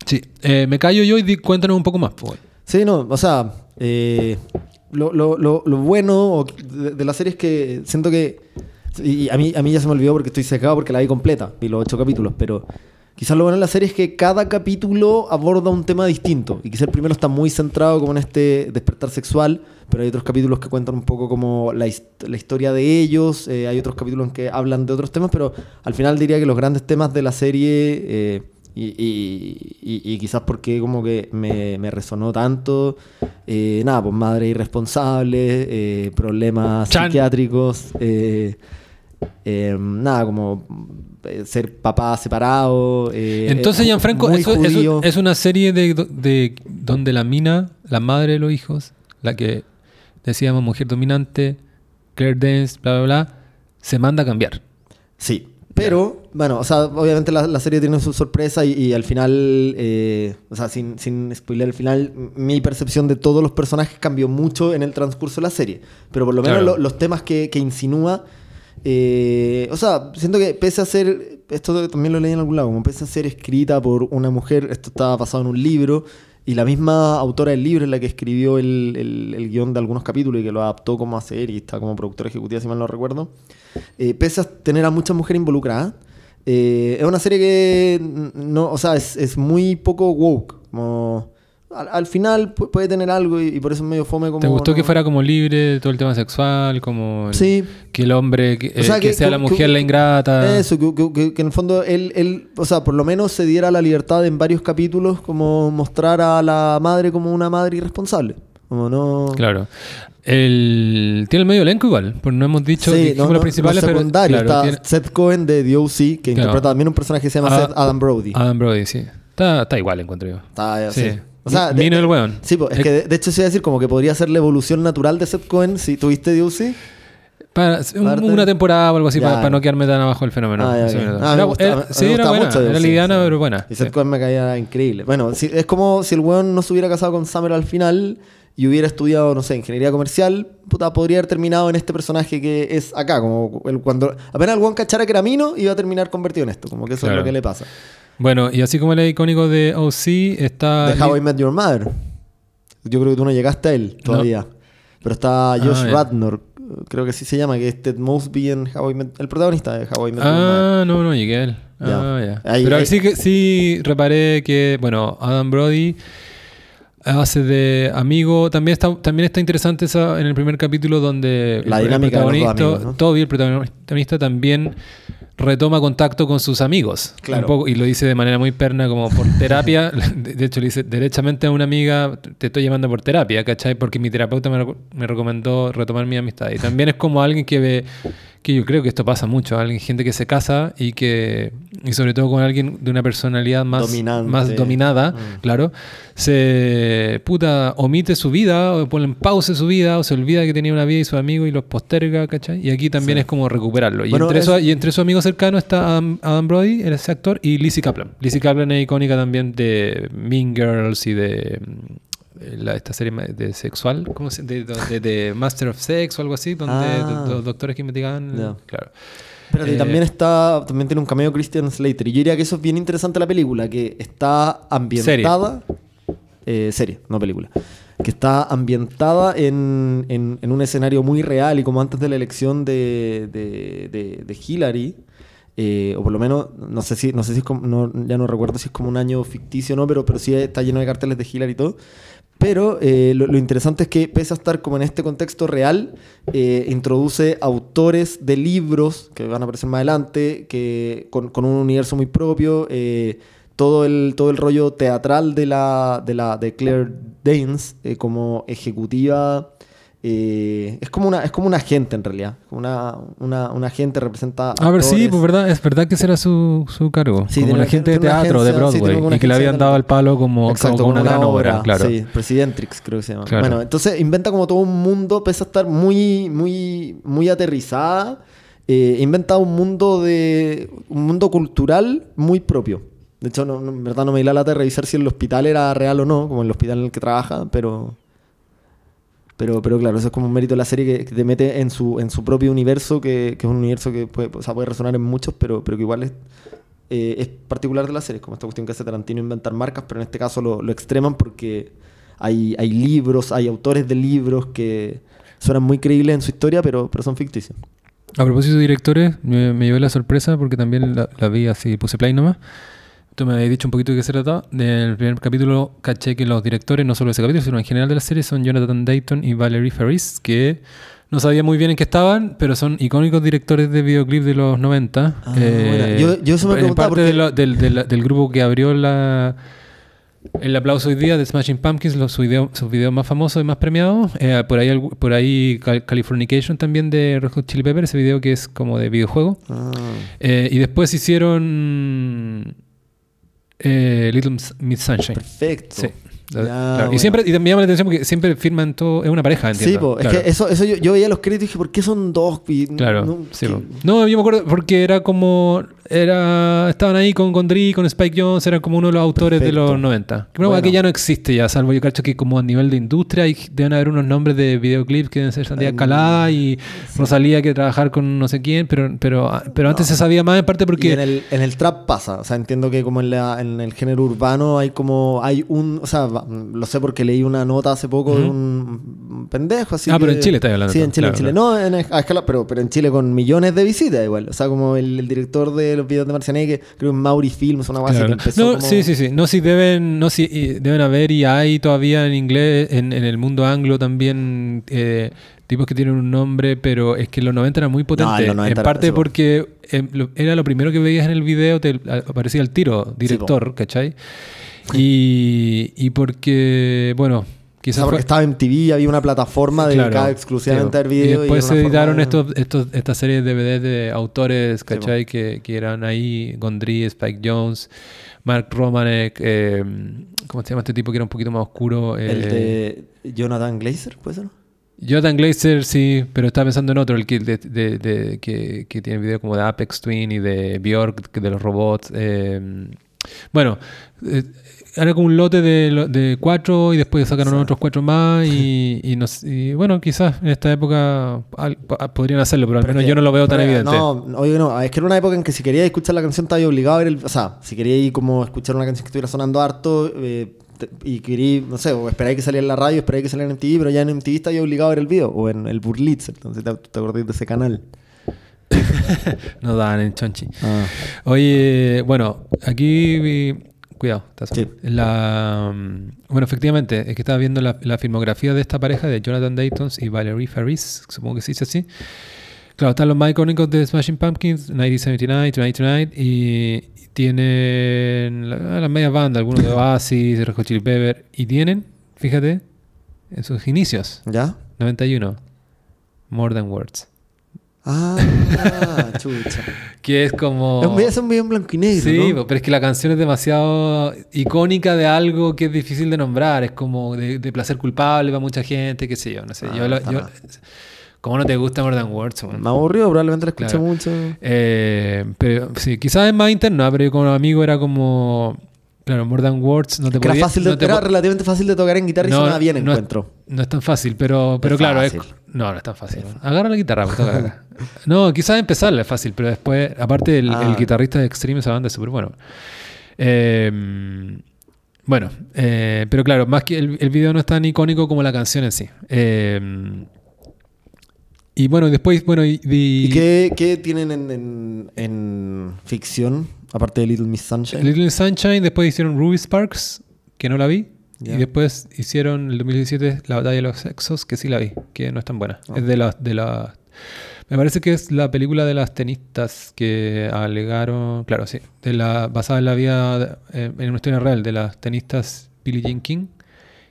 A: sí, Eh, me callo yo y di- cuéntanos un poco más, pues.
B: Sí, no, o sea, eh, lo, lo- lo- lo bueno de la serie es que siento que. Y a mí, a mí ya se me olvidó porque estoy secado porque la vi completa, vi los ocho capítulos, pero quizás lo bueno de la serie es que cada capítulo aborda un tema distinto. Y quizás el primero está muy centrado como en este despertar sexual, pero hay otros capítulos que cuentan un poco como la, la historia de ellos, eh, hay otros capítulos en que hablan de otros temas, pero al final diría que los grandes temas de la serie. eh, y, y- y- y quizás porque como que me, me resonó tanto. eh, nada, pues madre irresponsable, eh, problemas
A: Chan.
B: psiquiátricos, eh, eh, nada, como eh, ser papá separado. eh,
A: Entonces, Gianfranco, eso, eso es una serie de, de donde la mina, la madre de los hijos, la que decíamos mujer dominante, Claire Danes, bla, bla, bla, se manda a cambiar.
B: Sí. Pero, bueno, o sea, obviamente la, la serie tiene su sorpresa y, y al final, eh, o sea, sin, sin spoiler el final, mi percepción de todos los personajes cambió mucho en el transcurso de la serie. Pero por lo menos
A: Claro.
B: lo- los temas que, que insinúa, eh, o sea, siento que pese a ser, esto también lo leí en algún lado, como pese a ser escrita por una mujer, esto estaba basado en un libro, y la misma autora del libro es la que escribió el, el- el guion de algunos capítulos y que lo adaptó como a serie y está como productora ejecutiva, si mal no recuerdo. Eh, pese a tener a muchas mujeres involucradas, eh, es una serie que no, o sea, es, es muy poco woke. Como, al, al final pu- puede tener algo y, y por eso es medio fome como...
A: ¿Te gustó
B: no-
A: que fuera como libre todo el tema sexual? Como el-
B: Sí.
A: que el hombre, que,
B: O sea,
A: eh, que
B: que-
A: sea
B: que-
A: la
B: que-
A: mujer la ingrata.
B: Eso, que, que- que- que en el fondo él, él, o sea, por lo menos se diera la libertad en varios capítulos como mostrar a la madre como una madre irresponsable. Como no...
A: Claro. El, tiene el medio elenco igual, pues no hemos dicho
B: Sí,
A: dijimos
B: no,
A: los
B: no,
A: principales,
B: los
A: pero
B: secundarios.
A: claro,
B: está
A: tiene-
B: Seth Cohen de The O.C., que
A: Claro.
B: interpreta también un personaje que se llama
A: Ah,
B: Seth Adam Brody.
A: Adam Brody, sí. Está, está igual, encuentro yo.
B: Está,
A: Sí.
B: sí. O sea, de-
A: Vino el weón.
B: Sí, es que de, de hecho se iba a decir como que podría ser la evolución natural de Seth Cohen si tuviste O.C.
A: Para, un- una temporada o algo así, para, para no quedarme tan abajo del fenómeno.
B: Ah,
A: Sí.
B: Ah, me
A: Era-
B: gusta-
A: era- sí, era buena,
B: mucho
A: era liviana,
B: sí.
A: pero buena.
B: Y Seth. Cohen me caía increíble. Bueno, sí, es como si el weón no se hubiera casado con Summer al final y hubiera estudiado, no sé, ingeniería comercial, puta, podría haber terminado en este personaje que es acá. Como el, cuando apenas el weón cachara que era mino, iba a terminar convertido en esto. Como que eso
A: Claro.
B: es lo que le pasa.
A: Bueno, y así como el icónico de OC, está...
B: De How I Met Your Mother. Yo creo que tú no llegaste a él todavía. Pero está Josh
A: Ah.
B: Radnor, creo que sí se llama, que es Ted Mosby en How I Met... El protagonista de How I Met Your Mother.
A: Ah, no, no llegué a él. Ah.
B: Ahí-
A: Pero
B: ahí-
A: sí que sí reparé que, bueno, Adam Brody hace de amigo. También está, también está interesante esa, en el primer capítulo donde
B: La
A: el,
B: dinámica de los dos
A: protagonista,
B: amigos, ¿no?
A: Toby, el protagonista, también retoma contacto con sus amigos.
B: Claro.
A: Un poco, y lo dice de manera muy perna, como por terapia. De hecho, le dice derechamente a una amiga, te estoy llamando por terapia, ¿cachai? Porque mi terapeuta me, me recomendó retomar mi amistad. Y también es como alguien que ve, que yo creo que esto pasa mucho, alguien, gente que se casa y que, y sobre todo con alguien de una personalidad más,
B: Dominante.
A: más dominada,
B: Mm.
A: claro, se puta omite su vida, o pone en pausa su vida, o se olvida que tenía una vida y sus amigos y los posterga, ¿cachai? Y aquí también
B: Sí.
A: es como recuperarlo. Y, entre
B: es-
A: esos, y entre sus amigos cercanos está Adam, Adam Brody, ese actor, y Lizzie Kaplan. Lizzie Kaplan es icónica también de Mean Girls y de la- esta serie de sexual, ¿cómo se de, de- de Master of Sex o algo así, donde
B: Ah.
A: do- los doctores que investigaban,
B: Ya.
A: claro.
B: Pero
A: Eh,
B: también está, también tiene un cameo Christian Slater. Y yo diría que eso es bien interesante la película, que está ambientada. eh, serie, no película. Que está ambientada en, en- en un escenario muy real y como antes de la elección de, de, de- de Hillary. eh, o por lo menos, no sé si, no sé si es como, no- ya no recuerdo si es como un año ficticio o no, pero, pero sí está lleno de carteles de Hillary y todo. Pero eh, lo, interesante es que, pese a estar como en este contexto real, eh, introduce autores de libros que van a aparecer más adelante, que con, un universo muy propio. eh, todo, el, todo el rollo teatral de, la, de, la, de Claire Danes como ejecutiva. Eh, es como una es como una agente en realidad. Una, una, una agente representa.
A: A ver, sí, pues verdad, es verdad que ese era su, su cargo.
B: Sí,
A: como un
B: una-
A: agente de teatro de
B: agencia, sí,
A: Broadway.
B: una
A: y que le habían
B: de
A: dado el palo como,
B: Exacto,
A: como una gran obra, claro.
B: Sí, Presidentrix creo que se llama.
A: Claro.
B: Bueno, entonces inventa como todo un mundo, pese a estar muy, muy, muy aterrizada, eh, inventa un mundo de. un mundo cultural muy propio. De hecho, no, no- en verdad no me di la lata de revisar si el hospital era real o no, como el hospital en el que trabaja, pero. Pero, pero claro, eso es como un mérito de la serie que, que te mete en su, en su propio universo, que, que es un universo que puede, o sea, puede resonar en muchos, pero, pero que igual es, eh, es particular de la serie, como esta cuestión que hace Tarantino inventar marcas, pero en este caso lo, lo extreman porque hay, hay libros, hay autores de libros que suenan muy creíbles en su historia, pero, pero son ficticios.
A: A propósito de directores, me, me llevé la sorpresa porque también la, la vi así, puse play nomás. Tú me habías dicho un poquito de qué se trataba. Del primer capítulo caché que los directores, no solo de ese capítulo, sino en general de la serie, son Jonathan Dayton y Valerie Ferris, que no sabía muy bien en qué estaban, pero son icónicos directores de videoclip de los 90.
B: Ah, bueno. Yo- yo eso me
A: en parte de
B: porque-
A: del, del- del grupo que abrió la, el aplauso hoy día de Smashing Pumpkins, los, sus videos sus videos más famosos y más premiados. Eh, por ahí, por ahí Cal- Californication también de Red Hot Chili Peppers, ese video que es como de videojuego.
B: Ah,
A: Eh, y después hicieron eh, Little Miss- Sunshine.
B: perfecto.
A: Sí.
B: Ya,
A: Claro. Y siempre y me llama la atención porque siempre firman todo, es una pareja, entiendo.
B: Sí, po, es que eso, eso yo, yo veía los créditos y dije, ¿por qué son dos? Y
A: Claro,
B: no,
A: sí. No, yo me acuerdo porque era como. Era Estaban ahí con, Dre, con Spike Jones, eran como uno de los autores de los 90. Creo
B: Bueno.
A: que ya no existe ya, salvo yo cacho que como a nivel de industria hay, deben haber unos nombres de videoclips que deben ser Sandía Calada y Rosalía que trabajar con no sé quién, pero, pero, pero antes se sabía más en parte
B: Y
A: porque.
B: en el, en el trap pasa, o sea, entiendo que como en, la, en el género urbano hay como, hay un, o sea, lo sé porque leí una nota hace poco de un pendejo, así
A: Ah, pero en Chile estás hablando
B: Sí, en Chile,
A: claro,
B: en Chile. No, en, a escala, pero, pero en Chile con millones de visitas igual, o sea, como el, el director de los videos de Marcianeque, creo que Mauri Films, una base
A: Claro.
B: que empezó
A: No,
B: como-
A: sí, sí, sí. No, sí deben, no, sí, y deben haber y hay todavía en inglés, en, en el mundo anglo también eh, tipos que tienen un nombre, pero es que en los 90 era muy potente.
B: los 90
A: en parte
B: sí, po.
A: porque lo- era lo primero que veías en el video, te aparecía el tiro, director, ¿cachai? Y, y porque, bueno, quizás
B: porque
A: fue-
B: estaba en TV, había una plataforma dedicada
A: Claro,
B: exclusivamente
A: sí,
B: al video.
A: Y después se editaron
B: forma-
A: estos, estos, estas series de DVD de autores,
B: Sí,
A: ¿cachai? que, que eran ahí, Gondry, Spike Jones, Mark Romanek, eh, ¿cómo se llama este tipo que era un poquito más oscuro?
B: El
A: Eh,
B: de Jonathan Glazer, ¿puede ser?
A: Jonathan Glazer, sí, pero estaba pensando en otro, el que, de, de- de- que, que tiene video como de Apex Twin y de Bjork, de los robots. eh, bueno, era como un lote de, cuatro y después sacaron
B: Sí.
A: otros cuatro más y, y, nos- y bueno, quizás en esta época al- podrían hacerlo, pero al
B: Pero
A: menos
B: que-
A: yo no lo veo tan evidente.
B: No, oye, no, es que era una época en que si querías escuchar la canción estaba obligado a ver el. O sea, si querías ir como escuchar una canción que estuviera sonando harto eh, y querías, no sé, o esperáis que saliera en la radio, esperáis que saliera en MTV, pero ya en MTV estaba obligado a ver el video, o en el Burlitz, entonces te, te acordás de ese canal.
A: No dan en Chonchi.
B: Ah,
A: Oye, bueno, aquí Cuidado, está
B: Sí.
A: La, mm, bueno, efectivamente, es que estaba viendo la, la filmografía de esta pareja de Jonathan Daytons y Valerie Faris, supongo que se dice así. Claro, están los más icónicos de Smashing Pumpkins, 1979, Tonight Tonight, y tienen la- las medias bandas, algunos de Oasis, Red Hot Chili Pepper, y tienen, fíjate, en sus inicios,
B: ¿Ya?
A: 91, More Than Words,
B: Ah, chucha.
A: que es como...
B: Es un video- es un video en blanco y negro,
A: Sí,
B: ¿no?
A: pero es que la canción es demasiado icónica de algo que es difícil de nombrar. Es como de, de placer culpable para mucha gente, qué sé yo. No sé.
B: Ah,
A: yo, lo- yo-. ¿Cómo no te gusta More Than Words? weón?
B: Me aburrió, probablemente la escuché
A: Claro.
B: mucho.
A: Eh, pero sí, quizás es más interno, pero yo como amigo era como. Claro, More Than Words no te
B: era
A: podía-
B: fácil de-
A: no te
B: era relativamente fácil de tocar en guitarra y
A: No,
B: sonaba bien,
A: no es-
B: encuentro.
A: No es tan fácil, pero, pero
B: Es
A: claro, es- no, no es tan fácil. Agarra la guitarra, pues, toca. No, quizás empezarla es fácil, pero después, aparte, el,
B: Ah.
A: el guitarrista de Extreme, esa banda es súper bueno. Eh, bueno, eh, pero claro, más que el, el video no es tan icónico como la canción en sí. Eh, y bueno, después, bueno, y, y-
B: ¿Y qué, qué tienen en, en- en ficción, aparte de Little Miss Sunshine?
A: Little Sunshine, después hicieron Ruby Sparks, que no la vi. Y después hicieron el 2017 La Batalla de los Sexos, que sí la vi, que no es tan buena.
B: Ah.
A: Es de las... De la, me parece que es la película de las tenistas que alegaron, claro, sí, de la, basada en la vida, eh, en una historia real, de las tenistas Billie Jean King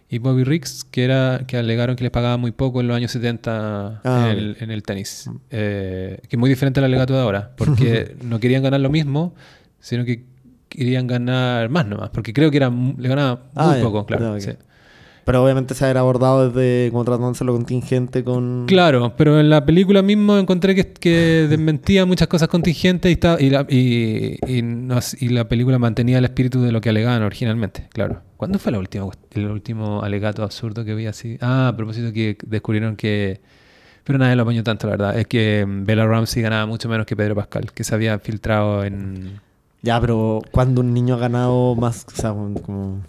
A: y Bobby Riggs, que era que alegaron que les pagaban muy poco en los años 70
B: Ah,
A: en, el, en el tenis. Eh, que es muy diferente al alegato de ahora, porque no querían ganar lo mismo, sino que querían ganar más nomás, porque creo que era, le ganaban muy
B: Ah, ya.
A: poco, claro. Sí.
B: Pero obviamente se haber abordado desde como tratándose lo contingente con...
A: Claro, pero en la película mismo encontré que, que desmentía muchas cosas contingentes y, estaba- y, la, y, y nos- y la película mantenía el espíritu de lo que alegaban originalmente, claro. ¿Cuándo fue la última, el último alegato absurdo que vi así? Ah, a propósito que descubrieron que... Pero nadie lo apañó tanto, la verdad. Es que mm, Bella Ramsey ganaba mucho menos que Pedro Pascal, que se había filtrado en...
B: Ya, pero cuando un niño ha ganado más, o sea, como...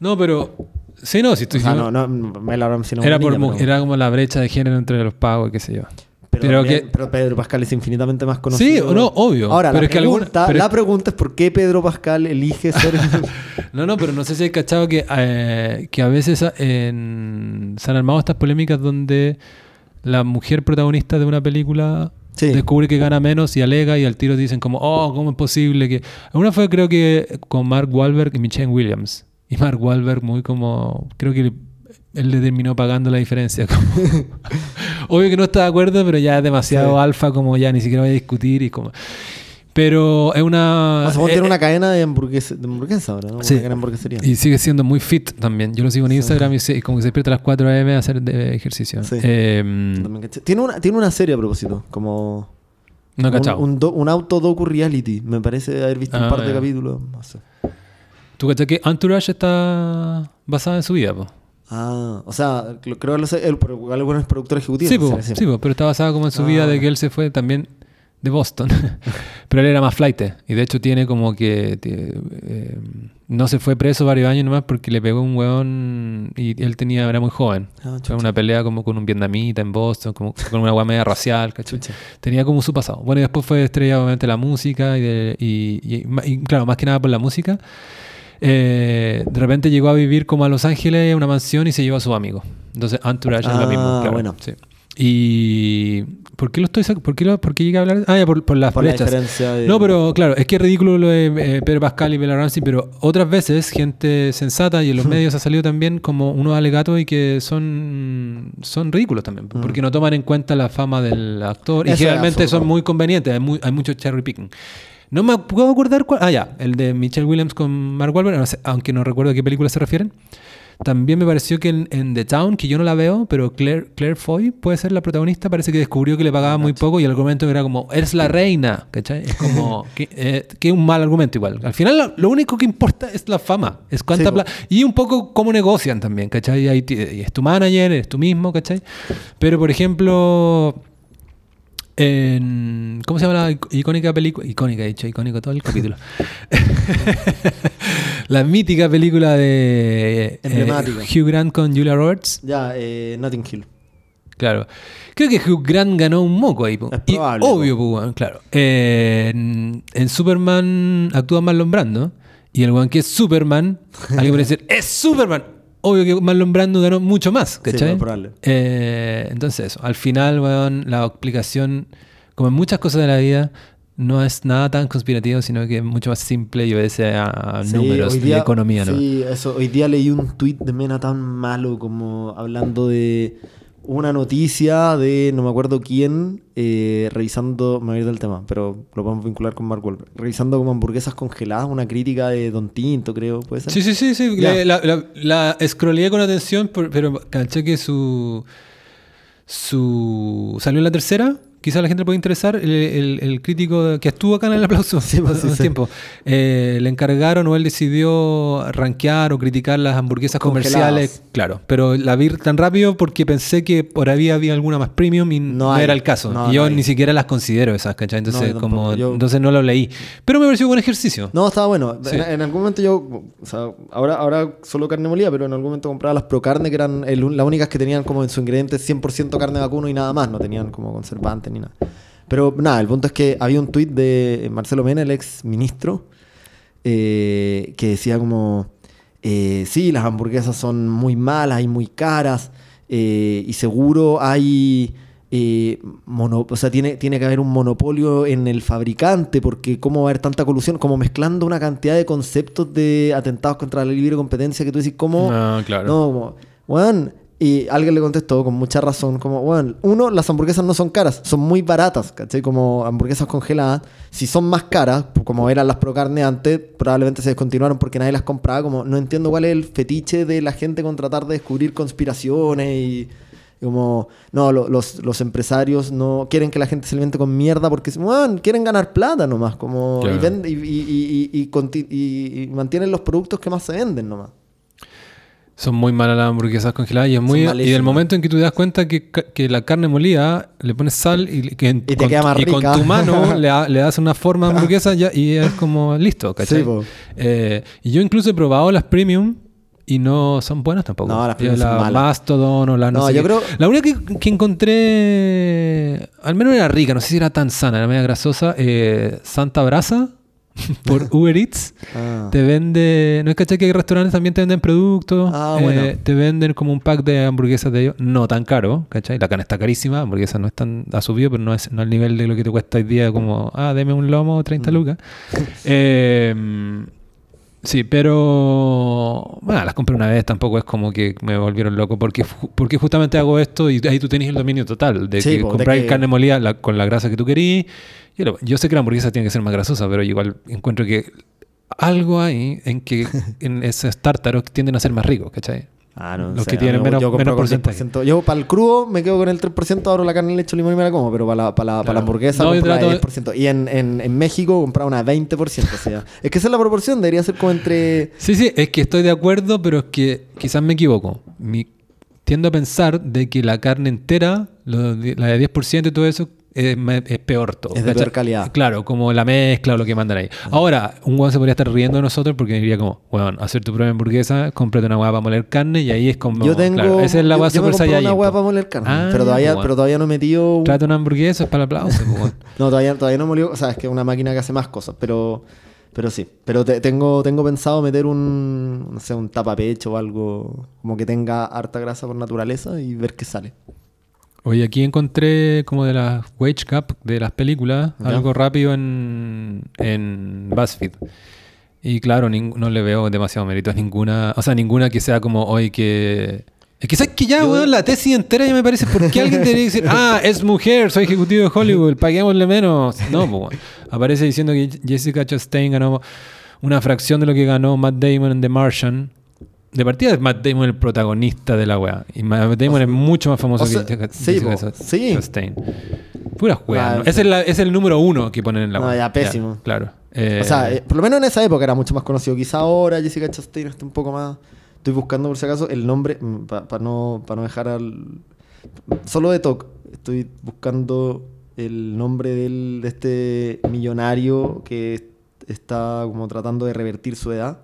A: No, pero... Sí, no, si
B: O
A: estoy
B: sea, no, no, Mel es
A: era,
B: una
A: por,
B: niña,
A: mu-
B: pero-
A: era como la brecha de género entre los pagos y qué sé yo.
B: Pero,
A: pero
B: también-
A: que-
B: pero Pedro Pascal es infinitamente más conocido.
A: Sí, o no, obvio.
B: Ahora,
A: pero
B: la,
A: es que alguna-
B: pregunta, la pregunta es por qué Pedro Pascal elige ser...
A: No, no, pero no sé si hay cachado que, eh, que a veces en- se han armado estas polémicas donde la mujer protagonista de una película
B: Sí.
A: descubre que gana menos y alega y al tiro dicen como, oh, ¿cómo es posible que...? Una fue creo que con Mark Wahlberg y Michelle Williams. Y Mark Wahlberg muy como... Creo que él le terminó pagando la diferencia. como- Obvio que no está de acuerdo, pero ya es demasiado
B: Sí.
A: alfa como ya ni siquiera voy a discutir y como... Pero es una...
B: O sea, vos
A: eh,
B: tiene una cadena de, hamburguesa, de hamburguesa ahora, ¿no?
A: Sí.
B: Una cadena de hamburguesería.
A: Y sigue siendo muy fit también. Yo lo sigo en
B: Sí.
A: Instagram y, se- y como que se despierta a las 4 am a hacer de- ejercicio.
B: Sí.
A: Eh.
B: Tiene una, tiene una serie a propósito, como...
A: no he
B: un,
A: cachado.
B: un, do- un auto docu reality. Me parece haber visto
A: Ah,
B: un par de
A: ya.
B: capítulos. No sé.
A: ¿Tú cachai que Entourage está basada en su vida? Po?
B: Ah, o sea, creo que él, pero igual bueno, es productor ejecutivo.
A: Sí, po, sí, po, pero está basada como en su
B: Ah,
A: vida de que él se fue también de Boston. pero él era más flight. Y de hecho tiene como que... eh, no se fue preso varios años nomás porque le pegó un weón y él tenía, era muy joven.
B: Ah,
A: Fue
B: chucha.
A: una pelea como con un vietnamita en Boston, como con una weá media racial, ¿cachai?
B: Chucha.
A: Tenía como su pasado. Bueno, y después fue estrella obviamente la música y, de- y- y- ma- y, claro, más que nada por la música. Eh, de repente llegó a vivir como a Los Ángeles, una mansión y se llevó a sus amigos. Entonces, Entourage es lo
B: Ah,
A: mismo. Claro,
B: bueno.
A: sí. Y ¿por qué lo estoy ¿Por qué, lo- por qué llegué a hablar? Ah, ya, por, por las
B: Por la
A: brechas.
B: diferencia de-
A: No, pero claro, es que es ridículo lo de eh, Pedro Pascal y Bella Ramsey, pero otras veces gente sensata y en los medios ha salido también como unos alegatos y que son, son ridículos también, porque no toman en cuenta la fama del actor y
B: Eso
A: generalmente son muy convenientes, hay, muy- hay mucho cherry picking. No me puedo acordar cuál. Ah, ya, el de Michelle Williams con Mark Wahlberg, aunque no recuerdo a qué película se refieren. También me pareció que en, en The Town, que yo no la veo, pero Claire, Claire Foy puede ser la protagonista, parece que descubrió que le pagaba muy poco y el argumento era como, eres la reina, ¿cachai? Es como, que, eh, que es un mal argumento igual. Al final lo, lo único que importa es la fama, es cuánta
B: Sí, po.
A: plata. Y un poco cómo negocian también, ¿cachai? Y y es tu manager, eres tú mismo, ¿cachai? Pero por ejemplo... En, ¿Cómo se llama la ic- icónica película? Icónica, he dicho, icónico todo el capítulo. la mítica película de eh. Hugh Grant con Julia Roberts.
B: Ya, eh, Notting Hill.
A: Claro. Creo que Hugh Grant ganó un moco ahí. po.
B: Es
A: Y obvio, po, claro. Eh, en, en Superman actúa Marlon Brando. Y el weón que es Superman, alguien puede decir, ¡es Superman! Obvio que Marlon Brando ganó mucho más, ¿cachai?
B: probable.
A: Eh, entonces eso, al final, weón, la explicación, como en muchas cosas de la vida, no es nada tan conspirativo, sino que es mucho más simple y obedece a,
B: Sí,
A: números y
B: día-
A: economía, ¿no?
B: Sí, eso. Hoy día leí un tweet de Mena tan malo como hablando de una noticia de no me acuerdo quién, eh, revisando, me voy a ir del tema, pero lo podemos vincular con Mark Wahlberg, revisando como hamburguesas congeladas, una crítica de Don Tinto, creo, puede ser.
A: Sí, sí, sí, sí. La, la, con atención, por- pero caché que su. su salió en la tercera. Quizá a la gente le puede interesar. El, el- el crítico que estuvo acá en el aplauso
B: Sí, pues,
A: hace
B: sí,
A: un
B: sí.
A: tiempo. eh, le encargaron o él decidió rankear o criticar las hamburguesas
B: Congeladas.
A: comerciales. Claro, pero la vi tan rápido porque pensé que por ahí había alguna más premium y no,
B: No hay.
A: era el caso.
B: No,
A: y yo
B: no
A: ni siquiera las considero esas, ¿cachai? Entonces,
B: yo
A: como.
B: Yo-
A: entonces no lo leí. Pero me pareció buen ejercicio.
B: No, estaba bueno.
A: Sí.
B: En, en algún momento yo, o sea, ahora, ahora solo carne molida, pero en algún momento compraba las Pro Carne, que eran el- las únicas que tenían como en su ingrediente 100% carne vacuno y nada más, no tenían como conservantes ni nada. Pero nada, el punto es que había un tuit de Marcelo Mena, el ex ministro, eh, que decía como, eh, sí, las hamburguesas son muy malas y muy caras, eh, y seguro hay... eh, mono- o sea, tiene, tiene que haber un monopolio en el fabricante, porque cómo va a haber tanta colusión, como mezclando una cantidad de conceptos de atentados contra la libre competencia que tú decís, ¿cómo?
A: No, claro.
B: No, como, weón. Y alguien le contestó con mucha razón, como, weón, uno, las hamburguesas no son caras, son muy baratas, ¿cachai? Como hamburguesas congeladas. Si son más caras, como eran las pro carne antes, probablemente se descontinuaron porque nadie las compraba. Como, no entiendo cuál es el fetiche de la gente con tratar de descubrir conspiraciones y. como, no, lo- los, los empresarios no quieren que la gente se alimente con mierda porque, weón, quieren ganar plata nomás. Como, y,
A: Claro.
B: y, y- y- y- y mantienen los productos que más se venden nomás.
A: Son muy malas las hamburguesas congeladas y es
B: Son
A: muy y del
B: malísimas.
A: momento en que tú te das cuenta que, que la carne molida le pones sal y, que en-
B: Y te
A: con,
B: queda más
A: y con tu mano le, le das una forma de hamburguesa ya, y es como listo, ¿cachai?
B: Sí.
A: Eh, y yo incluso he probado las premium y no son buenas tampoco.
B: No, las son
A: la
B: malas.
A: Mastodon o la no,
B: No,
A: sé
B: yo
A: qué.
B: creo-
A: La única que, que encontré, al menos era rica, no sé si era tan sana, era media grasosa, eh, Santa Brasa por Uber Eats.
B: Ah.
A: Te vende, no es caché que hay restaurantes también te venden productos,
B: Ah,
A: eh,
B: bueno.
A: te venden como un pack de hamburguesas de ellos, no tan caro, ¿cachai? La carne está carísima, hamburguesa no es tan, ha subido, pero no es no al nivel de lo que te cuesta hoy día como, ah, deme un lomo, 30
B: Mm.
A: lucas. Eh, sí, pero, bueno, las compré una vez, tampoco es como que me volvieron loco, porque, porque justamente hago esto y ahí tú tenés el dominio total, de
B: Sí,
A: que
B: po, de
A: comprar
B: que-
A: carne molida la- con la grasa que tú querís. Yo, yo sé que la hamburguesa tiene que ser más grasosa, pero igual encuentro que algo hay en que en esos tártaros tienden a ser más ricos, ¿cachai?
B: Ah, no,
A: Los
B: sé,
A: que
B: a
A: tienen menos-
B: yo
A: menos porcentaje.
B: 10%. Yo para el crudo me quedo con el 3%, abro la carne, le echo limón y me la como, pero para la, para la, para la hamburguesa
A: No,
B: compro
A: de-
B: 10%. Y en, en, en México compraba una 20%. O sea, es que esa es la proporción, debería ser como entre...
A: Sí, sí, es que estoy de acuerdo, pero es que quizás me equivoco. Mi- tiendo a pensar de que la carne entera, lo la de 10% y todo eso, es, es peor todo.
B: Es de
A: ¿cachai?
B: peor calidad.
A: Claro, como la mezcla o lo que mandan ahí. Ahora, un weón se podría estar riendo de nosotros porque diría como, weón, hacer tu propia hamburguesa, cómprate una weá para moler carne y ahí es como.
B: yo tengo.
A: claro, esa es la
B: me
A: super
B: compré una
A: saiyajin,
B: hueá para moler carne.
A: Ah,
B: pero, todavía,
A: bueno.
B: pero todavía no he metido.
A: Trata una hamburguesa, es para el aplauso, weón.
B: No, todavía, todavía no molió. O sea, es que es una máquina que hace más cosas, pero. Pero sí. Pero te- tengo, tengo pensado meter un. No sé, un tapapecho o algo. Como que tenga harta grasa por naturaleza y ver qué sale.
A: Oye, aquí encontré como de las wage gap de las películas,
B: Ya.
A: algo rápido en, en BuzzFeed. Y claro, no le veo demasiado mérito a ninguna, o sea, ninguna que sea como hoy que... Es que sabes que ya,
B: Yo-
A: weón, la tesis entera ya me parece, ¿por qué alguien debería decir, ah, es mujer, soy ejecutivo de Hollywood, paguémosle menos? No, pues, weón. aparece diciendo que Jessica Chastain ganó una fracción de lo que ganó Matt Damon en The Martian. De partida es Matt Damon el protagonista de la weá. Y Matt Damon es mucho más famoso
B: o sea,
A: que Jessica,
B: sí, sí.
A: Pura weá. ¿no?
B: sí.
A: Es, el número uno que ponen en la
B: No,
A: weá.
B: ya, pésimo.
A: claro. Eh,
B: O sea, eh, por lo menos en esa época era mucho más conocido. Quizá ahora Jessica Chastain está un poco más. Estoy buscando por si acaso el nombre para no, pa no dejar al. Solo de TOC. Estoy buscando el nombre del, de este millonario que está como tratando de revertir su edad.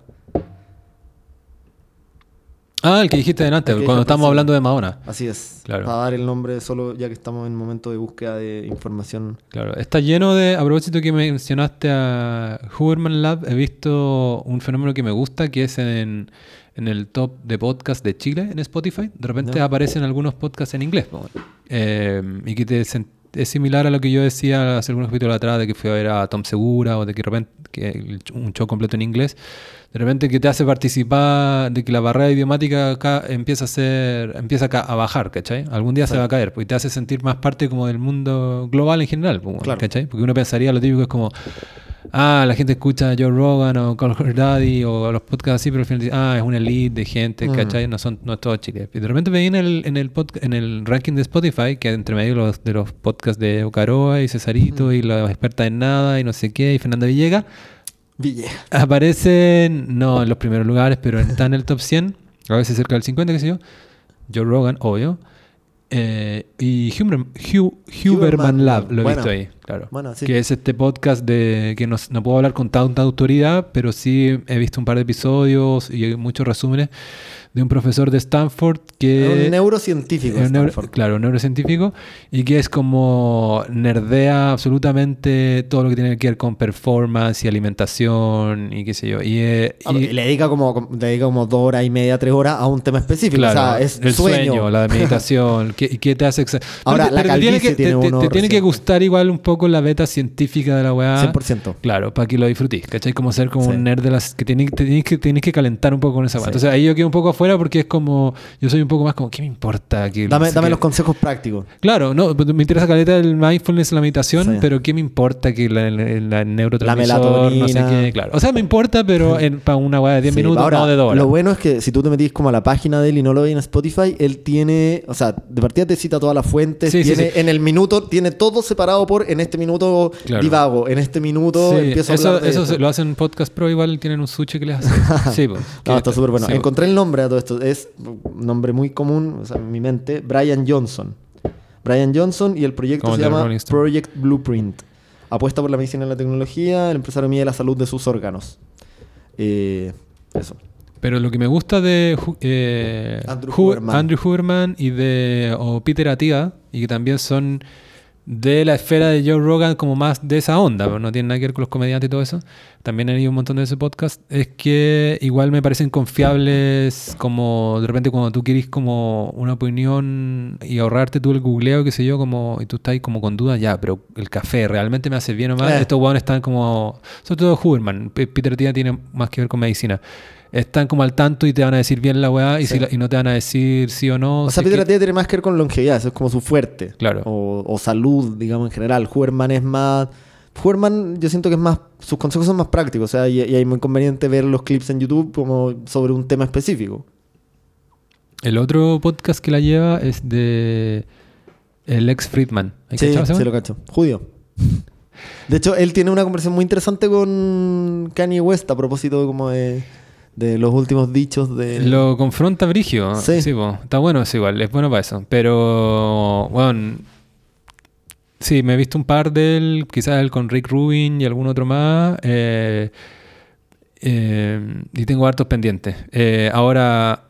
A: Ah, el que dijiste delante,
B: que
A: cuando estamos hablando de Madonna.
B: Así es.
A: Claro.
B: Para dar el nombre solo ya que estamos en momento de búsqueda de información.
A: Claro, está lleno de. A propósito que mencionaste a Huberman Lab, he visto un fenómeno que me gusta, que es en, en el top de podcast de Chile en Spotify. De repente aparecen algunos podcasts en inglés. Eh, y que te es similar a lo que yo decía hace algunos capítulos atrás, de que fui a ver a Tom Segura o de que de repente que un show completo en inglés. De repente que te hace participar de que la barrera idiomática acá empieza a ser, empieza a, bajar, ¿cachai? Algún día se
B: Sí.
A: va a caer, porque te hace sentir más parte como del mundo global en general, pues,
B: Claro.
A: ¿cachai? Porque uno pensaría lo típico es como, ah, la gente escucha a Joe Rogan o Call Her Daddy o los podcasts así, pero al final dice, ah, es una elite de gente,
B: Mm.
A: ¿cachai? No son no es todo Chile. Y de repente veí en el, en el, en el ranking de Spotify, que entre medio de los, de los podcasts de Ocaroa y Cesarito y la experta en nada y no sé qué, y Fernanda Villegas,
B: Ville.
A: Aparecen, no en los primeros lugares, pero está en el top 100, a veces cerca del 50, qué sé yo. Joe Rogan, obvio. Eh, y Huberman, Hu- Huberman Lab, lo he
B: Bueno.
A: visto ahí, claro.
B: Bueno, sí.
A: Que es este podcast de que no, no puedo hablar con tanta autoridad, pero sí he visto un par de episodios y muchos resúmenes de un profesor de Stanford que...
B: un neurocientífico.
A: Un neuro- claro, un neurocientífico y que es como nerdea absolutamente todo lo que tiene que ver con performance y alimentación y qué sé yo. Y, eh,
B: Ah,
A: y-
B: le dedica como, le dedica como dos horas y media, tres horas a un tema específico.
A: claro,
B: o sea, es
A: el sueño,
B: sueño.
A: la meditación, ¿qué, qué te hace...
B: Ahora,
A: Pero
B: la
A: te- pero te tiene
B: calvicie
A: que,
B: tiene
A: te-
B: uno
A: te tiene que gustar igual un poco la beta científica de la weá.
B: 100%.
A: Claro, para que lo disfrutís, ¿cachai? Como ser como
B: Sí.
A: un nerd de las que tienes, que tienes que calentar un poco con esa weá.
B: Sí.
A: Entonces ahí yo quedo un poco afuera porque es como yo soy un poco más como ¿qué me importa? Que,
B: Dame, dame
A: que-
B: los consejos prácticos.
A: Claro, no, pues, me interesa caleta el mindfulness, la meditación,
B: Sí.
A: pero ¿qué me importa que la, la, la neurotransmisor, no sé qué? Claro. O sea, me importa, pero para una weá de 10
B: Sí,
A: minutos,
B: ahora,
A: no de 2 horas.
B: Lo bueno es que si tú te metís como a la página de él y no lo ves en Spotify, él tiene, o sea, de partida te cita todas las fuentes, tiene en el minuto, tiene todo separado por en este minuto
A: Claro.
B: divago, en este minuto
A: Sí,
B: empiezo a
A: eso,
B: hablar de
A: eso
B: esto.
A: lo hacen en Podcast Pro, igual tienen un sushi que les hace. Sí, pues.
B: No, está súper bueno.
A: sí,
B: Encontré el nombre a todo esto. Es un nombre muy común, o sea, en mi mente, Brian Johnson. Brian Johnson y el proyecto
A: Como
B: se llama. Project Blueprint. Apuesta por la medicina y la tecnología, el empresario mide la salud de sus órganos. Eh, eso.
A: Pero lo que me gusta de eh,
B: Andrew
A: Hu-
B: Huberman.
A: Andrew Huberman y de o Peter Attia, y que también son de la esfera de Joe Rogan como más de esa onda, pero no tiene nada que ver con los comediantes y todo eso. También he leído un montón de ese podcast. Es que igual me parecen confiables como de repente cuando tú quieres como una opinión y ahorrarte tú el googleo, qué sé yo, como y tú estás ahí como con dudas, ya, pero el café realmente me hace bien o mal.
B: Eh.
A: Estos hueones están como, sobre todo Huberman, Peter Attia tiene más que ver con medicina. Están como al tanto y te van a decir bien la weá y,
B: Sí.
A: si la- y no te van a decir sí o no.
B: O sea,
A: si
B: Peter
A: que-
B: tiene más que ver con longevidad, eso es como su fuerte.
A: Claro.
B: O, o salud, digamos, en general. Huberman es más... Huberman yo siento que es más... Sus consejos son más prácticos, o sea, y, y hay muy conveniente ver los clips en YouTube como sobre un tema específico.
A: El otro podcast que la lleva es de el ex Friedman. ¿Hay
B: Sí, sí lo cacho. Judío. De hecho, él tiene una conversación muy interesante con Kanye West a propósito de como de, de los últimos dichos de...
A: Lo confronta Brigio.
B: Sí.
A: Está bueno eso igual, es bueno para eso. Pero, bueno, Sí, me he visto un par de él, quizás el con Rick Rubin y algún otro más. eh, eh, y tengo hartos pendientes. Eh, ahora,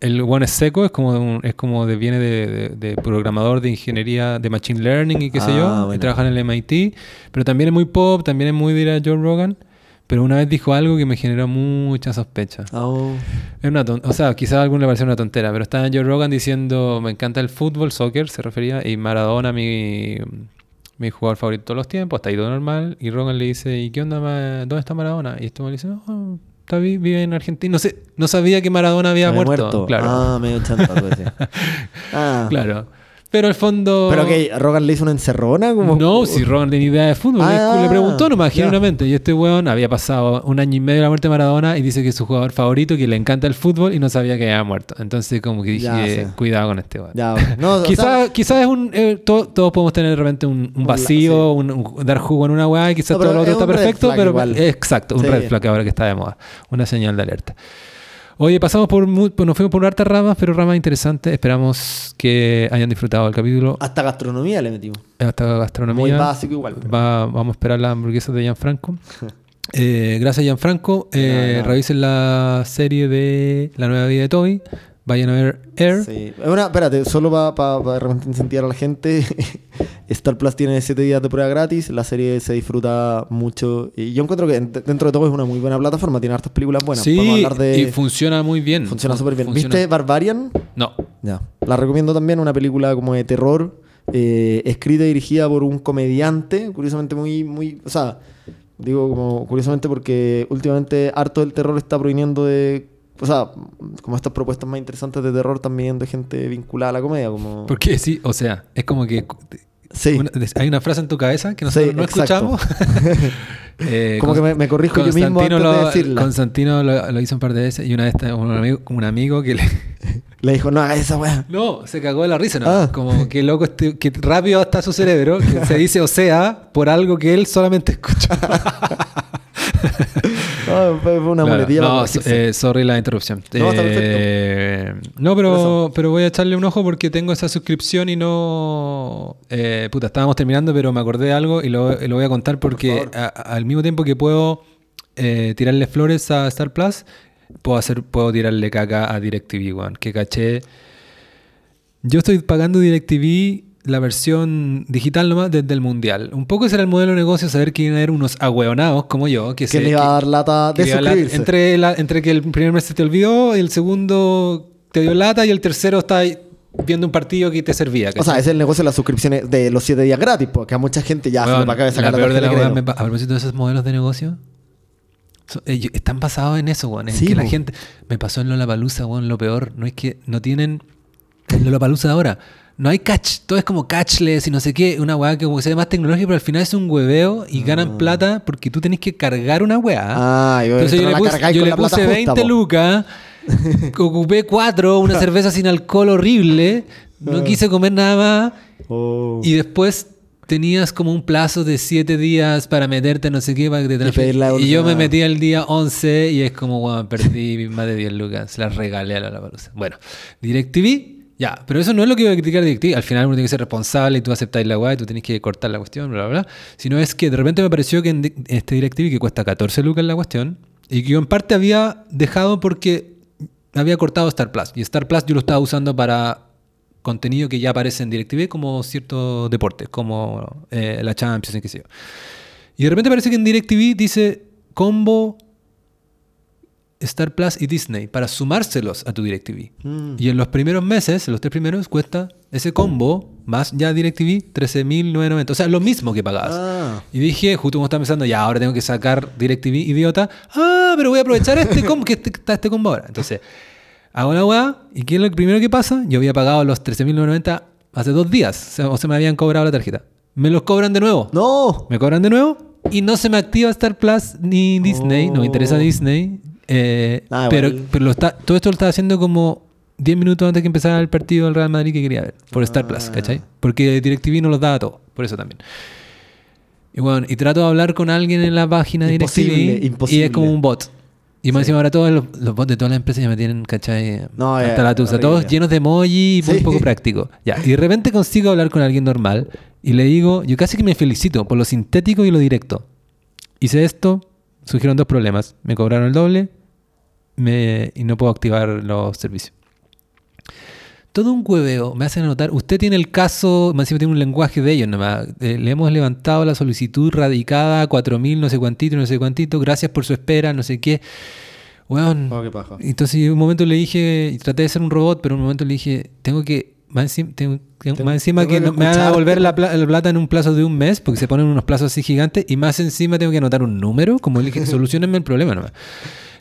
A: el One es seco, es como, un- es como de, viene de, de- de programador de ingeniería de Machine Learning y qué sé
B: Ah,
A: yo. Y
B: bueno.
A: trabaja en el MIT. Pero también es muy pop, también es muy de ir a Joe Rogan. Pero una vez dijo algo que me generó mucha sospecha.
B: Oh.
A: Es una o sea, quizás a alguno le pareció una tontera, pero estaba Joe Rogan diciendo, me encanta el fútbol, soccer, se refería, y Maradona, mi, mi jugador favorito de todos los tiempos, está ahí todo normal, y Rogan le dice, ¿y qué onda, dónde está Maradona? Y este le dice, no, está vi- vive en Argentina, no sé, no sabía que Maradona había
B: Había
A: muerto. Claro,
B: Ah, medio chanta, tú decías. Ah.
A: claro. Pero al fondo...
B: Pero que Rogan le hizo una encerrona como.
A: No, si Rogan tenía idea de fútbol, le-
B: Ah,
A: le preguntó nomás, genuinamente. Y este weón había pasado un año y medio de la muerte de Maradona y dice que es su jugador favorito, que le encanta el fútbol y no sabía que había muerto. Entonces, como que dije,
B: Ya, sí.
A: cuidado con este weón.
B: No, sea,
A: Quizás quizás es un. eh, to- todos podemos tener de repente un, vacío, un- un- dar jugo en una weá y quizás
B: No,
A: todo lo otro
B: es
A: está perfecto, pero.
B: igual.
A: Exacto, un
B: Sí.
A: red flag ahora que está de moda. Una señal de alerta. Oye, pasamos por. pues nos fuimos por hartas ramas, pero ramas interesantes. Esperamos que hayan disfrutado del capítulo.
B: Hasta gastronomía le metimos.
A: Hasta
B: Muy
A: gastronomía.
B: básico igual. pero-
A: Va- vamos a esperar las hamburguesas de Gianfranco. Eh, gracias, Gianfranco. Eh. Revisen la serie de La nueva vida de Toby. Vayan a ver Air.
B: Sí. Una, espérate, solo para de repente incentivar a la gente. Star Plus tiene 7 días de prueba gratis. La serie se disfruta mucho. Y yo encuentro que en- dentro de todo es una muy buena plataforma. Tiene hartas películas buenas. Podemos
A: sí,
B: hablar de.
A: y funciona muy bien.
B: funciona
A: Fun-
B: súper bien.
A: funciona-
B: ¿Viste Barbarian?
A: No.
B: Ya. La recomiendo también. Una película como de terror. eh, escrita y dirigida por un comediante. Curiosamente muy. muy o sea, digo como curiosamente porque últimamente harto del terror está proviniendo de. O sea, como estas propuestas más interesantes de terror también de gente vinculada a la comedia. Como...
A: Porque sí, o sea, es como que
B: Sí.
A: una- hay una frase en tu cabeza que nosotros
B: Sí,
A: no
B: exacto.
A: escuchamos. Eh,
B: Como que me, me corrijo yo mismo antes de
A: lo,
B: decirla.
A: Constantino lo, lo hizo un par de veces y una vez un amigo, un amigo que le,
B: Le dijo, no esa weá.
A: No, se cagó de la risa, ¿no?
B: Ah.
A: Como que loco, este- que rápido está su cerebro, que se dice o sea por algo que él solamente escucha.
B: No, fue, una
A: Claro.
B: muletilla
A: No, eh, sorry la interrupción.
B: No, está
A: Eh, no, pero, pero voy a echarle un ojo porque tengo esa suscripción y no... eh, puta, estábamos terminando, pero me acordé de algo y lo, lo voy a contar porque a- al mismo tiempo que puedo eh, tirarle flores a Star Plus, puedo, hacer, puedo tirarle caca a DirecTV, weón. Que caché... Yo estoy pagando DirecTV la versión digital nomás desde el mundial. Un poco ese era el modelo de negocio, saber que iban a haber unos ahueonados como yo. Que, se-
B: le iba a dar lata de suscribirse.
A: entre, la- entre que el primer mes se te olvidó, el segundo te dio lata y el tercero está ahí viendo un partido que te servía.
B: O sea, es el negocio de las suscripciones de los 7 días gratis, porque a mucha gente ya se
A: Weón,
B: le acaba de sacar
A: la
B: la,
A: peor de la
B: de
A: me a propósito de esos modelos de negocio. so- ellos están basados en eso, weón. En
B: Sí,
A: que la gente. Me pasó en Lollapalooza, weón. Lo peor. No es que no tienen. En Lollapalooza ahora. No hay catch. Todo es como catchless y no sé qué. Una weá que como que se ve más tecnológica, pero al final es un hueveo y ganan plata porque tú tenés que cargar una weá.
B: Ah, y
A: Entonces yo le puse, yo
B: con
A: le
B: la plata
A: puse
B: justa,
A: 20
B: po.
A: lucas, ocupé 4, una cerveza sin alcohol horrible, no
B: Ah.
A: quise comer nada más
B: Oh.
A: y después tenías como un plazo de 7 días para meterte no sé qué para que te
B: la
A: Y yo me metí el día 11 y es como, weón, perdí más de 10 lucas, se las regalé a la palusa. Bueno, DirecTV, ya, pero eso no es lo que iba a criticar DirecTV. Al final uno tiene que ser responsable y tú aceptáis la weá y tú tienes que cortar la cuestión, bla, bla, bla. Sino es que de repente me pareció que en este DirecTV que cuesta 14 lucas la cuestión y que yo en parte había dejado porque había cortado Star Plus. Y Star Plus yo lo estaba usando para contenido que ya aparece en DirecTV como ciertos deportes, como eh, la Champions qué sé yo. Y de repente parece que en DirecTV dice combo Star Plus y Disney para sumárselos a tu DirecTV.
B: Mm.
A: Y en los primeros meses, los tres primeros, cuesta ese combo más ya DirecTV 13.990. O sea, lo mismo que pagabas.
B: Ah.
A: Y dije, justo como estaba pensando, ya ahora tengo que sacar DirecTV, idiota. Ah, pero voy a aprovechar este combo, que este- está este combo ahora. Entonces, hago la weá, ¿y qué es lo primero que pasa? Yo había pagado los 13.990 hace dos días, o se me habían cobrado la tarjeta. Me los cobran de nuevo.
B: No.
A: Me cobran de nuevo y no se me activa Star Plus ni Disney, no me interesa
B: Oh.
A: Disney. Eh,
B: Ah,
A: pero
B: igual.
A: pero lo está, todo esto lo estaba haciendo como 10 minutos antes que empezara el partido del Real Madrid que quería ver, por Star Plus,
B: Ah.
A: ¿cachai? Porque DirecTV no los daba todo, por eso también. Y bueno, y trato de hablar con alguien en la página de
B: Imposible,
A: DirecTV y
B: imposible.
A: es como un bot. Y más encima ahora todos los, los bots de todas las empresas ya me tienen, ¿cachai?
B: No,
A: Hasta la tusa, todos llenos de emoji y muy
B: Sí.
A: poco práctico. Ya, y de repente consigo hablar con alguien normal Y le digo, yo casi que me felicito por lo sintético y lo directo. Hice esto, surgieron dos problemas. Me cobraron el doble me- y no puedo activar los servicios. Todo un hueveo me hace notar. Usted tiene el caso, más encima tiene un lenguaje de ellos nomás. Eh, le hemos levantado la solicitud radicada a 4000, no sé cuantito, no sé cuantito. Gracias por su espera, no sé qué. Weón.
B: Oh, qué paja.
A: Entonces, un momento le dije, y traté de ser un robot, pero un momento le dije, tengo que. Más encima, tengo- tengo- más encima
B: tengo
A: que,
B: que
A: no- me van a devolver la, pla- la plata en un plazo de un mes, porque se ponen unos plazos así gigantes, y más encima tengo que anotar un número, como le dije, solucionenme el problema nomás.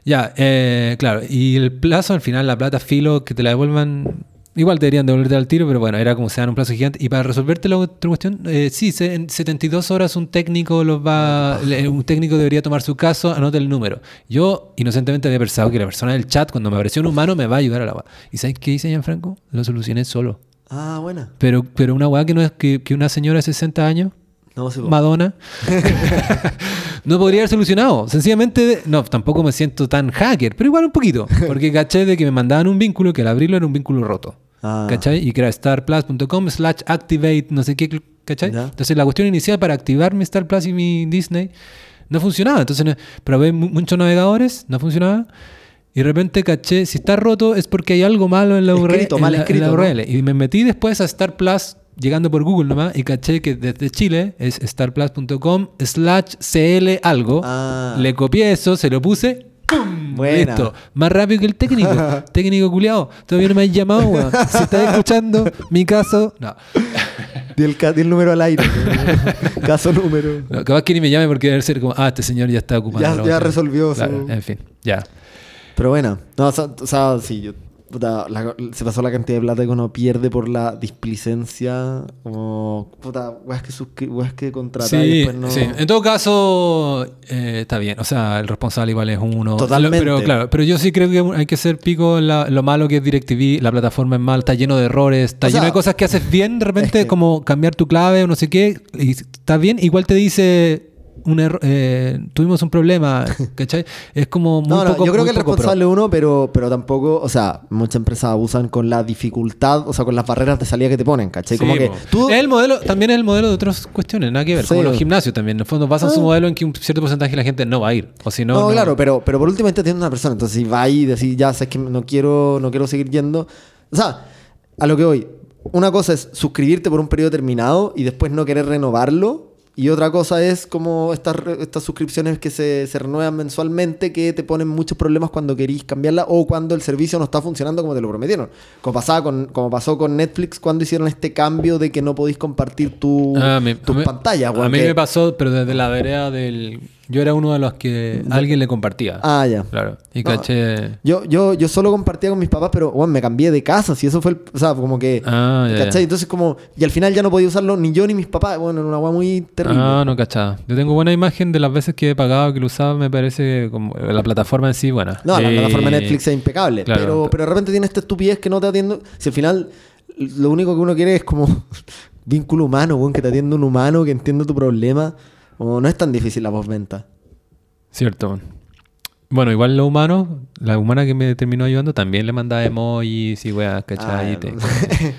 A: Ya, eh, claro, y el plazo al final, la plata filo, que te la devuelvan, igual deberían devolverte al tiro, pero bueno, era como se dan un plazo gigante. Y para resolverte la otra cuestión, eh, sí, en 72 horas un técnico los va, un técnico debería tomar su caso, anota el número. Yo inocentemente había pensado que la persona del chat, cuando me apareció un humano, me va a ayudar a la weá. ¿Y sabes qué hice, Gianfranco? Lo solucioné solo.
B: Ah, buena.
A: Pero, pero una weá que no es que, que una señora de 60 años
B: No, sí.
A: Madonna. no podría haber solucionado. Sencillamente, no, tampoco me siento tan hacker, pero igual un poquito. Porque caché de que me mandaban un vínculo que al abrirlo era un vínculo roto.
B: Ah.
A: ¿Cachai? Y que era starplus.com slash activate, no sé qué, ¿cachai?
B: Ya.
A: Entonces la cuestión inicial para activar mi Star Plus y mi Disney no funcionaba. Entonces, no- probé mu- muchos navegadores, no funcionaba. Y de repente caché, si está roto es porque hay algo malo en la URL.
B: Escrito,
A: en
B: mal
A: la- en la
B: escrito, ¿no?
A: URL. Y me metí después a Star Plus, llegando por Google nomás, y caché que desde Chile es starplus.com slash cl algo.
B: Ah.
A: Le copié eso, se lo puse. ¡Pum!
B: Buena.
A: Listo. Más rápido que el técnico. técnico culiado. Todavía no me has llamado, weón. Si estás escuchando mi caso. No.
B: Di el, ca- di el número al aire. Caso número.
A: No, capaz que ni me llame porque debe ser como, ah, este señor ya está ocupando.
B: Ya- ya resolvió su-
A: En fin, ya.
B: Pero bueno, no, o sea, o sea, sí, yo, puta, la- se pasó la cantidad de plata que uno pierde por la displicencia, como, puta, weas que, weas que y
A: Sí,
B: después no...
A: sí. En todo caso, eh, está bien. O sea, el responsable igual es uno.
B: Totalmente.
A: Pero claro, pero yo sí creo que hay que ser pico en la- lo malo que es DirecTV. La plataforma es mal, está lleno de errores, está
B: O sea,
A: lleno de cosas que haces bien. De repente,
B: es que-
A: como cambiar tu clave o no sé qué, y está bien. Igual te dice. Un erro- eh, tuvimos un problema, ¿cachai? Es como muy
B: No, no,
A: poco
B: yo creo que el responsable es uno, pero, pero tampoco, o sea, muchas empresas abusan con la dificultad, o sea, con las barreras de salida que te ponen, ¿cachai? como
A: Sí,
B: que tú...
A: El modelo, también es el modelo de otras cuestiones, nada que ver. Como
B: Sí.
A: los gimnasios también. En el fondo basan su
B: Ah.
A: modelo en que un cierto porcentaje de la gente no va a ir. O si no,
B: claro, pero, pero por último entiende una persona. Entonces, si va ahí y decís, ya sabes que no quiero, no quiero seguir yendo. O sea, a lo que voy. Una cosa es suscribirte por un periodo determinado y después no querer renovarlo. Y otra cosa es como estas, estas suscripciones que se, se renuevan mensualmente que te ponen muchos problemas cuando querís cambiarla o cuando el servicio no está funcionando como te lo prometieron. Como, pasaba con, como pasó con Netflix cuando hicieron este cambio de que no podéis compartir tu,
A: Ah,
B: tus
A: a mí-
B: pantallas.
A: A
B: weón,
A: mí
B: que-
A: me pasó, pero desde la vereda del. Yo era uno de los que alguien le compartía.
B: Ah, ya.
A: Claro. Y
B: No.
A: caché.
B: Yo, yo, yo solo compartía con mis papás, pero bueno, me cambié de casa, si eso fue el, o sea, como que,
A: Ah, ya,
B: ¿cachai?
A: ya.
B: Entonces como, y al final ya no podía usarlo ni yo ni mis papás, bueno, era una weá muy terrible.
A: Ah, no cachaba. Yo tengo buena imagen de las veces que he pagado, que lo usaba, me parece como la plataforma en sí, buena.
B: No, la
A: Eh,
B: plataforma de Netflix es impecable,
A: claro.
B: pero, pero de repente tiene esta estupidez que no te atiende, si al final lo único que uno quiere es como vínculo humano, weón, que te atienda un humano, que entienda tu problema, o no es tan difícil la postventa.
A: Cierto. Bueno, igual lo humano, la humana que me terminó ayudando también le mandaba emojis y weas, ¿cachai?
B: Ah,
A: te-.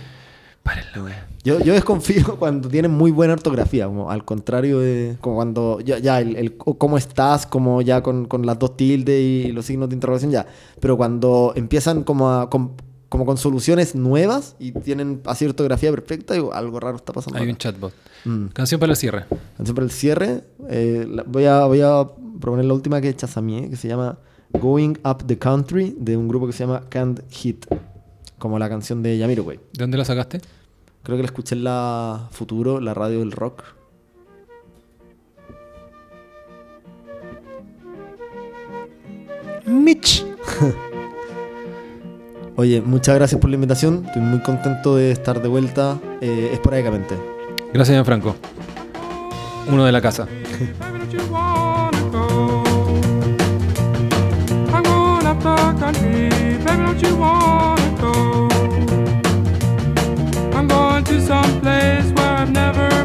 A: Párenlo, wea.
B: Yo, yo desconfío cuando tienen muy buena ortografía, como al contrario de como cuando ya, ya el, el cómo estás, como ya con, con las dos tildes y los signos de interrogación ya. Pero cuando empiezan como a con, como con soluciones nuevas y tienen así ortografía perfecta, digo, algo raro está pasando.
A: Hay
B: acá.
A: un chatbot.
B: Mm.
A: Canción para el cierre.
B: Canción para el cierre, eh, la- voy, a, voy a proponer la última que es Chazamié, que se llama Going Up the Country, de un grupo que se llama Can't Hit, como la canción de Jamiroquai.
A: ¿De dónde la sacaste?
B: Creo que la escuché en la Futuro, la radio del rock.
A: Mitch.
B: Oye, muchas gracias por la invitación. Estoy muy contento de estar de vuelta eh, esporádicamente.
A: Gracias, Gianfranco. Uno de la casa.
C: I'm going to some place where I've never